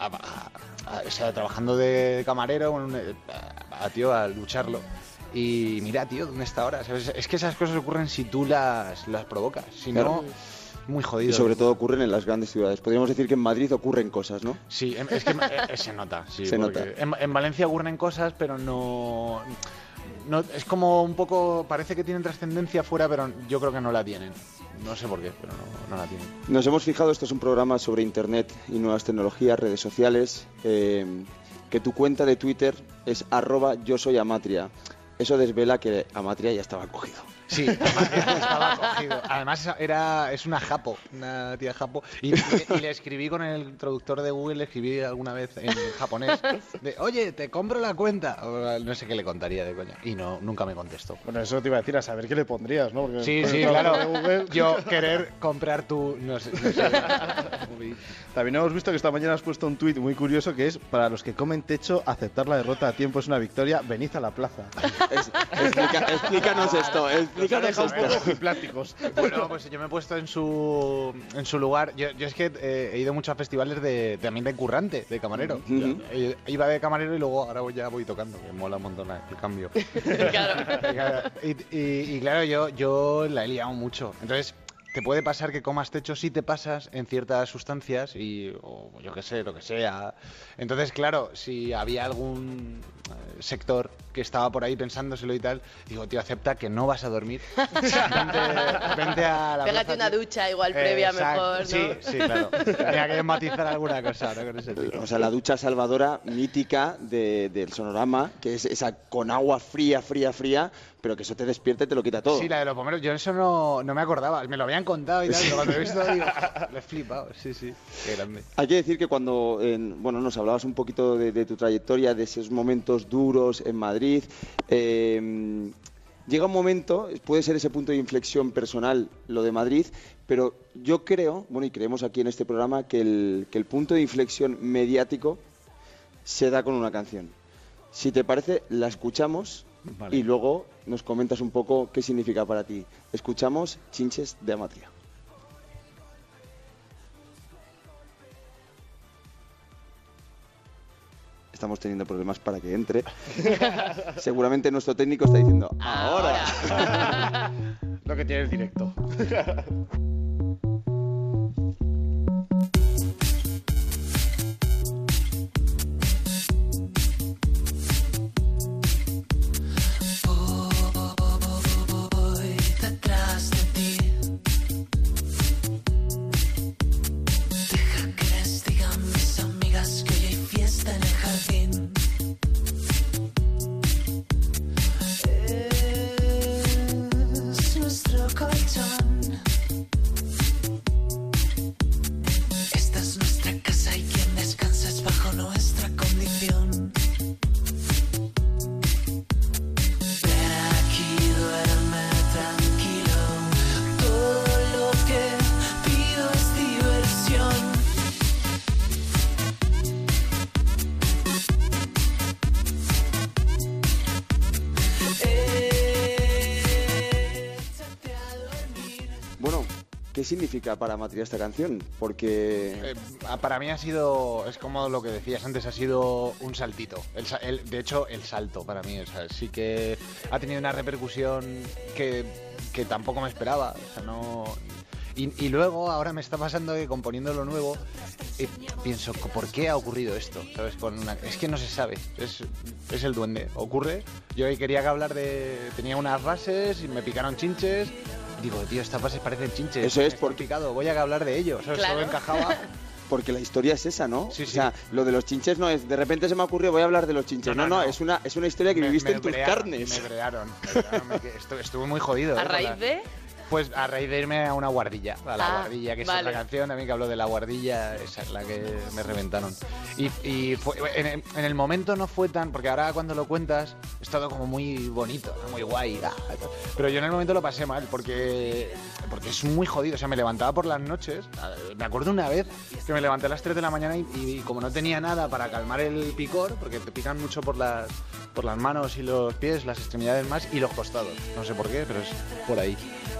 a- a- a- o sea, trabajando de camarero, a, tío, a lucharlo. Y mira, tío, ¿dónde está ahora? ¿Sabes? Es que esas cosas ocurren si tú las, las provocas. Si Claro. no, muy jodido. Y sobre todo ocurren en las grandes ciudades. Podríamos decir que en Madrid ocurren cosas, ¿no? Sí, em- es que eh, se nota, sí. Se nota. En, en Valencia ocurren cosas, pero no, no... Es como un poco... Parece que tienen trascendencia fuera, pero yo creo que no la tienen. No sé por qué, pero no, la tienen. Nos hemos fijado, esto es un programa sobre Internet y nuevas tecnologías, redes sociales. eh, que tu cuenta de Twitter es arroba yo soy Amatria. Eso desvela que Amatria ya estaba cogido. Sí, estaba cogido. Además era, es una japo, una tía japo. Y, y- y le escribí con el traductor de Google, le escribí alguna vez en japonés, de, oye, te compro la cuenta. O, No sé qué le contaría de coña. Y no, nunca me contestó. Bueno, eso te iba a decir, a saber qué le pondrías, ¿no? Porque Sí, sí, claro. Google- Yo querer comprar tu... No sé, no sé. También hemos visto que esta mañana has puesto un tuit muy curioso que es para los que comen techo, aceptar la derrota a tiempo es una victoria, venid a la plaza. Explica- explícanos esto, Poco plásticos. Bueno, pues yo me he puesto en su, en su lugar. Yo, yo es que eh, he ido mucho a festivales de, también de currante, de camarero. Yo Iba de camarero y luego ahora voy- ya voy tocando, que mola un montón el cambio. y, y- y claro, yo, yo la he liado mucho. Entonces, te puede pasar que comas techo si te pasas en ciertas sustancias y, o yo qué sé, lo que sea. Entonces, claro, si había algún eh, sector que estaba por ahí pensándoselo y tal, digo, tío, acepta que no vas a dormir. vente, vente a la Pégate plaza, una tío. ducha igual previa mejor, ¿no? Sí, sí, claro. Tenía que matizar alguna cosa, ¿no? Con ese tío. O sea, la ducha salvadora mítica de- del sonorama, que es esa con agua fría, fría, fría, pero que eso te despierta y te lo quita todo. Sí, la de los bomberos, yo eso no, no me acordaba, me lo habían contado y tal, pero cuando lo he visto digo, lo he flipado, sí, sí, qué grande. Hay que decir que cuando en- bueno, nos hablabas un poquito de, de tu trayectoria, de esos momentos duros en Madrid, eh, llega un momento, puede ser ese punto de inflexión personal lo de Madrid, pero yo creo, bueno, y creemos aquí en este programa, que el, que el punto de inflexión mediático se da con una canción. Si te parece, la escuchamos Vale. y luego nos comentas un poco qué significa para ti. Escuchamos Chinches de Amatria. Estamos teniendo problemas para que entre. Seguramente nuestro técnico está diciendo, ahora. Lo que tiene el directo. ¿qué significa para Matria esta canción? Porque... Eh, para mí ha sido, es como lo que decías antes, ha sido un saltito. El el- de hecho, el salto para mí, o sí que ha tenido una repercusión que, que tampoco me esperaba. No... Y, luego, ahora me está pasando que componiendo lo nuevo, eh, pienso, ¿por qué ha ocurrido esto? ¿Sabes? Es que no se sabe, es, es el duende, ocurre. Yo hoy quería que hablar de... Tenía unas bases y me picaron chinches. Digo, tío, estas bases parecen chinches. Eso es están picado, voy a hablar de ello. ¿sabes? Solo encajaba Porque la historia es esa, ¿no? Sí, O sea, lo de los chinches no es de repente se me ocurrió voy a hablar de los chinches. No, No, no, es una es una historia que Me- viviste me en tus brearon, carnes. Me brearon. me brearon, me que- estu- estuve muy jodido. ¿A ¿eh? raíz la- de? Pues a raíz de irme a una guardilla, a la Ah, guardilla, que es vale. otra canción también que habló de la guardilla, esa es la que me reventaron. Y, y fue- en, el- en el momento no fue tan, porque ahora cuando lo cuentas es todo como muy bonito, ¿no? muy guay, ah, pero yo en el momento lo pasé mal, porque, porque es muy jodido, o sea, me levantaba por las noches, me acuerdo una vez que me levanté a las 3 de la mañana y, y como no tenía nada para calmar el picor, porque te pican mucho por las, por las manos y los pies, las extremidades más y los costados, no sé por qué, pero es por ahí.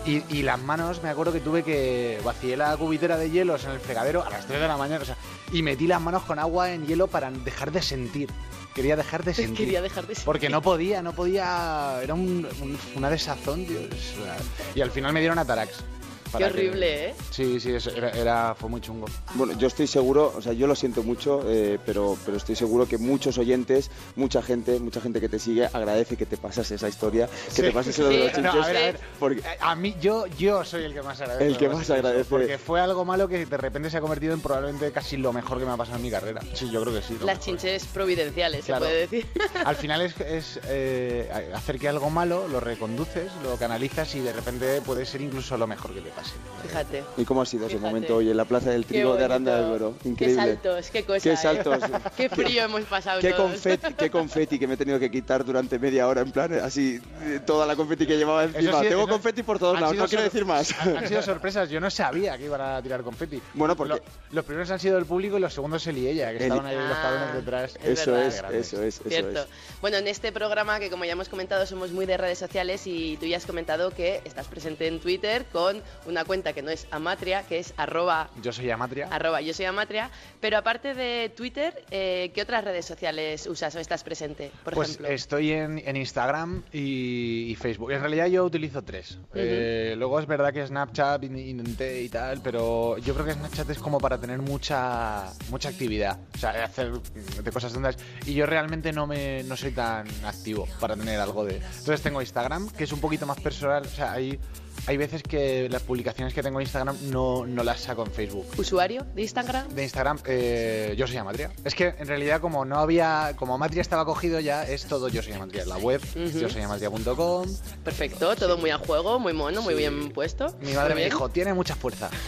Y, y las manos, me acuerdo que tuve que vacié la cubitera de hielos en el fregadero a las 3 de la mañana, o sea, y metí las manos con agua en hielo para dejar de sentir. Quería dejar de sentir. Quería dejar de sentir. Porque no podía, no podía. Era un- un- una desazón, una- Y al final me dieron Atarax. Qué para que- horrible, ¿eh? Sí, sí, eso era, era- fue muy chungo. Bueno, yo estoy seguro, o sea, yo lo siento mucho, eh, pero, pero estoy seguro que muchos oyentes, mucha gente, mucha gente que te sigue agradece que te pasas esa historia, que Sí. te pases lo de los Sí. No, chinches. a ver, a ver. porque- A mí, yo, yo soy el que más agradece. El que más agradece. Porque fue algo malo que de repente se ha convertido en probablemente casi lo mejor que me ha pasado en mi carrera. Sí, yo creo que sí. Las mejor. chinches providenciales, Claro. se puede decir. Al final es, es, eh, hacer que algo malo lo reconduces, lo canalizas y de repente puede ser incluso lo mejor que te pase. Fíjate. ¿Y cómo ha sido ese momento hoy en la Plaza del Trigo de Aranda de bonito. Duero? Qué Increíble. saltos, qué cosa. Qué ¿eh? saltos. Qué frío hemos pasado Qué todos. confeti, qué confeti que me he tenido que quitar durante media hora, en plan, así, eh, toda la confeti que llevaba encima. sí, Tengo eso- confeti por todos lados, no quiero decir más. Han, han sido sorpresas, yo no sabía que iban a tirar confeti. Bueno, porque- Lo- los primeros han sido el público y los segundos el y ella, que El- estaban ahí los Ah, cabrones detrás. Eso verdad. es, eso es, eso Cierto. es. Bueno, en este programa que como ya hemos comentado somos muy de redes sociales y tú ya has comentado que estás presente en Twitter con una cuenta que no es Amatria, que es arroba, Yo soy Amatria. arroba yo soy Amatria, pero aparte de Twitter, eh, ¿qué otras redes sociales usas o estás presente, por pues ejemplo? estoy en, en Instagram y, y Facebook. En realidad yo utilizo tres. Eh, luego es verdad que Snapchat in- intenté y tal, pero yo creo que Snapchat es como para tener mucha mucha actividad, o sea, hacer de cosas tontas. Y yo realmente no me no soy tan activo para tener algo de. Entonces tengo Instagram, que es un poquito más personal. O sea, hay hay veces que las publicaciones que tengo en Instagram no, no las saco en Facebook. ¿Usuario de Instagram? De Instagram, eh, yo soy Amatria. Es que en realidad como no había, como Amatria estaba cogido ya, es todo yo soy Amatria. La web, Ujú. yo soy amatria.com. Perfecto, todo muy a juego, muy mono, muy bien puesto. Mi madre me dijo, tiene mucha fuerza.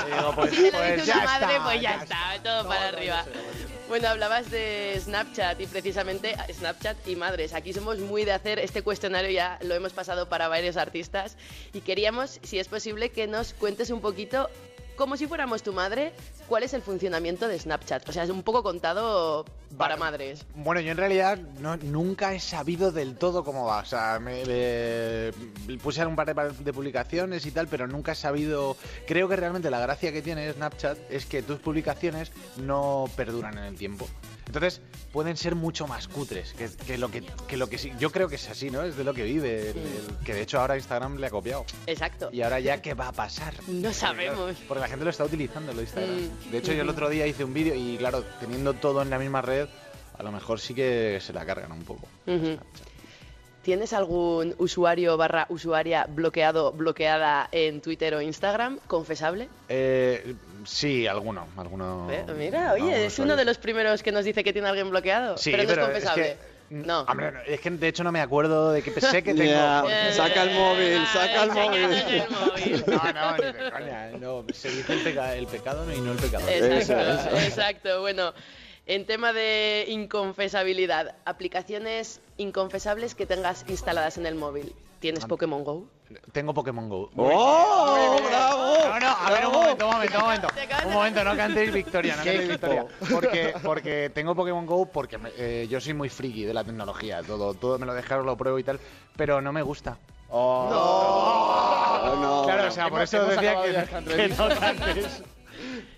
Y digo, pues, Si lo pues dice ya una madre, está, pues ya, ya está, todo para arriba. Bueno, hablabas de Snapchat y precisamente Snapchat y madres. Aquí somos muy de hacer este cuestionario, ya lo hemos pasado para varios artistas y queríamos, si es posible, que nos cuentes un poquito, como si fuéramos tu madre, cuál es el funcionamiento de Snapchat. O sea, es un poco contado para madres. Bueno, yo en realidad no, nunca he sabido del todo cómo va. O sea, me, me- puse un par de, de publicaciones y tal, pero nunca he sabido. Creo que realmente la gracia que tiene Snapchat es que tus publicaciones no perduran en el tiempo. Entonces pueden ser mucho más cutres que, que lo que, que lo que sí. Yo creo que es así, ¿no? Es de lo que vive. el- el- que de hecho ahora Instagram le ha copiado. Exacto. Y ahora ya, ¿qué va a pasar? No sabemos. Porque, la gente lo está utilizando, lo de Instagram. Mm. De hecho, yo el otro día hice un vídeo y, claro, teniendo todo en la misma red, a lo mejor sí que se la cargan un poco. ¿Tienes algún usuario barra usuaria bloqueado, bloqueada en Twitter o Instagram? ¿Confesable? Eh, sí, alguno. alguno Eh, Mira, oye, alguno es uno de los primeros que nos dice que tiene a alguien bloqueado. Sí, pero no pero es es confesable. que- no. Hombre, no, es que de hecho no me acuerdo de que sé que tengo. Porque- saca el móvil, saca el móvil. No, no, ni de coña. No, se dice el, peca- el pecado y no el pecador. Exacto, exacto. Bueno, en tema de inconfesabilidad, aplicaciones inconfesables que tengas instaladas en el móvil. ¿Tienes Pokémon Go? Tengo Pokémon Go. ¡Oh! ¡Bravo! No, no, a ver, un momento, un momento, un momento. Un momento, no cantéis victoria, no ¿Qué cantéis victoria. Porque, porque tengo Pokémon Go porque me- eh, yo soy muy friki de la tecnología. Todo, todo me lo dejaron, lo pruebo y tal, pero no me gusta. Oh, no. Claro, o sea, por eso decía que no cantes.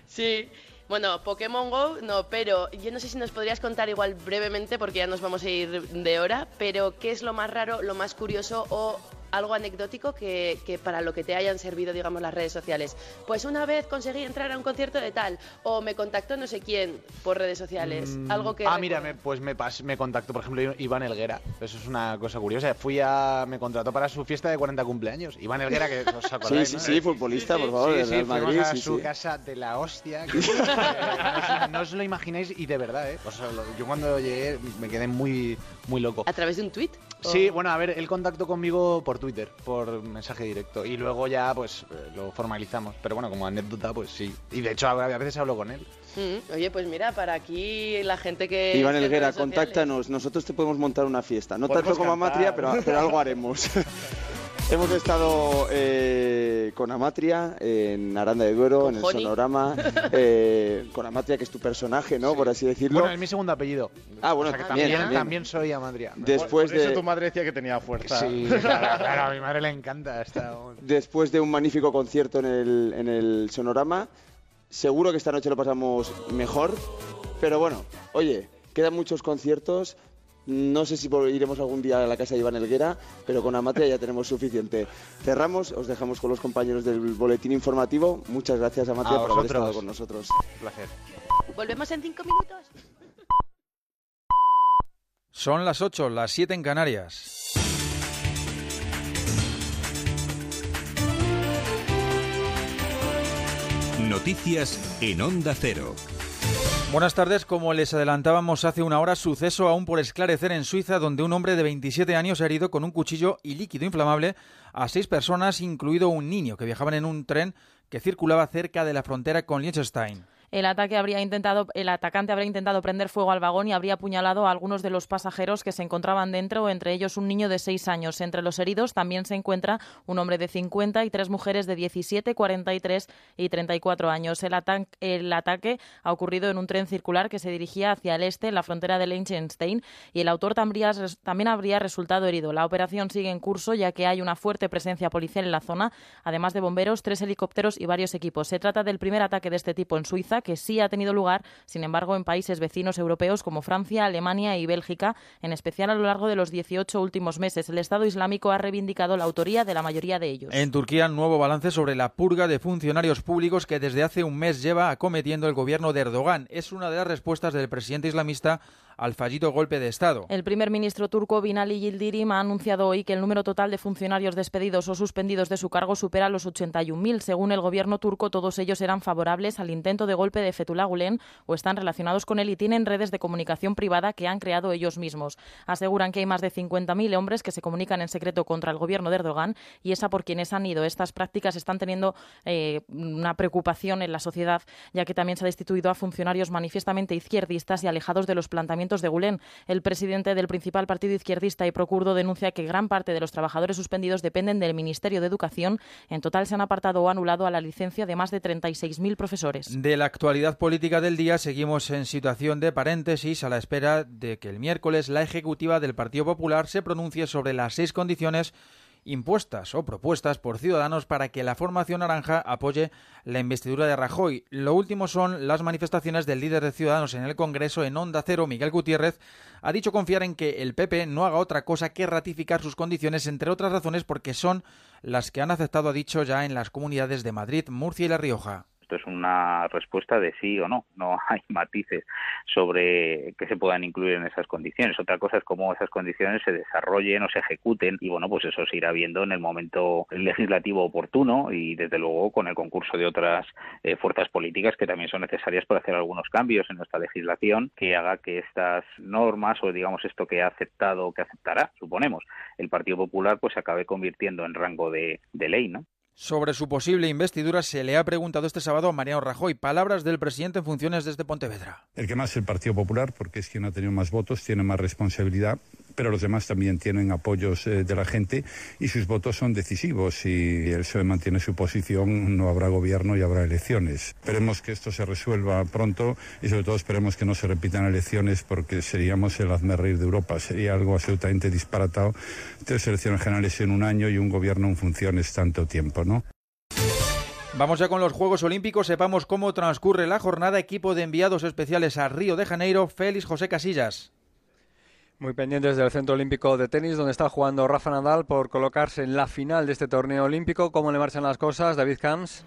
Sí. Bueno, Pokémon Go no, pero yo no sé si nos podrías contar igual brevemente, porque ya nos vamos a ir de hora, pero ¿qué es lo más raro, lo más curioso o algo anecdótico que, que para lo que te hayan servido, digamos, las redes sociales? Pues una vez conseguí entrar a un concierto de tal, o me contactó no sé quién por redes sociales, algo que... Ah, mira, me- pues me, pas- me contactó, por ejemplo, Iván Elguera. Eso es una cosa curiosa. Fui a. Me contrató para su fiesta de 40 cumpleaños. Iván Elguera, que os Sí, acordáis. sí, ¿no? sí, futbolista, por favor, Sí, sí, Real fuimos Madrid. a sí, su sí. casa de la hostia. que- que no, os, no os lo imagináis y de verdad, ¿eh? O sea, lo- yo cuando llegué me quedé muy, muy loco. ¿A través de un tweet? Sí, bueno, a ver, él contactó conmigo por Twitter, por mensaje directo. Y luego ya, pues, eh, lo formalizamos. Pero bueno, como anécdota, pues sí. Y de hecho, a a veces hablo con él. Mm, oye, pues mira, para aquí la gente que... Iván Elguera, contáctanos. Nosotros te podemos montar una fiesta. No tanto como cantar. Amatria, pero, pero algo haremos. Hemos estado eh, con Amatria en Aranda de Duero, en el Joni. Sonorama. eh, con Amatria, que es tu personaje, ¿no? Por así decirlo. Bueno, es mi segundo apellido. Ah, bueno, O sea que también, también, soy Amadria. Después Por eso de- tu madre decía que tenía fuerza. Sí, claro, claro, a mi madre le encanta esta... Después de un magnífico concierto en el, en el Sonorama, seguro que esta noche lo pasamos mejor. Pero bueno, oye, quedan muchos conciertos. No sé si iremos algún día a la casa de Iván Elguera, pero con Amatria ya tenemos suficiente. Cerramos, os dejamos con los compañeros del boletín informativo. Muchas gracias, Amatria, A por haber estado con nosotros. placer. Volvemos en cinco minutos. Son las 8, las 7 en Canarias. Noticias en Onda Cero. Buenas tardes, como les adelantábamos hace una hora, suceso aún por esclarecer en Suiza, donde un hombre de 27 años ha herido con un cuchillo y líquido inflamable a seis personas, incluido un niño, que viajaban en un tren que circulaba cerca de la frontera con Liechtenstein. El, ataque habría intentado, el atacante habría intentado prender fuego al vagón y habría apuñalado a algunos de los pasajeros que se encontraban dentro, entre ellos un niño de seis años. Entre los heridos también se encuentra un hombre de 50 y tres mujeres de 17, 43 y 34 años. El, ata- el ataque ha ocurrido en un tren circular que se dirigía hacia el este, en la frontera de Liechtenstein, y el autor también, también habría resultado herido. La operación sigue en curso ya que hay una fuerte presencia policial en la zona, además de bomberos, tres helicópteros y varios equipos. Se trata del primer ataque de este tipo en Suiza, que sí ha tenido lugar, sin embargo, en países vecinos europeos como Francia, Alemania y Bélgica, en especial a lo largo de los 18 últimos meses. El Estado Islámico ha reivindicado la autoría de la mayoría de ellos. En Turquía, nuevo balance sobre la purga de funcionarios públicos que desde hace un mes lleva acometiendo el gobierno de Erdogan. Es una de las respuestas del presidente islamista al fallido golpe de Estado. El primer ministro turco Binali Yildirim ha anunciado hoy que el número total de funcionarios despedidos o suspendidos de su cargo supera los 81.000. Según el gobierno turco, todos ellos eran favorables al intento de golpe de Fethullah Gulen o están relacionados con él y tienen redes de comunicación privada que han creado ellos mismos. Aseguran que hay más de 50.000 hombres que se comunican en secreto contra el gobierno de Erdogan y esa por quienes han ido. Estas prácticas están teniendo eh, una preocupación en la sociedad, ya que también se ha destituido a funcionarios manifiestamente izquierdistas y alejados de los planteamientos de Gulen. El presidente del principal partido izquierdista y procurdo denuncia que gran parte de los trabajadores suspendidos dependen del Ministerio de Educación. En total se han apartado o anulado a la licencia de más de 36.000 profesores. De la actualidad política del día seguimos en situación de paréntesis a la espera de que el miércoles la ejecutiva del Partido Popular se pronuncie sobre las seis condiciones impuestas o propuestas por Ciudadanos para que la formación naranja apoye la investidura de Rajoy. Lo último son las manifestaciones del líder de Ciudadanos en el Congreso en Onda Cero, Miguel Gutiérrez, ha dicho confiar en que el PP no haga otra cosa que ratificar sus condiciones, entre otras razones porque son las que han aceptado, ha dicho, ya en las comunidades de Madrid, Murcia y La Rioja. Es una respuesta de sí o no. No hay matices sobre que se puedan incluir en esas condiciones. Otra cosa es cómo esas condiciones se desarrollen o se ejecuten. Y bueno, pues eso se irá viendo en el momento legislativo oportuno y desde luego con el concurso de otras eh, fuerzas políticas que también son necesarias para hacer algunos cambios en nuestra legislación que haga que estas normas o digamos esto que ha aceptado o que aceptará, suponemos, el Partido Popular pues se acabe convirtiendo en rango de ley, ¿no? Sobre su posible investidura se le ha preguntado este sábado a Mariano Rajoy. Palabras del presidente en funciones desde Pontevedra. El que más es el Partido Popular, porque es quien ha tenido más votos, tiene más responsabilidad, pero los demás también tienen apoyos eh, de la gente y sus votos son decisivos. Si el PSOE mantiene su posición, no habrá gobierno y habrá elecciones. Esperemos que esto se resuelva pronto y sobre todo esperemos que no se repitan elecciones porque seríamos el hazmerreír de Europa. Sería algo absolutamente disparatado. Tres elecciones generales en un año y un gobierno en funciones tanto tiempo, ¿no? Vamos ya con los Juegos Olímpicos. Sepamos cómo transcurre la jornada. Equipo de enviados especiales a Río de Janeiro, Félix José Casillas. Muy pendientes del Centro Olímpico de Tenis, donde está jugando Rafa Nadal por colocarse en la final de este torneo olímpico. ¿Cómo le marchan las cosas, David Camps?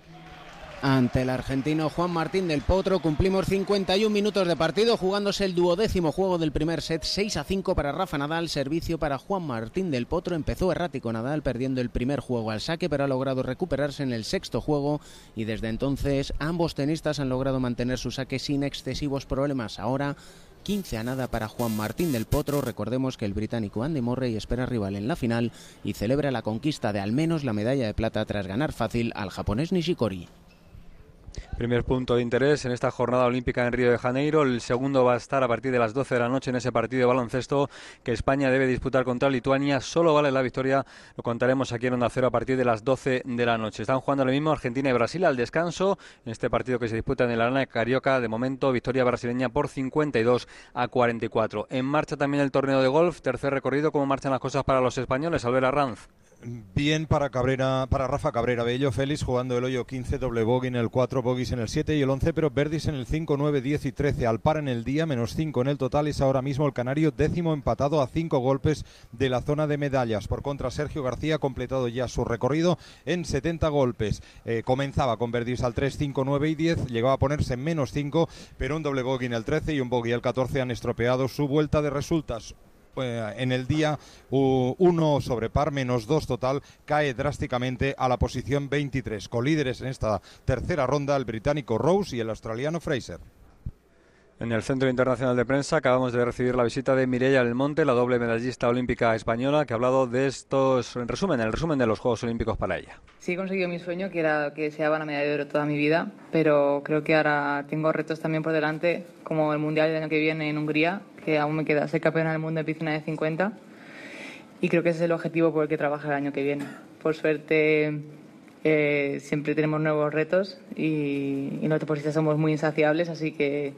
Ante el argentino Juan Martín del Potro cumplimos 51 minutos de partido jugándose el duodécimo juego del primer set 6 a 5 para Rafa Nadal, servicio para Juan Martín del Potro. Empezó errático Nadal perdiendo el primer juego al saque pero ha logrado recuperarse en el sexto juego y desde entonces ambos tenistas han logrado mantener su saque sin excesivos problemas. Ahora 15 a nada para Juan Martín del Potro. Recordemos que el británico Andy Murray espera rival en la final y celebra la conquista de al menos la medalla de plata tras ganar fácil al japonés Nishikori. Primer punto de interés en esta jornada olímpica en Río de Janeiro. El segundo va a estar a partir de las 12 de la noche en ese partido de baloncesto que España debe disputar contra Lituania. Solo vale la victoria. Lo contaremos aquí en Onda Cero a partir de las 12 de la noche. Están jugando ahora mismo Argentina y Brasil al descanso en este partido que se disputa en el Arena de Carioca. De momento, victoria brasileña por 52 a 44. En marcha también el torneo de golf. Tercer recorrido. ¿Cómo marchan las cosas para los españoles? Albert Arranz. Bien para Cabrera, para Rafa Cabrera, Bello Félix jugando el hoyo 15, doble bogey en el 4, bogies en el 7 y el 11, pero Verdis en el 5, 9, 10 y 13. Al par en el día, menos 5 en el total, es ahora mismo el canario décimo empatado a 5 golpes de la zona de medallas. Por contra, Sergio García ha completado ya su recorrido en 70 golpes. Eh, comenzaba con Verdis al 3, 5, 9 y 10, llegaba a ponerse en menos 5, pero un doble bogey en el 13 y un bogey el 14 han estropeado su vuelta de resultas en el día u- uno sobre par menos dos total cae drásticamente a la posición 23 colíderes en esta tercera ronda el británico Rose y el australiano Fraser En el Centro Internacional de Prensa acabamos de recibir la visita de Mireia Belmonte, la doble medallista olímpica española, que ha hablado de estos, en resumen, el resumen de los Juegos Olímpicos para ella. Sí, he conseguido mi sueño, que era que se daba la medalla de oro toda mi vida, pero creo que ahora tengo retos también por delante, como el Mundial del año que viene en Hungría, que aún me queda ser campeona del mundo de piscina de 50, y creo que ese es el objetivo por el que trabajo el año que viene. Por suerte, eh, siempre tenemos nuevos retos y, y somos muy insaciables, así que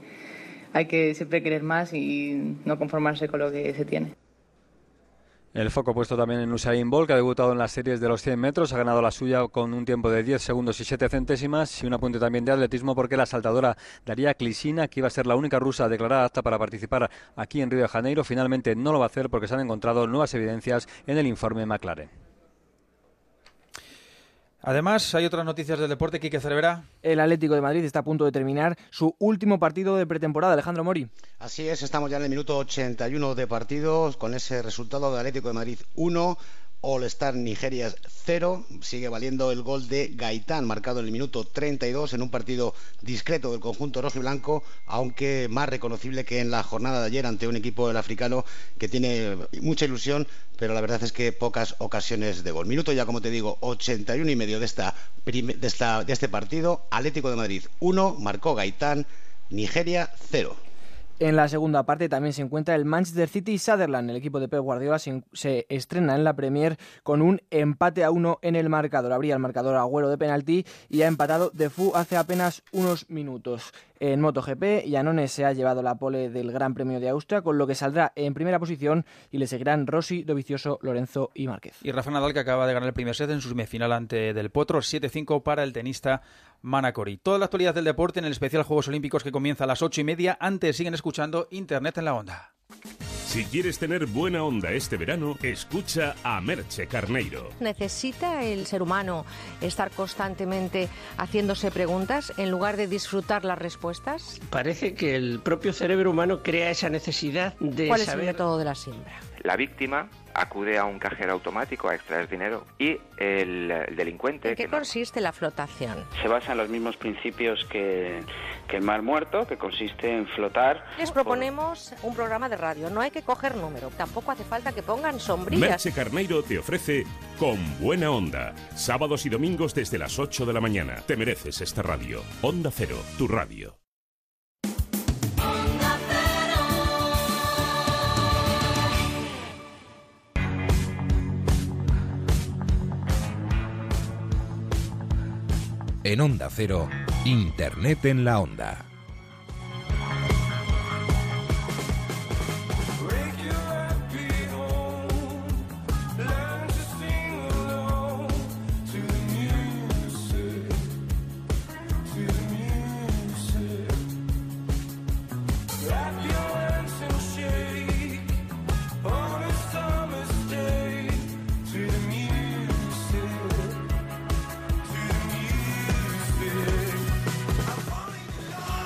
hay que siempre querer más y no conformarse con lo que se tiene. El foco puesto también en Usain Bolt, que ha debutado en las series de los 100 metros, ha ganado la suya con un tiempo de 10 segundos y 7 centésimas y un apunte también de atletismo porque la saltadora Daria Klisina, que iba a ser la única rusa declarada apta para participar aquí en Río de Janeiro, finalmente no lo va a hacer porque se han encontrado nuevas evidencias en el informe McLaren. Además, hay otras noticias del deporte. Quique Cervera. El Atlético de Madrid está a punto de terminar su último partido de pretemporada. Alejandro Mori. Así es, estamos ya en el minuto 81 de partido con ese resultado de Atlético de Madrid 1. All Star Nigeria 0. Sigue valiendo el gol de Gaitán, marcado en el minuto 32 en un partido discreto del conjunto rojo y blanco, aunque más reconocible que en la jornada de ayer ante un equipo del africano que tiene mucha ilusión, pero la verdad es que pocas ocasiones de gol. Minuto ya, como te digo, 81 y medio de, esta, de, esta, de este partido. Atlético de Madrid 1, marcó Gaitán, Nigeria 0. En la segunda parte también se encuentra el Manchester City y Sutherland. El equipo de Pep Guardiola se, estrena en la Premier con un empate a uno en el marcador. Abría el marcador Agüero de penalti y ha empatado de Fu hace apenas unos minutos. En MotoGP, Iannone se ha llevado la pole del Gran Premio de Austria, con lo que saldrá en primera posición y le seguirán Rossi, Dovizioso, Lorenzo y Márquez. Y Rafa Nadal, que acaba de ganar el primer set en su semifinal ante Del Potro, 7-5 para el tenista Manacori. Toda la actualidad del deporte en el especial Juegos Olímpicos que comienza a las ocho y media. Antes siguen escuchando Internet en la Onda. Si quieres tener buena onda este verano, escucha a Merche Carneiro. ¿Necesita el ser humano estar constantemente haciéndose preguntas en lugar de disfrutar las respuestas? Parece que el propio cerebro humano crea esa necesidad de ¿Cuál es saber... el método de la siembra? La víctima acude a un cajero automático a extraer dinero y el, el delincuente ¿En qué que no- consiste la flotación? se basa en los mismos principios que, que el mar muerto, que consiste en flotar. Les proponemos un programa de radio. No hay que coger número. Tampoco hace falta que pongan sombrillas. Merche Carneiro te ofrece Con Buena Onda. Sábados y domingos desde las 8 de la mañana. Te mereces esta radio. Onda Cero, tu radio. En Onda Cero, Internet en la Onda.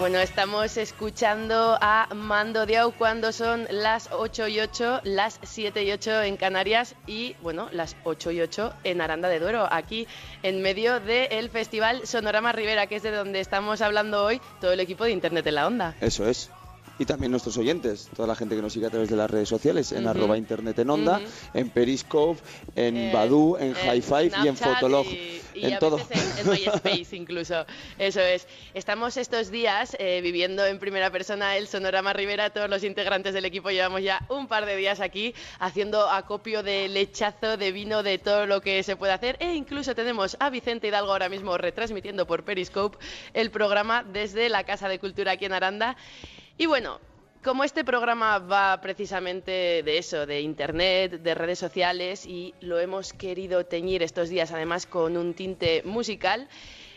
Bueno, estamos escuchando a Mando Diao cuando son las 8 y 8, las 7 y 8 en Canarias y, bueno, las 8 y 8 en Aranda de Duero, aquí en medio del Festival Sonorama Rivera, que es de donde estamos hablando hoy todo el equipo de Internet en la Onda. Eso es. Y también nuestros oyentes, toda la gente que nos sigue a través de las redes sociales, en arroba internet en onda, en Periscope, en Eh, Badu, en en High Five y en Snapchat Fotolog. y- y en a todo. veces en, en MySpace incluso. Eso es. Estamos estos días eh, viviendo en primera persona el Sonorama Rivera. Todos los integrantes del equipo llevamos ya un par de días aquí haciendo acopio de lechazo, de vino, de todo lo que se puede hacer. E incluso tenemos a Vicente Hidalgo ahora mismo retransmitiendo por Periscope el programa desde la Casa de Cultura aquí en Aranda. Y bueno, como este programa va precisamente de eso, de Internet, de redes sociales, y lo hemos querido teñir estos días además con un tinte musical,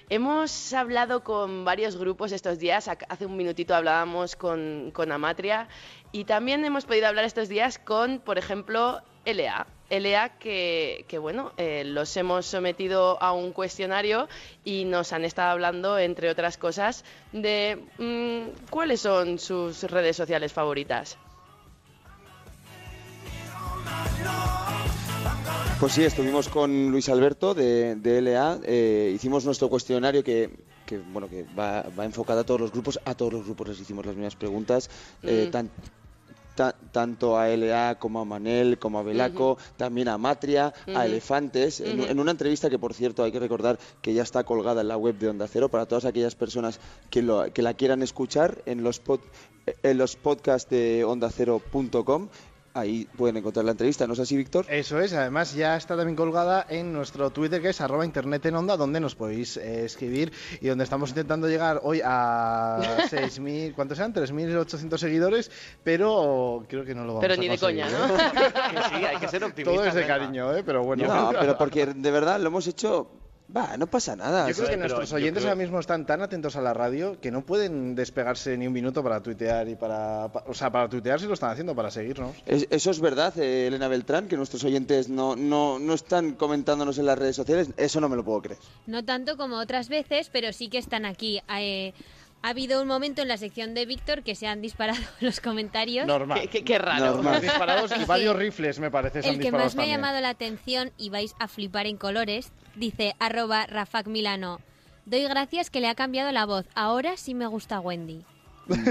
hemos hablado con varios grupos estos días. Ac- Hace un minutito hablábamos con, con Amatria y también hemos podido hablar estos días con, por ejemplo, LA. LA que, que, bueno, eh, los hemos sometido a un cuestionario y nos han estado hablando, entre otras cosas, de mm, cuáles son sus redes sociales favoritas. Pues sí, estuvimos con Luis Alberto de, de LA, eh, hicimos nuestro cuestionario que, que, bueno, que va, va enfocado a todos los grupos, a todos los grupos les hicimos las mismas preguntas, eh, Mm. tan- tanto a LA como a Manel, como a Belaco, también a Matria, a Elefantes, en, una entrevista que por cierto hay que recordar que ya está colgada en la web de Onda Cero para todas aquellas personas que, lo, que la quieran escuchar en los, pod- en los podcasts de ondacero.com. Ahí pueden encontrar la entrevista, ¿no es así, Víctor? Eso es, además ya está también colgada en nuestro Twitter que es arroba internet en onda, donde nos podéis eh, escribir y donde estamos intentando llegar hoy a 6.000, ¿cuántos eran? 3.800 seguidores, pero creo que no lo vamos Pero a ni de conseguir, coña, ¿no? ¿eh? Que sí, hay que ser optimista, Todo es de cariño, ¿eh? pero bueno. No, pero porque de verdad lo hemos hecho. Va, no pasa nada. Yo creo que nuestros oyentes creo- ahora mismo están tan atentos a la radio que no pueden despegarse ni un minuto para tuitear y para, pa- o sea, para tuitear sí lo están haciendo para seguirnos. Es- eso es verdad, eh, Elena Beltrán, que nuestros oyentes no, no, no están comentándonos en las redes sociales. Eso no me lo puedo creer. No tanto como otras veces, pero sí que están aquí. Eh, ha habido un momento en la sección de Víctor que se han disparado los comentarios. Normal. Qué- qué- qué raro. Normal. Disparados y varios rifles, me parece, se han El que disparado más me ha llamado la atención y vais a flipar en colores, dice arroba Rafak Milano. Doy gracias que le ha cambiado la voz. Ahora sí me gusta Wendy.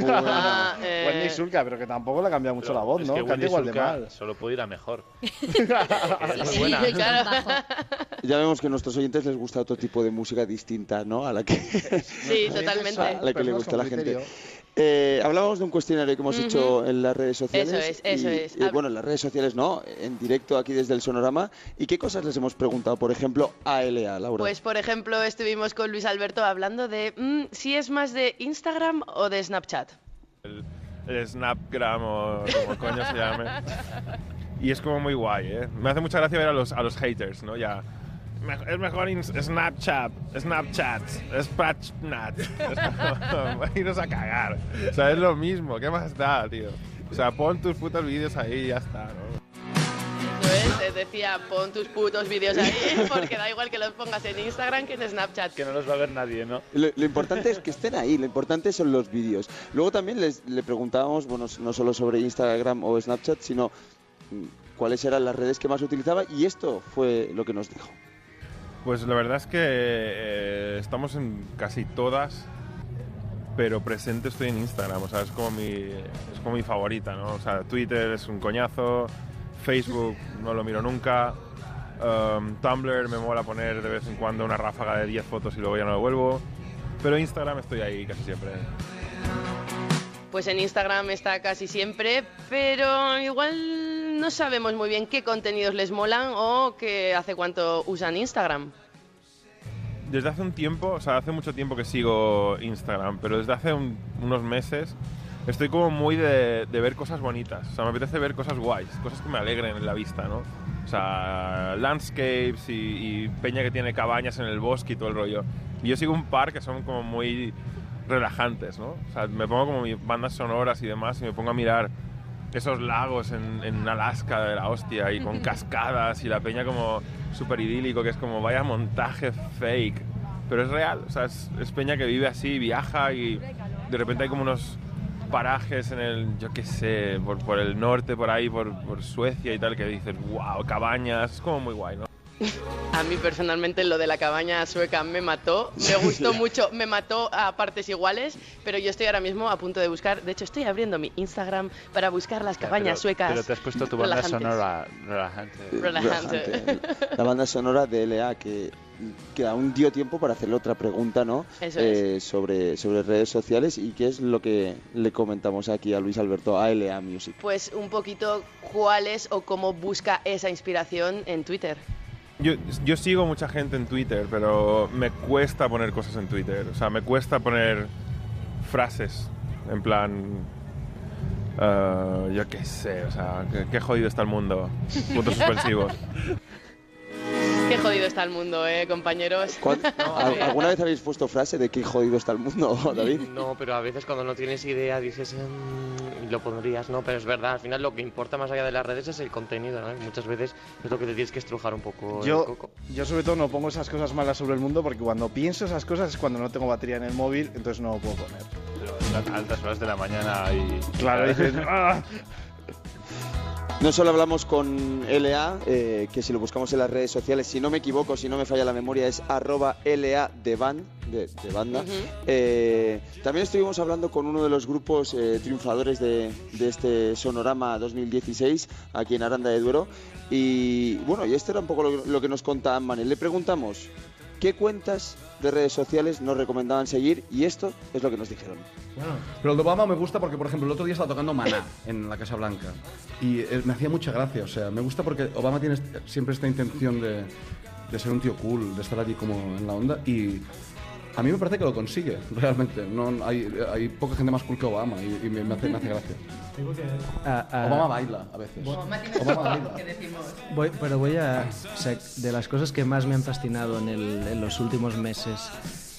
Ah, eh, Wendy Sulca, pero que tampoco le ha cambiado mucho la voz, Es ¿no? que Canta igual de mal. solo puede ir a mejor. Sí, buena. claro. Ya vemos que a nuestros oyentes les gusta otro tipo de música distinta, ¿no? A la que, Sí, totalmente. a la que le gusta a la gente. criterio. Eh, hablábamos de un cuestionario que hemos hecho en las redes sociales. Eso es, eso y- es. y, bueno, en las redes sociales no, en directo aquí desde el Sonorama. ¿Y qué cosas les hemos preguntado? Por ejemplo, a LA, Laura. Pues, por ejemplo, estuvimos con Luis Alberto hablando de mm, si es más de Instagram o de Snapchat. el Snapgram o como coño se llame. Y es como muy guay, ¿eh? Me hace mucha gracia ver a los, a los haters, ¿no? Ya. "Me- Es mejor in- Snapchat, Snapchat, como, Iros a cagar. O sea, es lo mismo, ¿qué más da, tío? O sea, pon tus putos vídeos ahí y ya está, ¿no? Te decía, pon tus putos vídeos ahí, porque da igual que los pongas en Instagram que en Snapchat. Que no los va a ver nadie, ¿no? Lo, lo importante es que estén ahí, lo importante son los vídeos. Luego también les, le preguntábamos, bueno, no solo sobre Instagram o Snapchat, sino mm, cuáles eran las redes que más utilizaba y esto fue lo que nos dijo. Pues la verdad es que eh, estamos en casi todas, pero presente estoy en Instagram, o sea, es como mi, es como mi favorita, ¿no? O sea, Twitter es un coñazo, Facebook no lo miro nunca, um, Tumblr me mola poner de vez en cuando una ráfaga de 10 fotos y luego ya no lo vuelvo, pero Instagram estoy ahí casi siempre. Pues en Instagram está casi siempre, pero igual no sabemos muy bien qué contenidos les molan o que hace cuánto usan Instagram. Desde hace un tiempo, o sea, hace mucho tiempo que sigo Instagram, pero desde hace un- unos meses estoy como muy de, de ver cosas bonitas. O sea, me apetece ver cosas guays, cosas que me alegren en la vista, ¿no? O sea, landscapes y, y peña que tiene cabañas en el bosque y todo el rollo. Y yo sigo un par que son como muy relajantes, ¿no? O sea, me pongo como mis bandas sonoras y demás y me pongo a mirar esos lagos en, en Alaska de la hostia y con cascadas y la peña como súper idílico, que es como vaya montaje fake. Pero es real, o sea, es, es peña que vive así, viaja y de repente hay como unos parajes en el, yo qué sé, por, por el norte, por ahí, por, por Suecia y tal, que dices, wow, cabañas, es como muy guay, ¿no? A mí personalmente lo de la cabaña sueca me mató, me gustó mucho, me mató a partes iguales, pero yo estoy ahora mismo a punto de buscar, de hecho estoy abriendo mi Instagram para buscar las cabañas pero, suecas. Pero te has puesto tu banda relajantes. sonora relajante. Relajante. La banda sonora de LA que, que aún dio tiempo para hacerle otra pregunta, ¿no? Eso Eh, sobre, sobre redes sociales y qué es lo que le comentamos aquí a Luis Alberto, a LA Music. Pues un poquito cuál es o cómo busca esa inspiración en Twitter. Yo, yo sigo mucha gente en Twitter, pero me cuesta poner cosas en Twitter. O sea, me cuesta poner frases. En plan. Eh, yo qué sé, o sea, qué, qué jodido está el mundo. Puntos suspensivos. Qué jodido está el mundo, eh, compañeros. ¿Al- ¿Alguna vez habéis puesto frase de qué jodido está el mundo, David? No, pero a veces cuando no tienes idea dices "Mm", y lo pondrías, no, pero es verdad, al final lo que importa más allá de las redes es el contenido, ¿no? Y muchas veces es lo que te tienes que estrujar un poco el Yo, coco. yo sobre todo no pongo esas cosas malas sobre el mundo porque cuando pienso esas cosas es cuando no tengo batería en el móvil, entonces no lo puedo poner. Pero a altas horas de la mañana y... Claro, dices, "Ah". No solo hablamos con LA, eh, que si lo buscamos en las redes sociales, si no me equivoco, si no me falla la memoria, es arroba LA de, ban, de, de banda. Eh, también estuvimos hablando con uno de los grupos eh, triunfadores de, de este Sonorama 2016, aquí en Aranda de Duero. Y bueno, y esto era un poco lo, lo que nos contaba Manel. Le preguntamos, ¿qué cuentas de redes sociales nos recomendaban seguir? Y esto es lo que nos dijeron. Pero el de Obama me gusta porque, por ejemplo, el otro día estaba tocando Maná en la Casa Blanca y eh, me hacía mucha gracia. O sea, me gusta porque Obama tiene siempre esta intención de, de ser un tío cool, de estar allí como en la onda y a mí me parece que lo consigue, realmente. No, hay, hay poca gente más cool que Obama y, y me, me hace, me hace gracia. Ah, ah, Obama baila a veces. Obama Obama baila. Voy, pero voy a... o sea, de las cosas que más me han fascinado en, el- en los últimos meses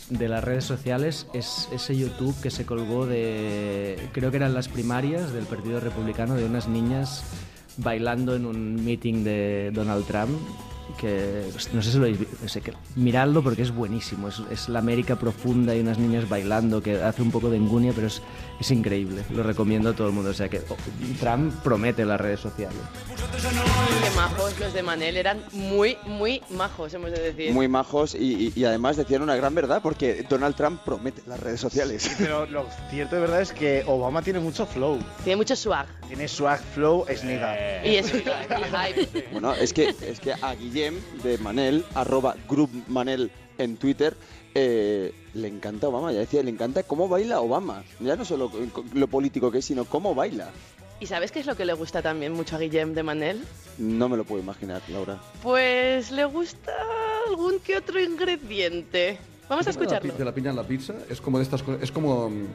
de las redes sociales es ese YouTube que se colgó de... Creo que eran las primarias del Partido Republicano de unas niñas bailando en un meeting de Donald Trump que no sé si lo habéis visto, sé, que miradlo porque es buenísimo, es, es la América profunda y unas niñas bailando que hace un poco de engunia, pero es, es increíble, lo recomiendo a todo el mundo, o sea que oh, Trump promete las redes sociales. Qué majos los de Manel, eran muy, muy majos, hemos de decir. Muy majos y, y- y además decían una gran verdad porque Donald Trump promete las redes sociales. Pero lo cierto de verdad es que Obama tiene mucho flow. Tiene mucho swag. Tiene swag, flow, es nigga. Y es hype. Bueno, es que, es que a Guillem de Manel, arroba Group Manel en Twitter, eh, le encanta Obama. Ya decía, le encanta cómo baila Obama. Ya no solo lo político que es, sino cómo baila. ¿Y sabes qué es lo que le gusta también mucho a Guillem de Manel? No me lo puedo imaginar, Laura. Pues le gusta algún que otro ingrediente. Vamos a escucharlo. De la piña en la pizza es como de estas cosas, es como mm,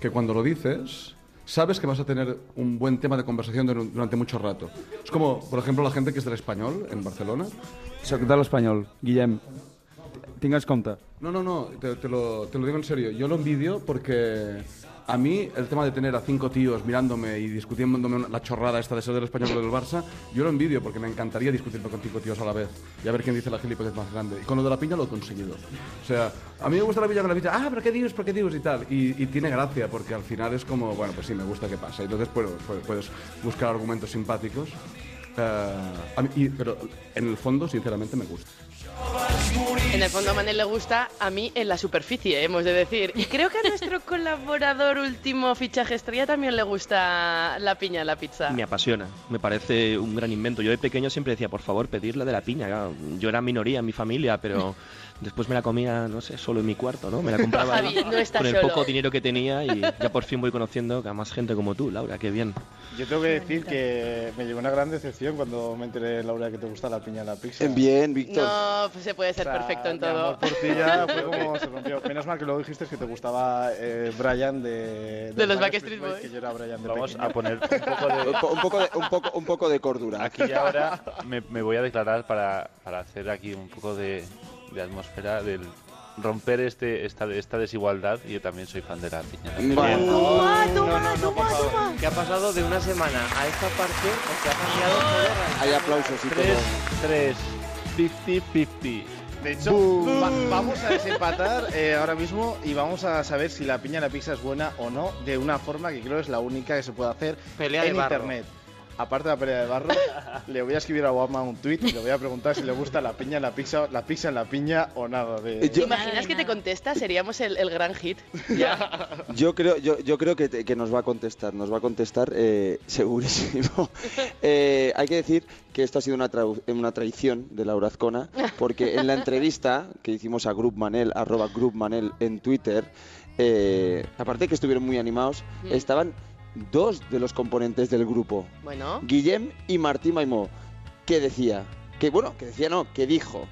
que cuando lo dices sabes que vas a tener un buen tema de conversación dur- durante mucho rato. Es como, por ejemplo, la gente que es del español en Barcelona. Soc de l'Espanyol, Guillem. Tingues compte. No, no, no, te, te lo, te lo digo en serio. Yo lo envidio porque a mí el tema de tener a cinco tíos mirándome y discutiéndome la chorrada esta de ser del español o del Barça, yo lo envidio porque me encantaría discutir con cinco tíos a la vez y a ver quién dice la gilipollez más grande. Y con lo de la piña lo he conseguido. O sea, a mí me gusta la piña con la pizza. Ah, pero qué dios, pero qué dios y tal. Y, y tiene gracia porque al final es como, bueno, pues sí, me gusta que pasa. Entonces pues, pues, puedes buscar argumentos simpáticos. Eh, a mí- y- pero en el fondo, sinceramente, me gusta. En el fondo a Manel le gusta, a mí en la superficie, hemos de decir. Y creo que a nuestro colaborador último fichaje estrella también le gusta la piña en la pizza. Me apasiona, me parece un gran invento. Yo de pequeño siempre decía, por favor, pedirle de la piña. Yo era minoría en mi familia, pero después me la comía, no sé, solo en mi cuarto, ¿no? Me la compraba Javi, no está con el solo. poco dinero que tenía y ya por fin voy conociendo a más gente como tú, Laura, qué bien. Yo tengo que decir que me llegó una gran decepción cuando me enteré, Laura, que te gusta la piña en la pizza. Bien, Víctor. No, pues se puede ser O sea, perfecto en todo. amor por ti ya fue como se rompió. Menos mal que luego dijiste que te gustaba eh, Brian de, De los Backstreet Boys. Que yo era Brian de Vamos pequeño. a poner un poco de... Un, po- un poco de, un, poco, un poco de cordura. Aquí y ahora me, me voy a declarar para, para hacer aquí un poco de, de atmósfera del romper este esta, esta desigualdad y yo también soy fan de la piña. Toma, toma, toma, toma. ¿Qué ha pasado de una semana a esta parte? ¿O que ha cambiado todo? Hay aplausos y todo. 3, 50-50. De hecho, va- vamos a desempatar eh, ahora mismo y vamos a saber si la piña en la pizza es buena o no de una forma que creo es la única que se puede hacer Pelea de en barro. internet. Aparte de la pelea de barro, le voy a escribir a Obama un tweet y le voy a preguntar si le gusta la piña en la pizza, la pizza en la piña o nada de. ¿Te imaginas que te contesta? Seríamos el, el gran hit. Yo creo, yo, yo creo que, te- que nos va a contestar, nos va a contestar eh, segurísimo. Eh, hay que decir que esto ha sido una, traición de Laura Azcona, porque en la entrevista que hicimos a Group Manel, arroba Group Manel en Twitter, eh, aparte de que estuvieron muy animados, Mm. estaban dos de los componentes del grupo, Bueno, Guillem y Martín Maimó, que decía, que bueno, que decía no, que dijo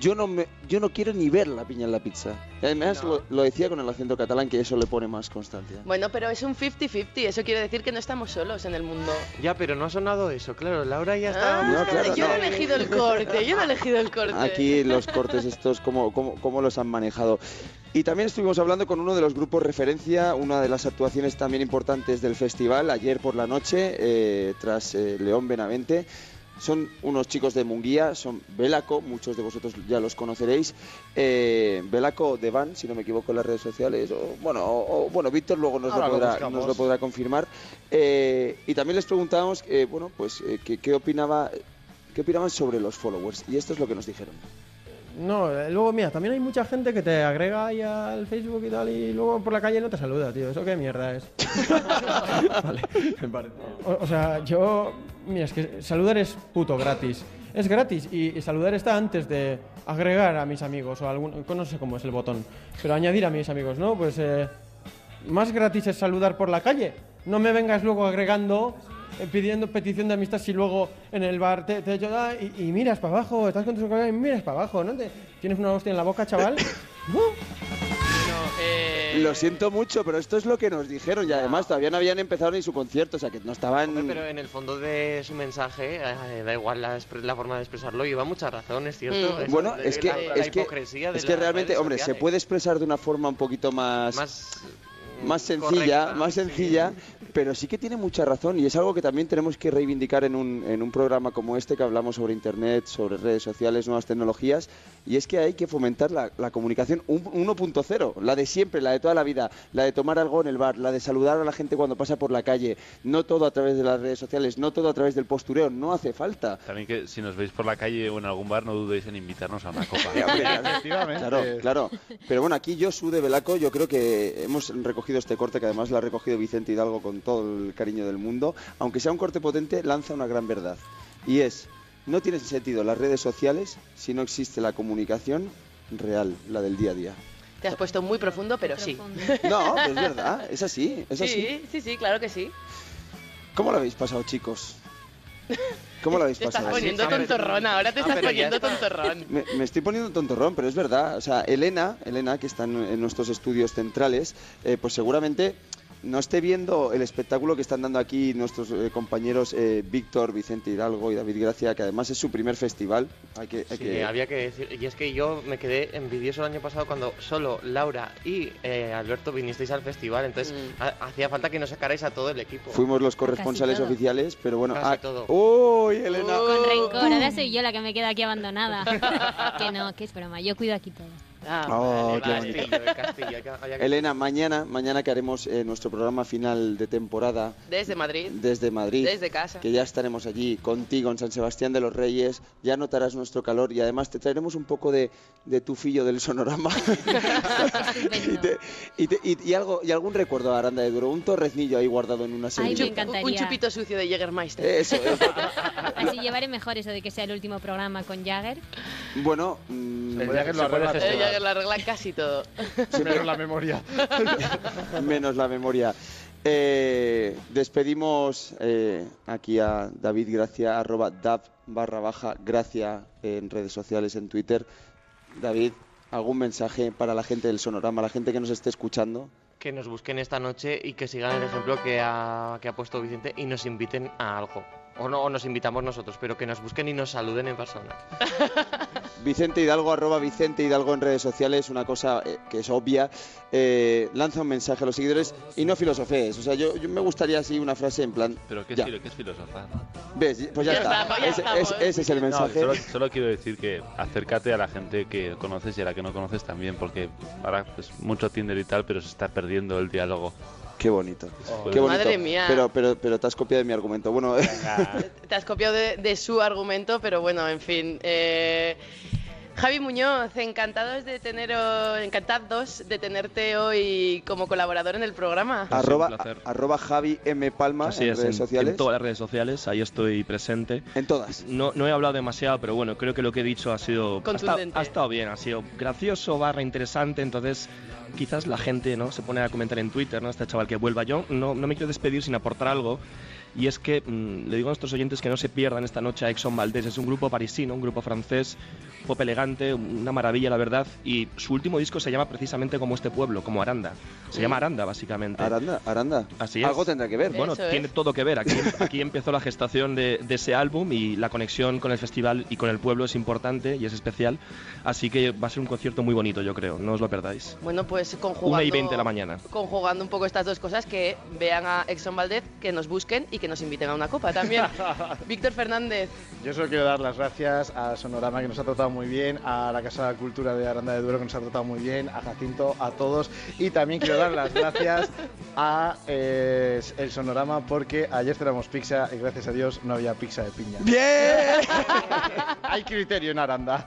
yo no me, yo no quiero ni ver la piña en la pizza. Además lo, lo decía con el acento catalán que eso le pone más constancia. Bueno, pero es un 50-50, eso quiere decir que no estamos solos en el mundo. Ya, pero no ha sonado eso, claro. Laura ya está. Ah, No, claro, yo no no. he elegido el corte, yo no he elegido el corte. Aquí los cortes estos, ¿cómo, cómo, cómo los han manejado? Y también estuvimos hablando con uno de los grupos referencia, una de las actuaciones también importantes del festival, ayer por la noche, eh, tras eh, León Benavente. Son unos chicos de Munguía, son Belaco, muchos de vosotros ya los conoceréis. Eh, Belaco de Van, si no me equivoco en las redes sociales. O, bueno, o- o- bueno, Víctor luego nos lo, podrá, buscamos. nos lo podrá confirmar. Eh, y también les preguntábamos, eh, bueno, pues eh, qué, qué opinaba, qué opinaban sobre los followers. Y esto es lo que nos dijeron. No, eh, luego mira, también hay mucha gente que te agrega ahí al Facebook y tal y luego por la calle no te saluda, tío. ¿Eso qué mierda es? vale. O, o sea, yo... Mira, es que saludar es puto gratis. Es gratis y, y saludar está antes de agregar a mis amigos o algún... No sé cómo es el botón, pero añadir a mis amigos, ¿no? Pues eh, más gratis es saludar por la calle. No me vengas luego agregando, pidiendo petición de amistad si luego en el bar te, te echo, "Ah", y, y miras para abajo, estás con tus colegas y miras para abajo, ¿no? Te- ¿Tienes una hostia en la boca, chaval? Eh, Lo siento mucho, pero esto es lo que nos dijeron y además todavía no habían empezado ni su concierto, o sea que no estaban... Hombre, pero en el fondo de su mensaje, eh, da igual la, forma de expresarlo, lleva mucha razón, es cierto. Mm. Bueno, de es que, la, la es que, es que realmente, hombre, se puede expresar de una forma un poquito más, Más, más sencilla, correcta, más sencilla, pero sí que tiene mucha razón y es algo que también tenemos que reivindicar en un, en un programa como este que hablamos sobre Internet, sobre redes sociales, nuevas tecnologías, y es que hay que fomentar la, la comunicación un- 1.0, la de siempre, la de toda la vida, la de tomar algo en el bar, la de saludar a la gente cuando pasa por la calle, no todo a través de las redes sociales, no todo a través del postureo, no hace falta. También que si nos veis por la calle o en algún bar, no dudéis en invitarnos a una copa. Claro, claro. Pero bueno, aquí yo, Su de Belaco, yo creo que hemos recogido este corte, que además lo ha recogido Vicente Hidalgo con todo el cariño del mundo. Aunque sea un corte potente, lanza una gran verdad. Y es, no tiene sentido las redes sociales si no existe la comunicación real, la del día a día. Te has puesto muy profundo, pero sí. No, pero es verdad, es así, es así. Sí, sí, sí, claro que sí. ¿Cómo lo habéis pasado, chicos? ¿Cómo lo habéis Te estás pasado? poniendo tontorrón, ahora te Ah, estás poniendo está. tontorrón. Me, me estoy poniendo tontorrón, pero es verdad. O sea, Elena, Elena que está en, en nuestros estudios centrales, eh, pues seguramente no esté viendo el espectáculo que están dando aquí nuestros eh, compañeros eh, Víctor, Vicente Hidalgo y David Gracia, que además es su primer festival. Hay que, hay Sí, que- había que decir. Y es que yo me quedé envidioso el año pasado cuando solo Laura y eh, Alberto vinisteis al festival. Entonces Mm. ha- hacía falta que nos sacarais a todo el equipo. Fuimos los corresponsales oficiales, pero bueno. Casi ah, todo. ¡Uy, Elena! Con rencor, ahora soy yo la que me queda aquí abandonada. que no, que es broma, yo cuido aquí todo. Ah, Oh, qué castillo, el castillo, Elena, mañana, mañana que haremos eh, nuestro programa final de temporada Desde Madrid. desde Madrid. Desde casa. que ya estaremos allí contigo en San Sebastián de los Reyes, ya notarás nuestro calor y además te traeremos un poco de, de tufillo del sonorama y, te- y te- y- y algo, y algún recuerdo a Aranda de Duro, un torreznillo ahí guardado en una Ay, semilla. me encantaría. Un chupito sucio de Jägermeister. Eso, eso. Así llevaré mejor eso de que sea el último programa con Jagger. Bueno, mm, El Jagger lo se puede arregla gestionar. Eh, Jagger lo arregla casi todo. Menos la memoria. menos la memoria. Eh, despedimos eh, aquí a David Gracia, arroba dab barra baja gracia en redes sociales, en Twitter. David, ¿algún mensaje para la gente del Sonorama, la gente que nos esté escuchando? que nos busquen esta noche y que sigan el ejemplo que ha, que ha puesto Vicente y nos inviten a algo. O no, o nos invitamos nosotros, pero que nos busquen y nos saluden en persona. Vicente Hidalgo, arroba Vicente Hidalgo en redes sociales, una cosa eh, que es obvia. Eh, lanza un mensaje a los seguidores y no filosofees. O sea, yo, yo me gustaría así una frase en plan. Pero ¿qué, ya. es, filo- qué es filosofar? ¿Ves? Pues ya, Ya está. estamos, ya Ese, es el No, mensaje. solo, solo quiero decir que acércate a la gente que conoces y a la que no conoces también, porque ahora pues mucho Tinder y tal, pero se está perdiendo el diálogo. Qué bonito. Oh. Qué bonito. Madre mía. Pero, pero, pero te has copiado de mi argumento. Bueno, Te has copiado de, de su argumento, pero bueno, en fin. Eh, Javi Muñoz, encantados de teneros, encantados de tenerte hoy como colaborador en el programa. arroba, un placer. a- arroba Javi M. Palma Así en es, redes en, sociales. en todas las redes sociales, ahí estoy presente. En todas. No, no he hablado demasiado, pero bueno, creo que lo que he dicho ha sido... Ha ha estado bien, ha sido gracioso, barra interesante, entonces quizás la gente no se pone a comentar en Twitter, ¿no? Este chaval que vuelva. Yo no, no me quiero despedir sin aportar algo. Y es que mm, le digo a nuestros oyentes que no se pierdan esta noche a Exxon Valdés. Es un grupo parisino, un grupo francés, pop elegante, una maravilla, la verdad. Y su último disco se llama precisamente como este pueblo, como Aranda. Se llama Aranda, básicamente. Aranda, Aranda. Así es. Algo tendrá que ver. Bueno, Eso es. tiene todo que ver. Aquí, aquí empezó la gestación de, de ese álbum y la conexión con el festival y con el pueblo es importante y es especial. Así que va a ser un concierto muy bonito, yo creo. No os lo perdáis. Bueno, pues conjugando, Una y 20 de la mañana. conjugando un poco estas dos cosas, que vean a Exxon Valdez, que nos busquen y que nos inviten a una copa también. Víctor Fernández. Yo solo quiero dar las gracias a Sonorama que nos ha tratado muy bien, a la Casa de la Cultura de Aranda de Duero que nos ha tratado muy bien, a Jacinto, a todos y también quiero dar las gracias a eh, el Sonorama porque ayer cenamos pizza y gracias a Dios no había pizza de piña. ¡Bien! Hay criterio en Aranda.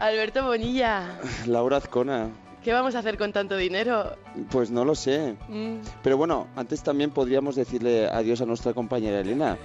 Alberto Bonilla. Laura Azcona. ¿Qué vamos a hacer con tanto dinero? Pues no lo sé. Mm. Pero bueno, antes también podríamos decirle adiós a nuestra compañera Elena.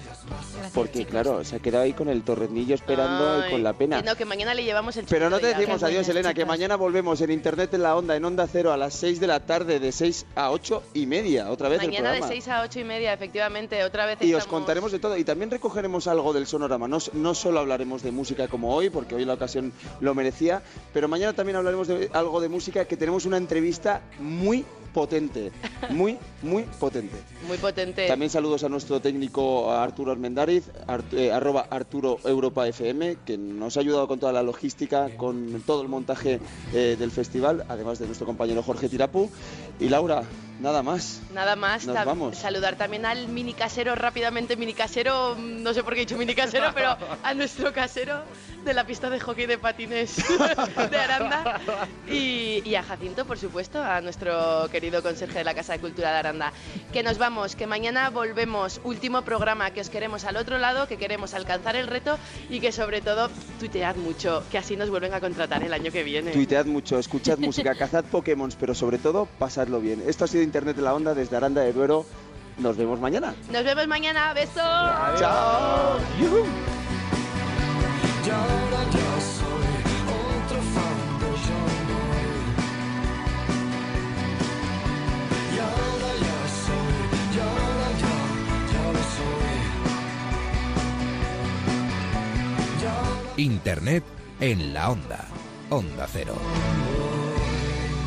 Porque claro, se ha quedado ahí con el torrenillo esperando y Ay, con la pena. que no, que mañana le llevamos el Pero no te ya. decimos adiós, Elena, que mañana volvemos en Internet en la Onda, en Onda Cero, a las 6 de la tarde, de 6 a 8 y media, otra vez el Mañana de programa. 6 a 8 y media, efectivamente, otra vez Y os contaremos de todo. Y también recogeremos algo del sonorama. No, no solo hablaremos de música como hoy, porque hoy la ocasión lo merecía, pero mañana también hablaremos de algo de música que tenemos una entrevista muy potente. Muy, muy potente. Muy potente. También saludos a nuestro técnico Arturo Armendariz, Art- eh, arroba Arturo Europa FM, que nos ha ayudado con toda la logística, con todo el montaje eh, del festival, además de nuestro compañero Jorge Tirapu. Y Laura, nada más. Nada más, Nos vamos. saludar también al mini casero rápidamente, mini casero, mm, no sé por qué he dicho mini casero, pero a nuestro casero de la pista de hockey de patines de Aranda y, y a Jacinto, por supuesto, a nuestro querido conserje de la Casa de Cultura de Aranda. Que nos vamos, que mañana volvemos, último programa, que os queremos al otro lado, que queremos alcanzar el reto y que sobre todo tuitead mucho, que así nos vuelven a contratar el año que viene. Tuitead mucho, escuchad música, cazad Pokémon, pero sobre todo, pasadlo bien. Esto ha sido Internet de la Onda desde Aranda de Duero. Nos vemos mañana. Nos vemos mañana, besos. Chao. Y ahora yo soy otro fan de John Boy. Y ahora ya soy, y ahora ya, ya lo soy. Internet en la Onda. Onda Cero.